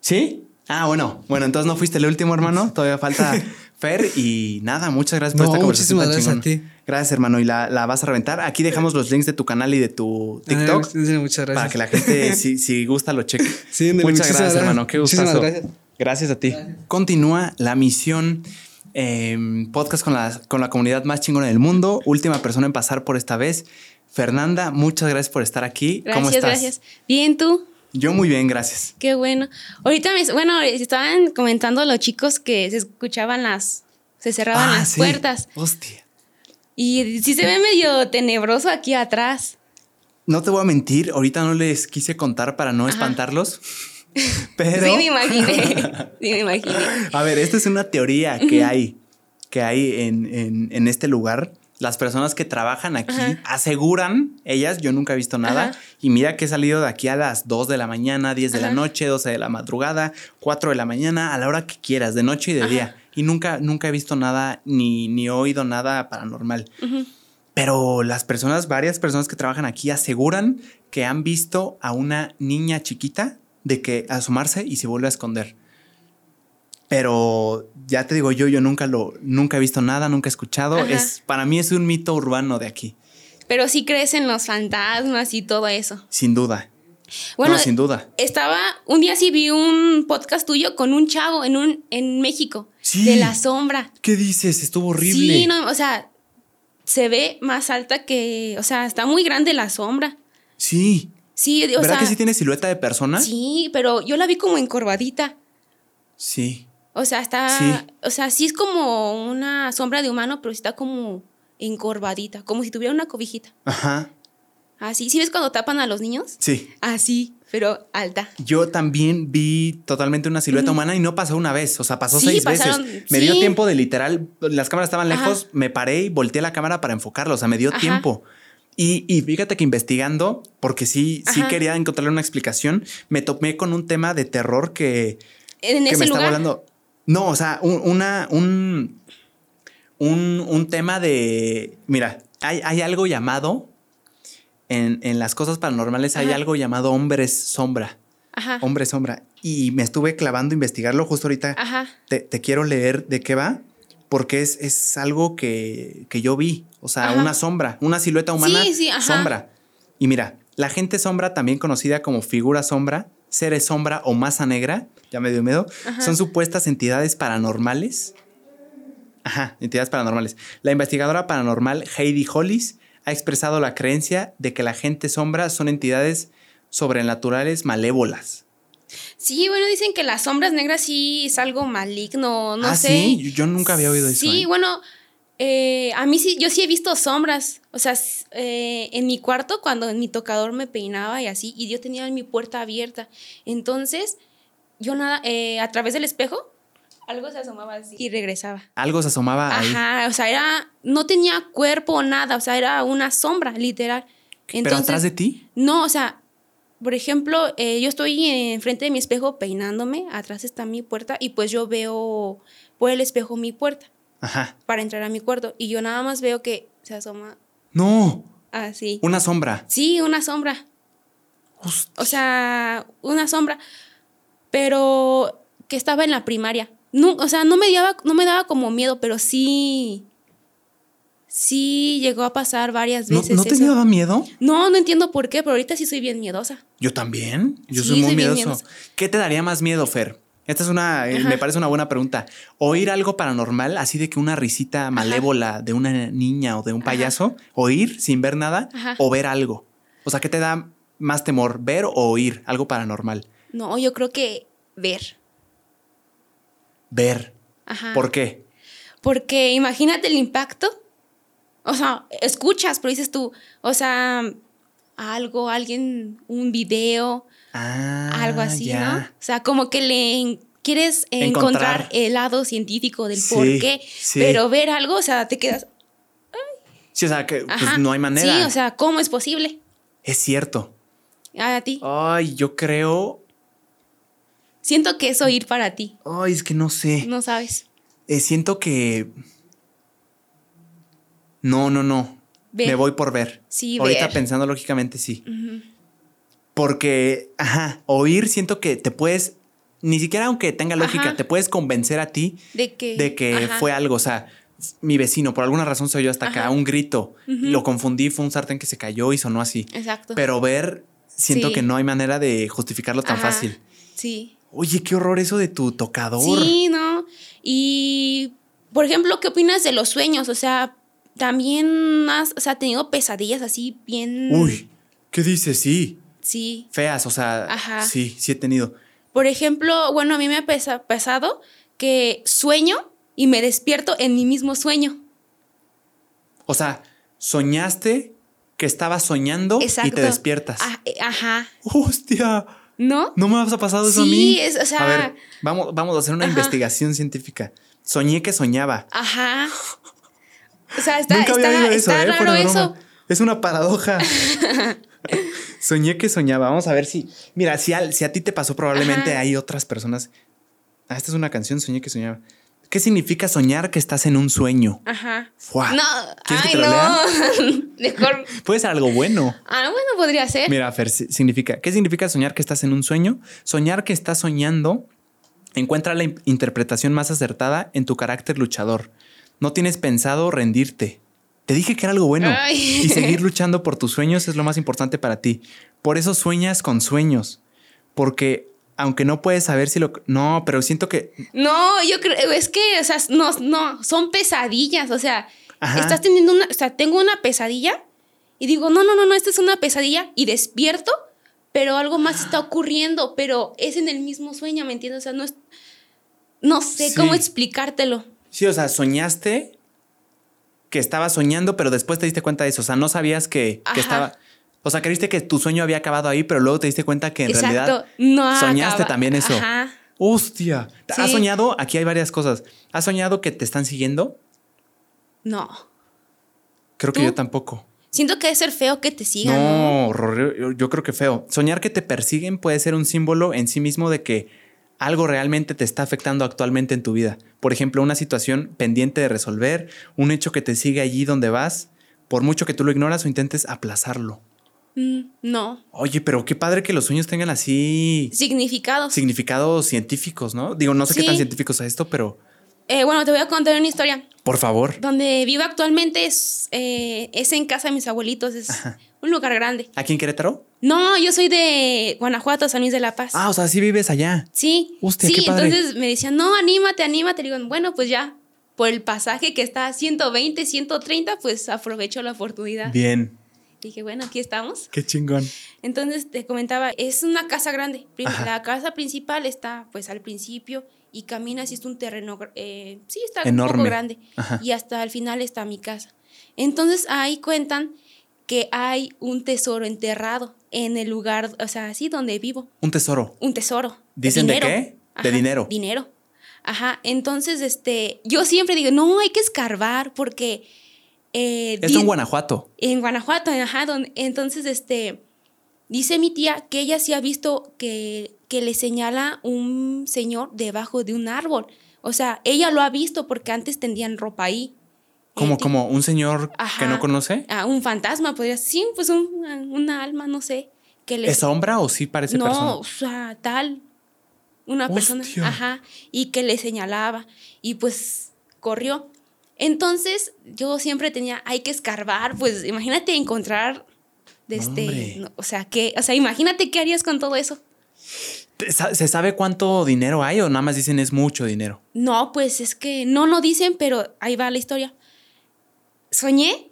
¿Sí? Ah, bueno. Bueno, entonces no fuiste el último, hermano. Todavía falta Fer. Y nada, muchas gracias por No, esta conversación. muchísimas tan gracias a ti. Gracias, hermano. Y la, la vas a reventar. Aquí dejamos los links de tu canal y de tu TikTok. Ay, sí, muchas gracias. Para que la gente, si, si gusta, lo cheque. Sí, Muchas muchísimas gracias, gracias. hermano. Qué Muchísimas gustazo. gracias. Gracias a ti. Continúa la misión eh, podcast con la, con la comunidad más chingona del mundo. Última persona en pasar por esta vez. Fernanda, muchas gracias por estar aquí. Gracias, ¿Cómo estás? gracias. Bien, tú. Yo muy bien, gracias. Qué bueno. Ahorita me, bueno, estaban comentando los chicos que se escuchaban las, se cerraban Ah, las sí. puertas. Hostia. Y sí se ve medio tenebroso aquí atrás. No te voy a mentir, ahorita no les quise contar para no Ajá. espantarlos. Pero. Sí, me imaginé. Sí, me imaginé. A ver, esta es una teoría que hay, que hay en, en- en este lugar. Las personas que trabajan aquí Ajá. aseguran, ellas, yo nunca he visto nada, Ajá. y mira que he salido de aquí a las 2 de la mañana, 10 de la noche, 12 de la madrugada, 4 de la mañana, a la hora que quieras, de noche y de día. Y nunca, nunca he visto nada ni, ni oído nada paranormal. Pero las personas, varias personas que trabajan aquí aseguran que han visto a una niña chiquita de que asomarse y se vuelve a esconder. Pero ya te digo yo, yo nunca lo, nunca he visto nada, nunca he escuchado. Ajá. Es, para mí es un mito urbano de aquí, Pero sí crees en los fantasmas y todo eso. sin duda. Bueno, no, sin duda. estaba, un día sí vi un podcast tuyo con un chavo en un, en México. Sí. De la sombra. ¿Qué dices? Estuvo horrible. Sí, no, o sea, se ve más alta que, o sea, está muy grande la sombra. Sí. Sí, o ¿Verdad sea, que sí tiene silueta de persona? sí, pero yo la vi como encorvadita. Sí. O sea, está, Sí. o sea, sí es como una sombra de humano, pero está como encorvadita, como si tuviera una cobijita. Ajá. Así, ¿sí ves cuando tapan a los niños? Sí. Así, pero alta. Yo también vi totalmente una silueta humana y no pasó una vez, o sea, pasó Sí, seis pasaron- veces. Me dio tiempo de literal, las cámaras estaban Ajá. lejos, me paré y volteé la cámara para enfocarlo, o sea, me dio Ajá. tiempo. Y, y fíjate que investigando, porque sí, sí quería encontrarle una explicación, me topé con un tema de terror que, En que ese me lugar. está volando. No, o sea, un, una, un, un, un tema de. Mira, hay, hay algo llamado. En, en las cosas paranormales hay algo llamado hombres sombra. Ajá. Hombre sombra. Y me estuve clavando a investigarlo justo ahorita. Ajá. Te, te quiero leer de qué va, porque es, es algo que, que yo vi. O sea, una sombra, una silueta humana Sí, sí, ajá. sombra. Y mira, la gente sombra, también conocida como figura sombra, seres sombra o masa negra, ya me dio miedo, Ajá. son supuestas entidades paranormales. Ajá, entidades paranormales. La investigadora paranormal Heidi Hollis ha expresado la creencia de que la gente sombra son entidades sobrenaturales malévolas. Sí, bueno, dicen que las sombras negras sí es algo maligno, no ah, sé. sí, yo, yo nunca había oído eso. Sí, ¿eh? bueno, eh, a mí sí, yo sí he visto sombras. O sea, eh, en mi cuarto, cuando en mi tocador me peinaba y así, y yo tenía mi puerta abierta. Entonces, yo nada, eh, a través del espejo, algo se asomaba así y regresaba. Algo se asomaba ahí. Ajá, o sea, era, no tenía cuerpo o nada, o sea, era una sombra, literal. Pero atrás de ti. No, o sea, por ejemplo, eh, yo estoy enfrente de mi espejo peinándome, atrás está mi puerta y pues yo veo por el espejo mi puerta Ajá. para entrar a mi cuarto y yo nada más veo que se asoma No, así. una sombra. Sí, una sombra. Hostia. O sea, una sombra, pero que estaba en la primaria. No, o sea, no me daba, no me daba como miedo, pero sí, sí llegó a pasar varias ¿No, veces. ¿no te eso. daba miedo? No, no entiendo por qué, pero ahorita sí soy bien miedosa. Yo también. Yo Sí, soy muy soy miedoso. miedosa. ¿Qué te daría más miedo, Fer? Esta es una, eh, Ajá. me parece una buena pregunta. Oír algo paranormal, así de que una risita malévola de una niña o de un Ajá. payaso, oír sin ver nada Ajá. o ver algo. O sea, ¿qué te da más temor, ver o oír algo paranormal? No, yo creo que ver. Ver. Ajá. ¿Por qué? Porque imagínate el impacto. O sea, escuchas, pero dices tú, o sea, algo, alguien, un video, Ah, algo así, ya. ¿no? O sea, como que le quieres Encontrar. encontrar el lado científico del Sí, por qué, sí. pero ver algo, o sea, te quedas, Sí, o sea, que pues, no hay manera. Sí, o sea, ¿cómo es posible? es cierto. A ti. Ay, yo creo. Siento que es oír para ti, Ay, es que no sé. no sabes. Eh, siento que. No, no, no. Ver. Me voy por ver. Sí, Ahorita ver. pensando lógicamente sí. Porque, ajá, oír siento que te puedes. Ni siquiera aunque tenga lógica, Ajá. te puedes convencer a ti De que. de que fue algo. O sea, mi vecino, por alguna razón se oyó hasta acá un grito. Ujú. Lo confundí, fue un sartén que se cayó y sonó así. Exacto. Pero ver, siento Sí. que no hay manera de justificarlo tan Ajá. fácil. Sí. Oye, qué horror eso de tu tocador. Sí, ¿no? Y, por ejemplo, ¿qué opinas de los sueños? O sea, también has o sea, tenido pesadillas así bien... Uy, ¿qué dices? Sí. Sí. Feas, o sea, Ajá. sí, sí he tenido. Por ejemplo, bueno, a mí me ha pesa- pasado que sueño y me despierto en mi mismo sueño. O sea, soñaste que estabas soñando y te despiertas. Ah, eh, Ajá. ¡Hostia! ¿No? ¿No me has pasado eso a Sí, mí? es- o sea- A ver, vamos, vamos a hacer una Ajá. investigación científica. Soñé que soñaba. Ajá. O sea, está, Nunca había oído eso, está ¿eh? raro eso. Es una paradoja. Soñé que soñaba. Vamos a ver si. Mira, si a, si a ti te pasó, probablemente Ajá. hay otras personas. Ah, esta es una canción, Soñé que soñaba. ¿Qué significa soñar que estás en un sueño? Ajá. No, ¿Quieres ay, que te lo no. Mejor. Puede ser algo bueno. Ah, bueno, podría ser. Mira, Fer, si- significa, ¿qué significa soñar que estás en un sueño? Soñar que estás soñando encuentra la in- interpretación más acertada en tu carácter luchador. No tienes pensado rendirte. Te dije que era algo bueno. Ay. Y seguir luchando por tus sueños es lo más importante para ti. Por eso sueñas con sueños. Porque aunque no puedes saber si lo... No, pero siento que... No, yo creo, es que, o sea, no, no, son pesadillas, o sea, Ajá. estás teniendo una, o sea, tengo una pesadilla y digo, no, no, no, no, esta es una pesadilla y despierto, pero algo más está ocurriendo, pero es en el mismo sueño, ¿me entiendes? O sea, no es, no sé Sí. cómo explicártelo. Sí, o sea, soñaste que estabas soñando, pero después te diste cuenta de eso. O sea, no sabías que, estaba... O sea, creíste que tu sueño había acabado ahí, pero luego te diste cuenta que en Exacto, realidad no soñaste acaba- también eso. Ajá. Hostia. ¿Has soñado? Aquí hay varias cosas. ¿Has soñado que te están siguiendo? No, Creo que yo tampoco. siento que debe ser feo que te sigan, ¿no? Horror- yo creo que feo. Soñar que te persiguen puede ser un símbolo en sí mismo de que algo realmente te está afectando actualmente en tu vida. Por ejemplo, una situación pendiente de resolver, un hecho que te sigue allí donde vas, por mucho que tú lo ignoras o intentes aplazarlo. Mm, no. Oye, pero qué padre que los sueños tengan así Significados. significados científicos, ¿no? Digo, no sé qué tan científicos es esto, pero Eh, bueno, te voy a contar una historia. por favor. Donde vivo actualmente es, eh, es en casa de mis abuelitos, es un lugar grande. ¿Aquí en Querétaro? No, yo soy de Guanajuato, San Luis de la Paz. Ah, o sea, sí vives allá. sí, hostia, sí, qué padre. entonces me decían, no, anímate, anímate. Le digo, bueno, pues ya, por el pasaje que está a 120, 130, pues aprovecho la oportunidad. Bien. Dije, bueno, aquí estamos. Qué chingón. Entonces te comentaba, es una casa grande. Ajá. La casa principal está pues al principio y caminas y es un terreno, eh, sí, está un Enorme. poco grande. Ajá. Y hasta el final está mi casa. Entonces ahí cuentan que hay un tesoro enterrado en el lugar, o sea, así donde vivo. Un tesoro. Un tesoro. ¿Dicen de qué? De dinero. Dinero. Ajá. Entonces, este, yo siempre digo, no, hay que escarbar porque... eh, di- en Guanajuato. en Guanajuato, ajá, donde, entonces, este, dice mi tía que ella sí ha visto que, que le señala un señor debajo de un árbol. O sea, ella lo ha visto porque antes tendían ropa ahí. Como, como un señor que no conoce. Ah, un fantasma, podría Sí, pues un- una alma, no sé. Que le ¿Es sombra o sí parece no, persona? o sea, tal. Una persona. Ajá. Y que le señalaba. Y pues corrió. Entonces, yo siempre tenía, hay que escarbar. Pues imagínate encontrar. De No, este, no, o sea, que, o sea, imagínate qué harías con todo eso. ¿Te- sa- ¿Se sabe cuánto dinero hay o nada más dicen es mucho dinero? No, pues es que no lo dicen, pero ahí va la historia. Soñé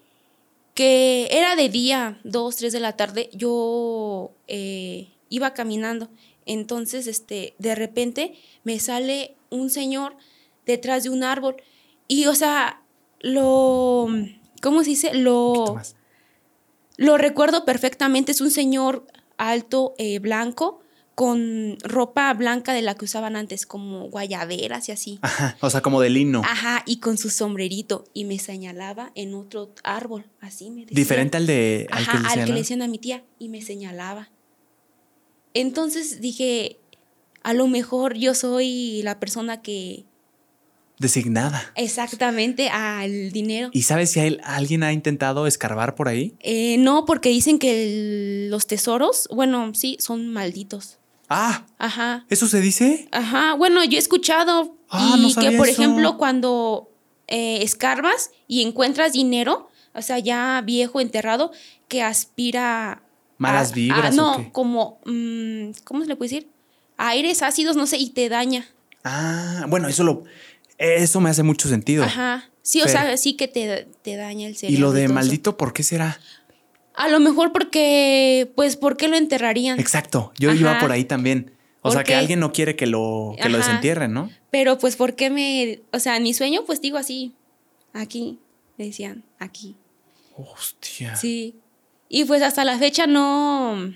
que era de día, dos, tres de la tarde, yo eh, iba caminando. Entonces, este, de repente me sale un señor detrás de un árbol. Y, o sea, lo, ¿cómo se dice? Lo, lo recuerdo perfectamente. Es un señor alto, eh, blanco, con ropa blanca de la que usaban antes, como guayaberas y así. Ajá. O sea, como de lino. Ajá, y con su sombrerito. Y me señalaba en otro árbol. Así me decía. Diferente al de al Ajá, que al que le decían a mi tía. Y me señalaba. Entonces dije, a lo mejor yo soy la persona que Designada. exactamente al dinero. ¿Y sabes si hay- alguien ha intentado escarbar por ahí? Eh, no, porque dicen que el- los tesoros, bueno, sí, son malditos. Ah, Ajá. ¿eso se dice? Ajá, bueno, yo he escuchado Ah, y no que, por eso. ejemplo, cuando eh, escarbas y encuentras dinero, o sea, ya viejo, enterrado, que aspira... ¿Malas a- vibras a- o no, qué? como... mm, ¿Cómo se le puede decir? Aires ácidos, no sé, y te daña. Ah, bueno, eso lo eso me hace mucho sentido. Ajá. Sí, o sea, sí que te, te daña el cerebro. Y lo de maldito, ¿por qué será? A lo mejor porque, pues, ¿por qué lo enterrarían? Exacto, yo Ajá. iba por ahí también. O ¿Por sea, que alguien no quiere que lo, que lo desentierren, ¿no? Pero pues, ¿por qué me...? O sea, en mi sueño, pues digo así, aquí, me decían, aquí. Hostia. Sí. Y pues hasta la fecha no,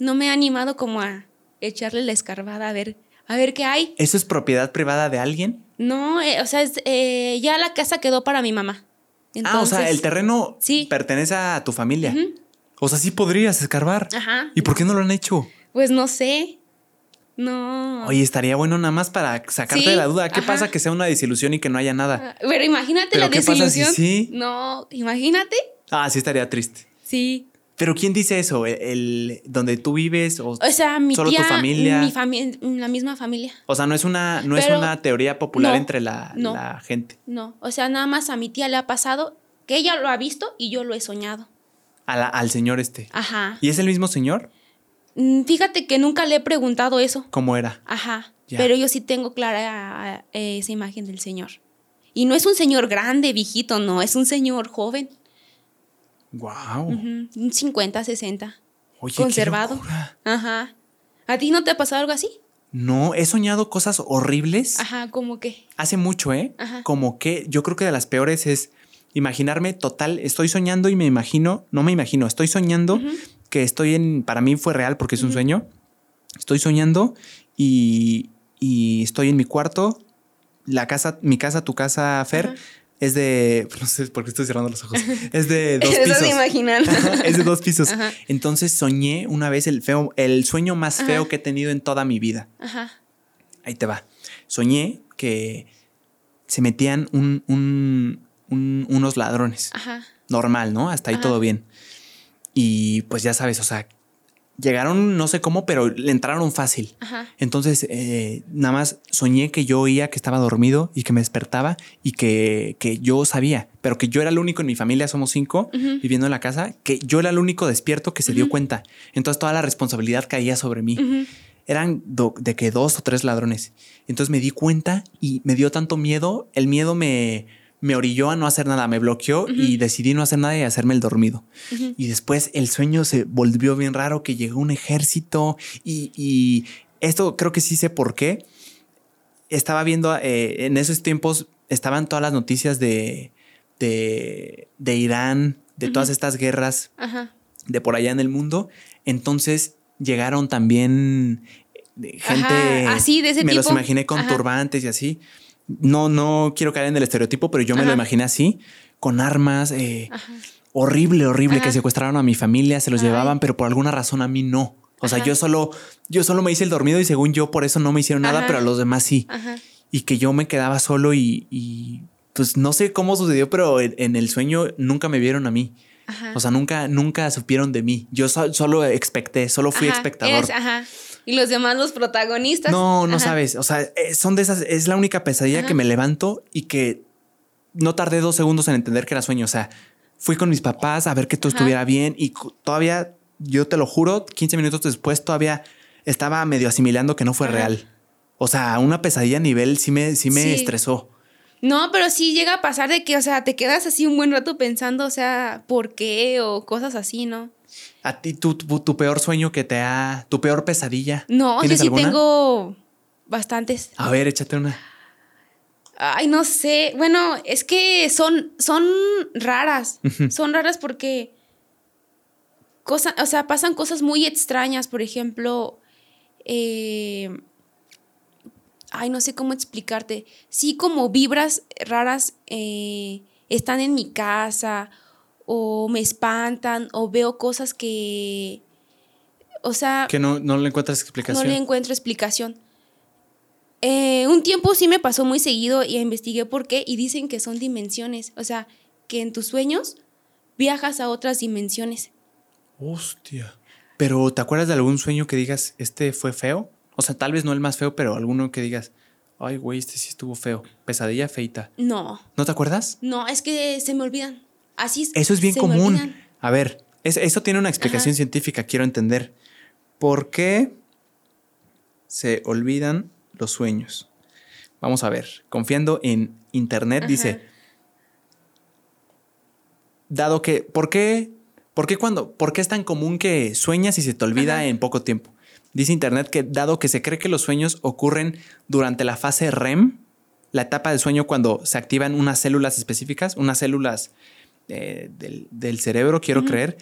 no me he animado como a echarle la escarbada a ver, a ver qué hay. ¿Eso es propiedad privada de alguien? No, eh, o sea, es, eh, ya la casa quedó para mi mamá. Ah, o sea, el terreno Sí. pertenece a tu familia. O sea, sí podrías escarbar. Ajá. ¿Y por qué no lo han hecho? Pues no sé. No. Oye, estaría bueno nada más para sacarte Sí, de la duda. ¿Qué ajá. pasa que sea una desilusión y que no haya nada? Ah, Pero imagínate ¿Pero la qué pasa si desilusión. sí? No, imagínate. Ah, sí estaría triste. Sí. Pero ¿quién dice eso? ¿El, el- donde tú vives o, O sea, mi solo tía, tu familia? mi familia, la misma familia. O sea, no es una no es una teoría popular no, entre la, no. la gente. No, o sea, nada más a mi tía le ha pasado que ella lo ha visto y yo lo he soñado. A la- al señor este. Ajá. ¿Y es el mismo señor? Mm, Fíjate que nunca le he preguntado eso. ¿Cómo era? Ajá. Ya. Pero yo sí tengo clara eh, esa imagen del señor. Y no es un señor grande, viejito, no, es un señor joven. Wow. Un 50, 60. Oye, conservado. Ajá. ¿A ti no te ha pasado algo así? No, he soñado cosas horribles. Ajá, como que. Hace mucho, ¿eh? Ajá. Como que yo creo que de las peores es imaginarme total, estoy soñando y me imagino, no me imagino, estoy soñando que estoy en, para mí fue real porque es un sueño, estoy soñando y, y estoy en mi cuarto, la casa, mi casa, tu casa, Fer. Es de, no sé por qué estoy cerrando los ojos, es de dos pisos. imaginando. es de dos pisos. Ajá. Entonces soñé una vez el feo, el sueño más feo que he tenido en toda mi vida. Ajá. Ahí te va. Soñé que se metían un- un- un- unos ladrones. Ajá. Normal, ¿no? Hasta ahí todo bien. Y pues ya sabes, o sea, llegaron no sé cómo, pero le entraron fácil. Ajá. Entonces, eh, nada más soñé que yo oía que estaba dormido y que me despertaba y que, que yo sabía, pero que yo era el único en mi familia, somos cinco, viviendo en la casa, que yo era el único despierto que se dio cuenta. Entonces toda la responsabilidad caía sobre mí. Eran de que dos o tres ladrones. Entonces me di cuenta y me dio tanto miedo, el miedo me, me orilló a no hacer nada, me bloqueó y decidí no hacer nada y hacerme el dormido. Y después el sueño se volvió bien raro, que llegó un ejército y, y esto creo que sí sé por qué. Estaba viendo, eh, en esos tiempos estaban todas las noticias de, de, de Irán, de todas estas guerras de por allá en el mundo. Entonces llegaron también eh, gente. Ajá, así, de ese Me los imaginé con Ajá. turbantes y así. No, no quiero caer en el estereotipo, pero yo me lo imaginé así, con armas. eh, horrible, horrible, Ajá. que secuestraron a mi familia, se los Ay. llevaban, pero por alguna razón a mí no. O sea, yo solo, yo solo me hice el dormido y según yo por eso no me hicieron nada, pero a los demás sí. Y que yo me quedaba solo y, y, pues no sé cómo sucedió, pero en, en el sueño nunca me vieron a mí. O sea, nunca, nunca supieron de mí. Yo so- solo expecté, solo fui espectador. ajá. Y los demás, los protagonistas. No, no Ajá. sabes. O sea, eh, son de esas. Es la única pesadilla Ajá. que me levanto y que no tardé dos segundos en entender que era sueño. O sea, fui con mis papás a ver que todo Ajá. estuviera bien y todavía, yo te lo juro, 15 minutos después todavía estaba medio asimilando que no fue real. O sea, una pesadilla a nivel sí me, sí me Sí. estresó. No, pero sí llega a pasar de que, o sea, te quedas así un buen rato pensando, o sea, ¿por qué? O cosas así, ¿no? A ti, tu, tu, tu peor sueño que te ha. Tu peor pesadilla. No, yo ¿Tienes sí alguna? tengo bastantes. A ver, échate una. Ay, no sé. Bueno, es que son, son raras. Son raras porque cosa, o sea, pasan cosas muy extrañas. Por ejemplo, eh, ay, no sé cómo explicarte. Sí, como vibras raras eh, están en mi casa o me espantan o veo cosas que, o sea, Que no, no le encuentras explicación. no le encuentro explicación. Eh, un tiempo sí me pasó muy seguido y investigué por qué y dicen que son dimensiones, o sea, que en tus sueños viajas a otras dimensiones. Hostia. Pero, ¿te acuerdas de algún sueño que digas, este fue feo? O sea, tal vez no el más feo, pero alguno que digas, ay, güey, este sí estuvo feo. Pesadilla feita. No, ¿No te acuerdas? no, es que se me olvidan. Así. Eso es bien común. olvidan. A ver, es- eso tiene una explicación Ajá. científica, quiero entender. ¿Por qué se olvidan los sueños? Vamos a ver, confiando en internet, Ajá. dice, dado que, ¿por qué, por qué cuando, por qué es tan común que sueñas y se te olvida Ajá. en poco tiempo? Dice internet que dado que se cree que los sueños ocurren durante la fase REM, la etapa del sueño cuando se activan unas células específicas, unas células eh, del, del cerebro, quiero creer.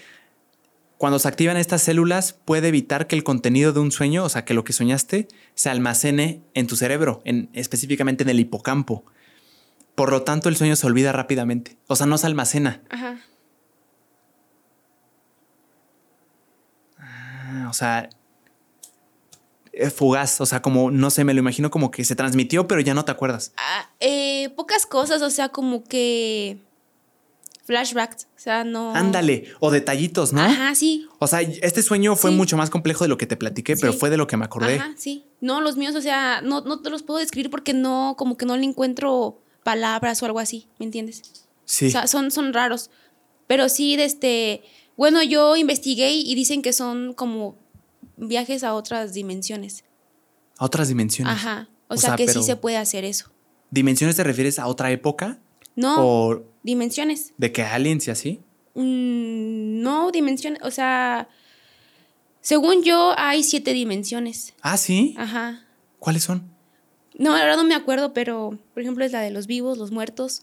Cuando se activan estas células, puede evitar que el contenido de un sueño, o sea, que lo que soñaste, se almacene en tu cerebro, en, específicamente en el hipocampo. Por lo tanto, el sueño se olvida rápidamente. O sea, no se almacena. Ajá. Ah, o sea, eh, fugaz, o sea, como, no sé, me lo imagino como que se transmitió, pero ya no te acuerdas. Ah, eh, pocas cosas, o sea, como que flashbacks, o sea, no. Ándale, o detallitos, ¿no? Ajá, sí. O sea, este sueño fue Sí. mucho más complejo de lo que te platiqué, pero fue de lo que me acordé. Ajá, sí. No, los míos, o sea, no, no te los puedo describir porque no, como que no le encuentro palabras o algo así, ¿me entiendes? Sí. O sea, son, son raros. Pero sí, de este, bueno, yo investigué y dicen que son como viajes a otras dimensiones. a otras dimensiones. Ajá. O, O sea, sea, que pero- sí se puede hacer eso. ¿Dimensiones te refieres a otra época? No, ¿O dimensiones. de que aliens y así? Mm, no, dimensiones. O sea, según yo, hay siete dimensiones. Ah, sí. Ajá. ¿Cuáles son? No, verdad no me acuerdo, pero por ejemplo es la de los vivos, los muertos.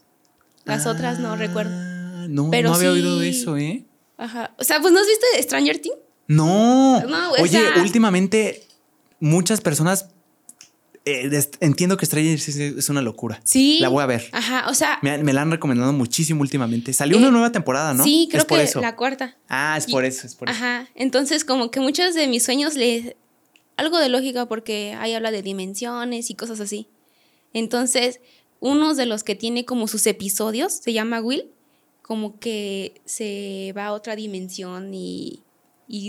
Las otras no recuerdo. Ah, No, Pero no había oído de eso, ¿eh? Ajá. O sea, pues ¿no has visto Stranger Things? No. No, Oye, sea- últimamente muchas personas eh, entiendo que Stranger Things es una locura. Sí. La voy a ver. Ajá, o sea, Me, me la han recomendado muchísimo últimamente. Salió Eh, una nueva temporada, ¿no? sí, creo es por que eso. la cuarta. Ah, es Y- por eso, es por eso. Ajá. Entonces, como que muchos de mis sueños le algo de lógica porque ahí habla de dimensiones y cosas así. Entonces, uno de los que tiene como sus episodios se llama Will, como que se va a otra dimensión y,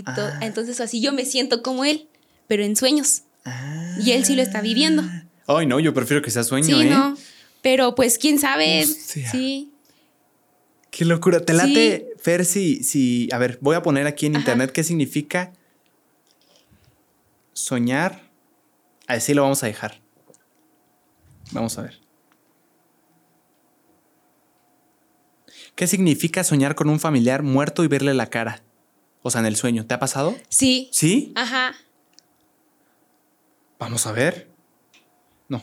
Ah. entonces así yo me siento como él, pero en sueños. Ah. Y él sí lo está viviendo. Ay, no, yo prefiero que sea sueño, sí, ¿eh? no. Pero pues quién sabe. Hostia. Sí. Qué locura. ¿Te Sí. late, Fer, si, si... A ver, voy a poner aquí en Ajá. internet qué significa soñar. Así lo vamos a dejar. Vamos a ver. ¿Qué significa soñar con un familiar muerto y verle la cara? O sea, en el sueño. ¿Te ha pasado? Sí. ¿Sí? Ajá. Vamos a ver. No.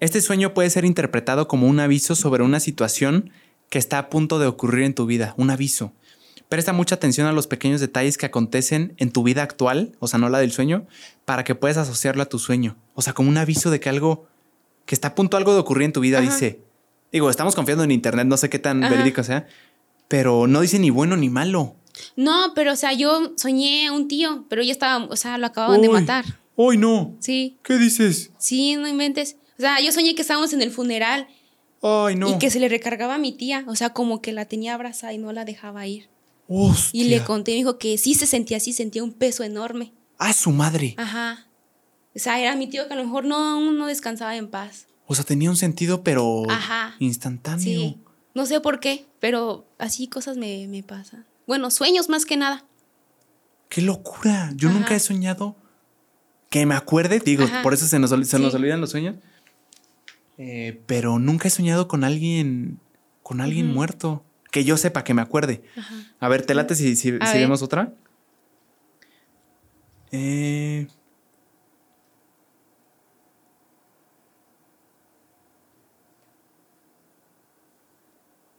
Este sueño puede ser interpretado como un aviso sobre una situación que está a punto de ocurrir en tu vida, un aviso. Presta mucha atención a los pequeños detalles que acontecen en tu vida actual, o sea, no la del sueño, para que puedas asociarlo a tu sueño. O sea, como un aviso de que algo, que está a punto algo de ocurrir en tu vida, Ajá. dice. Digo, estamos confiando en internet, no sé qué tan Ajá. verídico sea, pero no dice ni bueno ni malo. No, pero o sea, yo soñé a un tío, pero ya estaba, o sea, lo acababan de matar. ¡Ay, no! Sí. ¿Qué dices? Sí, no inventes. O sea, yo soñé que estábamos en el funeral ¡Ay, no! y que se le recargaba a mi tía. O sea, como que la tenía abrazada y no la dejaba ir. ¡Hostia! Y le conté, me dijo que sí se sentía así, sentía un peso enorme. ¡Ah, su madre! Ajá. O sea, era mi tío que a lo mejor no, no descansaba en paz. O sea, tenía un sentido, pero Ajá. instantáneo. Sí. No sé por qué, pero así cosas me, me pasan. Bueno, sueños más que nada. ¡Qué locura! Yo Ajá. nunca he soñado que me acuerde, digo, Ajá. por eso se nos, se nos olvidan los sueños. Eh, pero nunca he soñado con alguien, con alguien muerto. Que yo sepa, que me acuerde. Ajá. A ver, te late si, si, si vemos otra. Eh,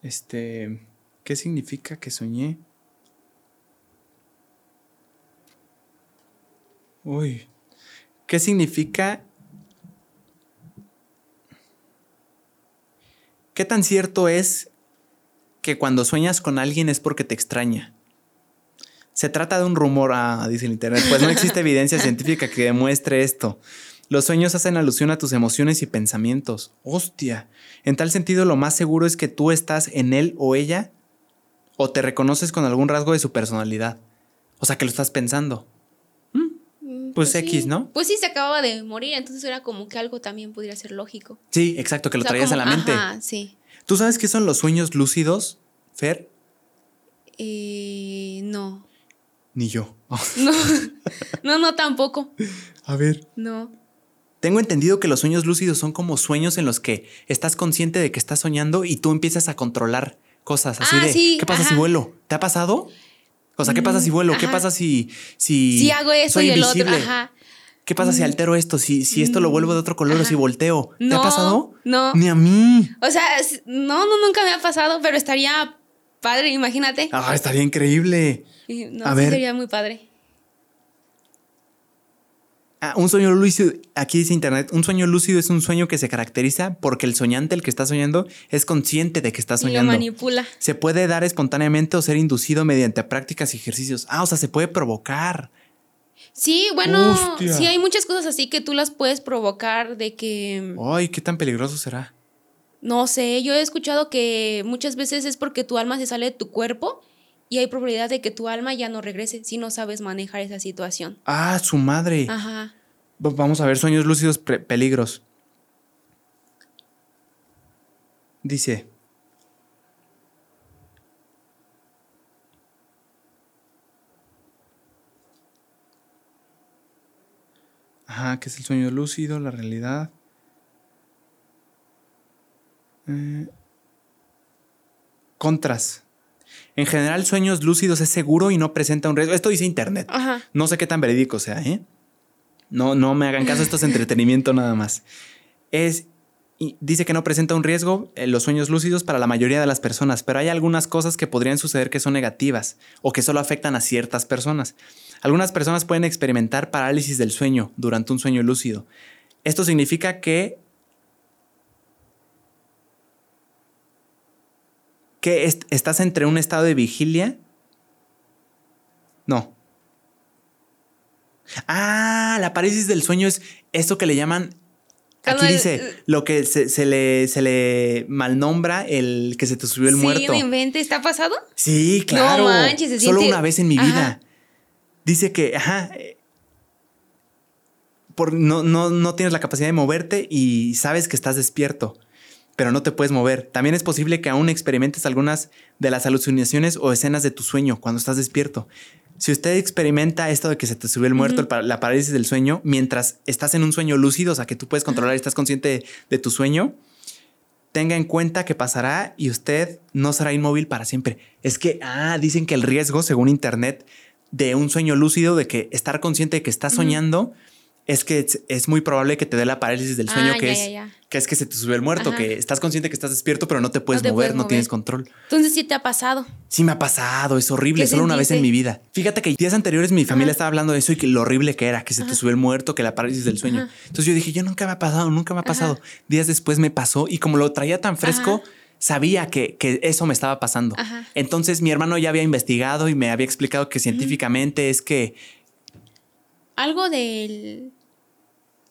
Este, ¿qué significa que soñé? Uy, ¿qué significa? ¿Qué tan cierto es que cuando sueñas con alguien es porque te extraña? Se trata de un rumor, ah, dice el internet, pues no existe evidencia científica que demuestre esto. Los sueños hacen alusión a tus emociones y pensamientos. Hostia. En tal sentido, lo más seguro es que tú estás en él o ella o te reconoces con algún rasgo de su personalidad. O sea, que lo estás pensando. Mm, Pues X, sí. ¿no? Pues sí, se acababa de morir, entonces era como que algo también podría ser lógico. Sí, exacto, que lo sea, traías como- a la mente. Ajá, sí. ¿Tú sabes qué son los sueños lúcidos, Fer? Eh, no. Ni yo. No. no, no, tampoco. a ver. No. Tengo entendido que los sueños lúcidos son como sueños en los que estás consciente de que estás soñando y tú empiezas a controlar cosas así Ah, de sí, ¿qué pasa si vuelo? ¿Te ha pasado? O sea, ¿qué pasa si vuelo? ¿Qué pasa si si Si hago eso soy y el otro, ajá. ¿Qué pasa si altero esto? Si, si esto lo vuelvo de otro color o si volteo. ¿Te ha pasado? no. Ni a mí. O sea, no, no, nunca me ha pasado, pero estaría padre, imagínate. Ah, estaría increíble. No, a sí ver. sería muy padre. Ah, un sueño lúcido, aquí dice internet, un sueño lúcido es un sueño que se caracteriza porque el soñante, el que está soñando, es consciente de que está Y lo soñando. manipula. Se puede dar espontáneamente o ser inducido mediante prácticas y ejercicios. Ah, o sea, se puede provocar. Sí, bueno, Hostia. sí hay muchas cosas así que tú las puedes provocar de que, Ay, qué tan peligroso será. no sé, yo he escuchado que muchas veces es porque tu alma se sale de tu cuerpo y hay probabilidad de que tu alma ya no regrese si no sabes manejar esa situación. Ah, su madre. Ajá. Va- Vamos a ver sueños lúcidos peligros. Dice. Ajá, ¿qué es el sueño lúcido? La realidad. Eh, Contras. En general, sueños lúcidos es seguro y no presenta un riesgo. Esto dice internet. Ajá. No sé qué tan verídico sea, ¿eh? No, no me hagan caso, esto es entretenimiento nada más. Es, y dice que no presenta un riesgo eh, los sueños lúcidos para la mayoría de las personas, pero hay algunas cosas que podrían suceder que son negativas o que solo afectan a ciertas personas. Algunas personas pueden experimentar parálisis del sueño durante un sueño lúcido. Esto significa que que est- estás entre un estado de vigilia. No. Ah, la parálisis del sueño es esto que le llaman. Aquí el- dice lo que se, se le, se le malnombra el que se te subió el sí, muerto. no invente, ¿está pasado? Sí, claro. manches, se Solo siente- una vez en mi Ajá. vida. Dice que, ajá, por, no, no, no tienes la capacidad de moverte y sabes que estás despierto, pero no te puedes mover. También es posible que aún experimentes algunas de las alucinaciones o escenas de tu sueño cuando estás despierto. Si usted experimenta esto de que se te subió el muerto, la parálisis del sueño, mientras estás en un sueño lúcido, o sea, que tú puedes controlar y estás consciente de, de tu sueño, tenga en cuenta que pasará y usted no será inmóvil para siempre. Es que, ah, dicen que el riesgo, según Internet, de un sueño lúcido, de que estar consciente de que estás soñando, es que es, es muy probable que te dé la parálisis del sueño, Ah, que, ya, es, ya, ya. que es que se te subió el muerto, Ajá. que estás consciente que estás despierto, pero no te puedes te mover, puedes no tienes control. Entonces sí te ha pasado. Sí me ha pasado, es horrible, ¿Qué solo una vez en mi vida. Fíjate que días anteriores mi familia estaba hablando de eso y que lo horrible que era, que se te subió el muerto, que la parálisis del sueño. Entonces yo dije, yo nunca me ha pasado, nunca me ha pasado. Días después me pasó y como lo traía tan fresco, sabía que, que eso me estaba pasando. Ajá. Entonces mi hermano ya había investigado y me había explicado que científicamente es que, Algo del.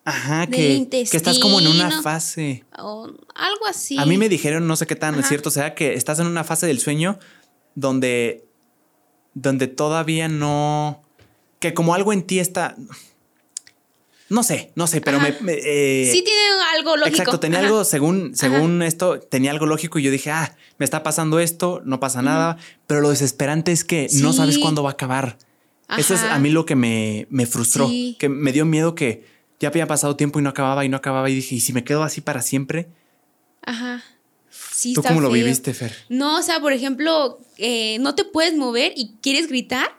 ajá, Del que, que estás como en una fase. o algo así. A mí me dijeron, no sé qué tan Ajá. cierto sea, que estás en una fase del sueño donde, donde todavía no, que como algo en ti está, no sé, no sé, pero Ajá. me, me, eh, Sí tiene algo lógico. exacto, tenía Ajá. algo según, según esto, tenía algo lógico y yo dije, ah, me está pasando esto, no pasa nada, pero lo desesperante es que no sabes cuándo va a acabar. Eso es a mí lo que me, me frustró, Sí. que me dio miedo que ya había pasado tiempo y no acababa y no acababa y dije, ¿y si me quedo así para siempre? Ajá. Sí, ¿Tú está cómo lo viviste, Fer? No, o sea, por ejemplo, eh, no te puedes mover y quieres gritar,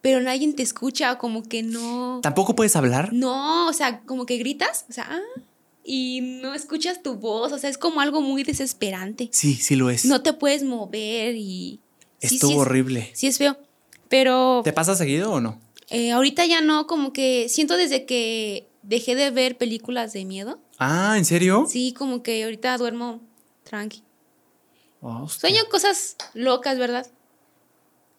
pero nadie te escucha, como que no. ¿Tampoco puedes hablar? No, o sea, como que gritas, o sea, ah, y no escuchas tu voz, o sea, es como algo muy desesperante. Sí, sí lo es. No te puedes mover y. Estuvo sí horrible. Sí, es feo. Pero ¿Te pasa seguido o no? eh, ahorita ya no, como que siento desde que dejé de ver películas de miedo. Ah, ¿en serio? Sí, como que ahorita duermo tranqui. Oh, hostia. Sueño cosas locas, ¿verdad?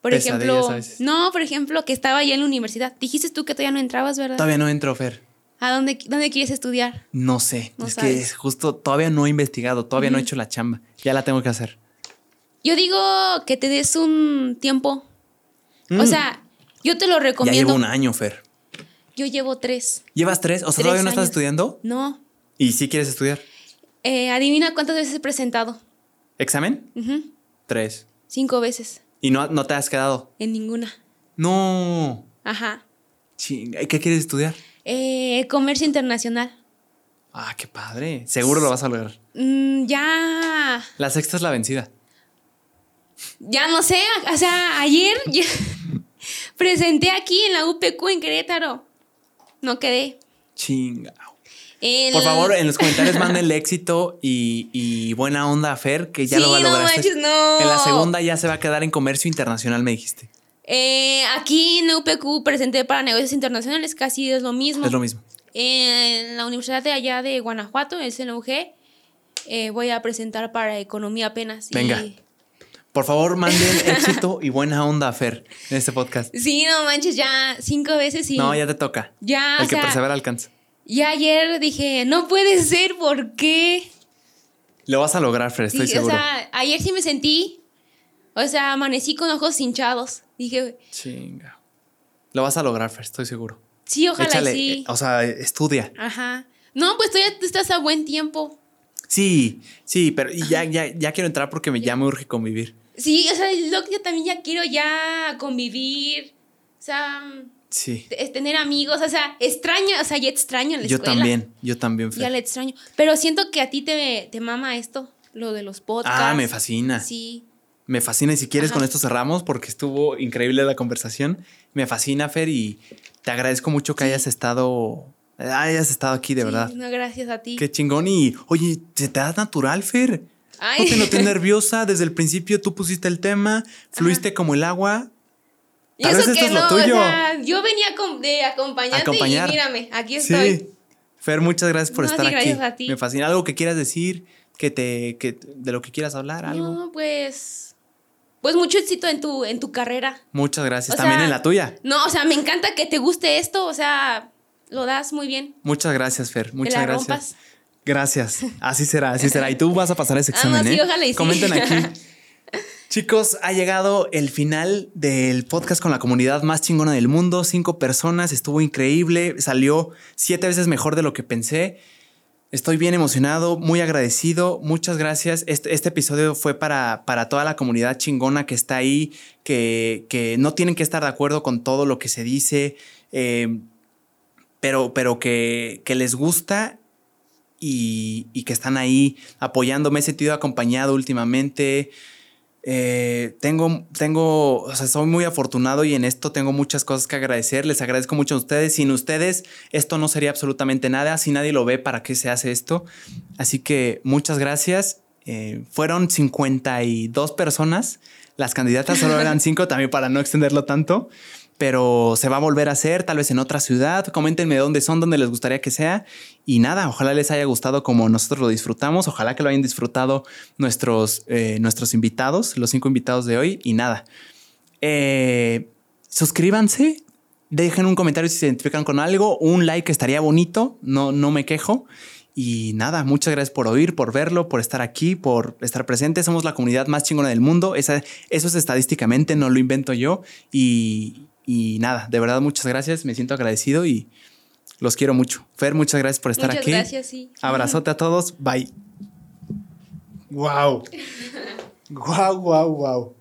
Por Pesadillas ejemplo, a veces. no, por ejemplo, que estaba ya en la universidad. Dijiste tú que todavía no entrabas, ¿verdad? Todavía no entro, Fer. ¿A dónde, dónde quieres estudiar? No sé. No es que es justo todavía no he investigado, todavía no he hecho la chamba. Ya la tengo que hacer. Yo digo que te des un tiempo. O Mm. sea, yo te lo Ya recomiendo. llevo un año, Fer. Yo llevo tres. ¿Llevas tres? O sea, todavía no estás años. estudiando. No. ¿Y sí quieres estudiar? Eh, adivina cuántas veces he presentado. ¿Examen? Tres. Cinco veces. ¿Y no, no te has quedado? En ninguna. No. Ajá. Chinga. ¿Y ¿Qué quieres estudiar? Eh, comercio internacional. Ah, qué padre. Seguro lo vas a lograr. Mm, ya. La sexta es la vencida. Ya no sé. O sea, ayer ya presenté aquí en la UPQ en Querétaro. No quedé. Chinga. El- Por favor, en los comentarios manden el éxito y, y buena onda a Fer, que ya Sí, lo va a no lograr. manches, no. En la segunda ya se va a quedar en comercio internacional, me dijiste. Eh, aquí en la UPQ presenté para negocios internacionales, casi es lo mismo. Es lo mismo. En la universidad de allá de Guanajuato, es en la UG, eh, voy a presentar para economía apenas. y- Venga. Por favor, manden éxito y buena onda a Fer en este podcast. Sí, no manches, ya cinco veces y. No, ya te toca. Ya, El o que sea, persevera alcanza. Ya ayer dije, no puede ser, ¿por qué? Lo vas a lograr, Fer, estoy Sí, seguro. O sea, ayer sí me sentí. O sea, amanecí con ojos hinchados. Dije, Chinga. Lo vas a lograr, Fer, estoy seguro. sí, ojalá Échale, sí. eh, o sea, estudia. Ajá. No, pues tú estás a buen tiempo. Sí, sí, pero ya, ya, ya quiero entrar porque me, ya me urge convivir. Sí, o sea, lo que yo también ya quiero ya convivir. O sea, Sí. es tener amigos. O sea, extraño, o sea, ya extraño la Yo escuela. también, yo también, Ya Fer. le extraño. Pero siento que a ti te, te mama esto, lo de los podcasts. Ah, me fascina. Sí. Me fascina. Y si quieres, Ajá. con esto cerramos porque estuvo increíble la conversación. Me fascina, Fer, y te agradezco mucho que hayas estado. Hayas estado aquí, de Sí, verdad. No, gracias a ti. Qué chingón. Y oye, se te da natural, Fer. Ay. No te noté nerviosa. Desde el principio tú pusiste el tema, fluiste como el agua. Y Tal eso vez esto que es lo no, tuyo. o sea, yo venía de acompañante Acompañar. y mírame, aquí estoy. Sí. Fer, muchas gracias por No, estar sí, aquí. gracias a ti. Me fascina. ¿Algo que quieras decir? Que te, que, de lo que quieras hablar, algo. No, pues. Pues mucho éxito en tu, en tu carrera. Muchas gracias. O También sea, en la tuya. No, o sea, me encanta que te guste esto. O sea, lo das muy bien. Muchas gracias, Fer. Muchas la gracias. rompas. Gracias. Así será, así será. Y tú vas a pasar ese Ah, examen, sí, ¿eh? ojalá y sí. Comenten aquí. Chicos, ha llegado el final del podcast con la comunidad más chingona del mundo. Cinco personas, estuvo increíble. Salió siete veces mejor de lo que pensé. Estoy bien emocionado, muy agradecido. Muchas gracias. Este, este episodio fue para, para toda la comunidad chingona que está ahí, que, que no tienen que estar de acuerdo con todo lo que se dice, eh, pero, pero que, que les gusta y, y que están ahí apoyando. Me he sentido acompañado últimamente. Eh, tengo, tengo, o sea, soy muy afortunado y en esto tengo muchas cosas que agradecer. Les agradezco mucho a ustedes. Sin ustedes, esto no sería absolutamente nada. Si nadie lo ve, ¿para qué se hace esto? Así que muchas gracias. Eh, fueron 52 personas. Las candidatas solo eran 5 también para no extenderlo tanto. Pero se va a volver a hacer, tal vez en otra ciudad. Coméntenme dónde son, dónde les gustaría que sea. Y nada, ojalá les haya gustado como nosotros lo disfrutamos. Ojalá que lo hayan disfrutado nuestros, eh, nuestros invitados, los cinco invitados de hoy. Y nada, eh, suscríbanse, dejen un comentario si se identifican con algo. Un like estaría bonito, no, no me quejo. Y nada, muchas gracias por oír, por verlo, por estar aquí, por estar presente. Somos la comunidad más chingona del mundo. Esa, eso es estadísticamente, no lo invento yo. Y, y nada, de verdad, muchas gracias. Me siento agradecido y los quiero mucho. Fer, muchas gracias por estar Muchas aquí. gracias, sí. Abrazote a todos. Bye. Wow. wow, wow, wow.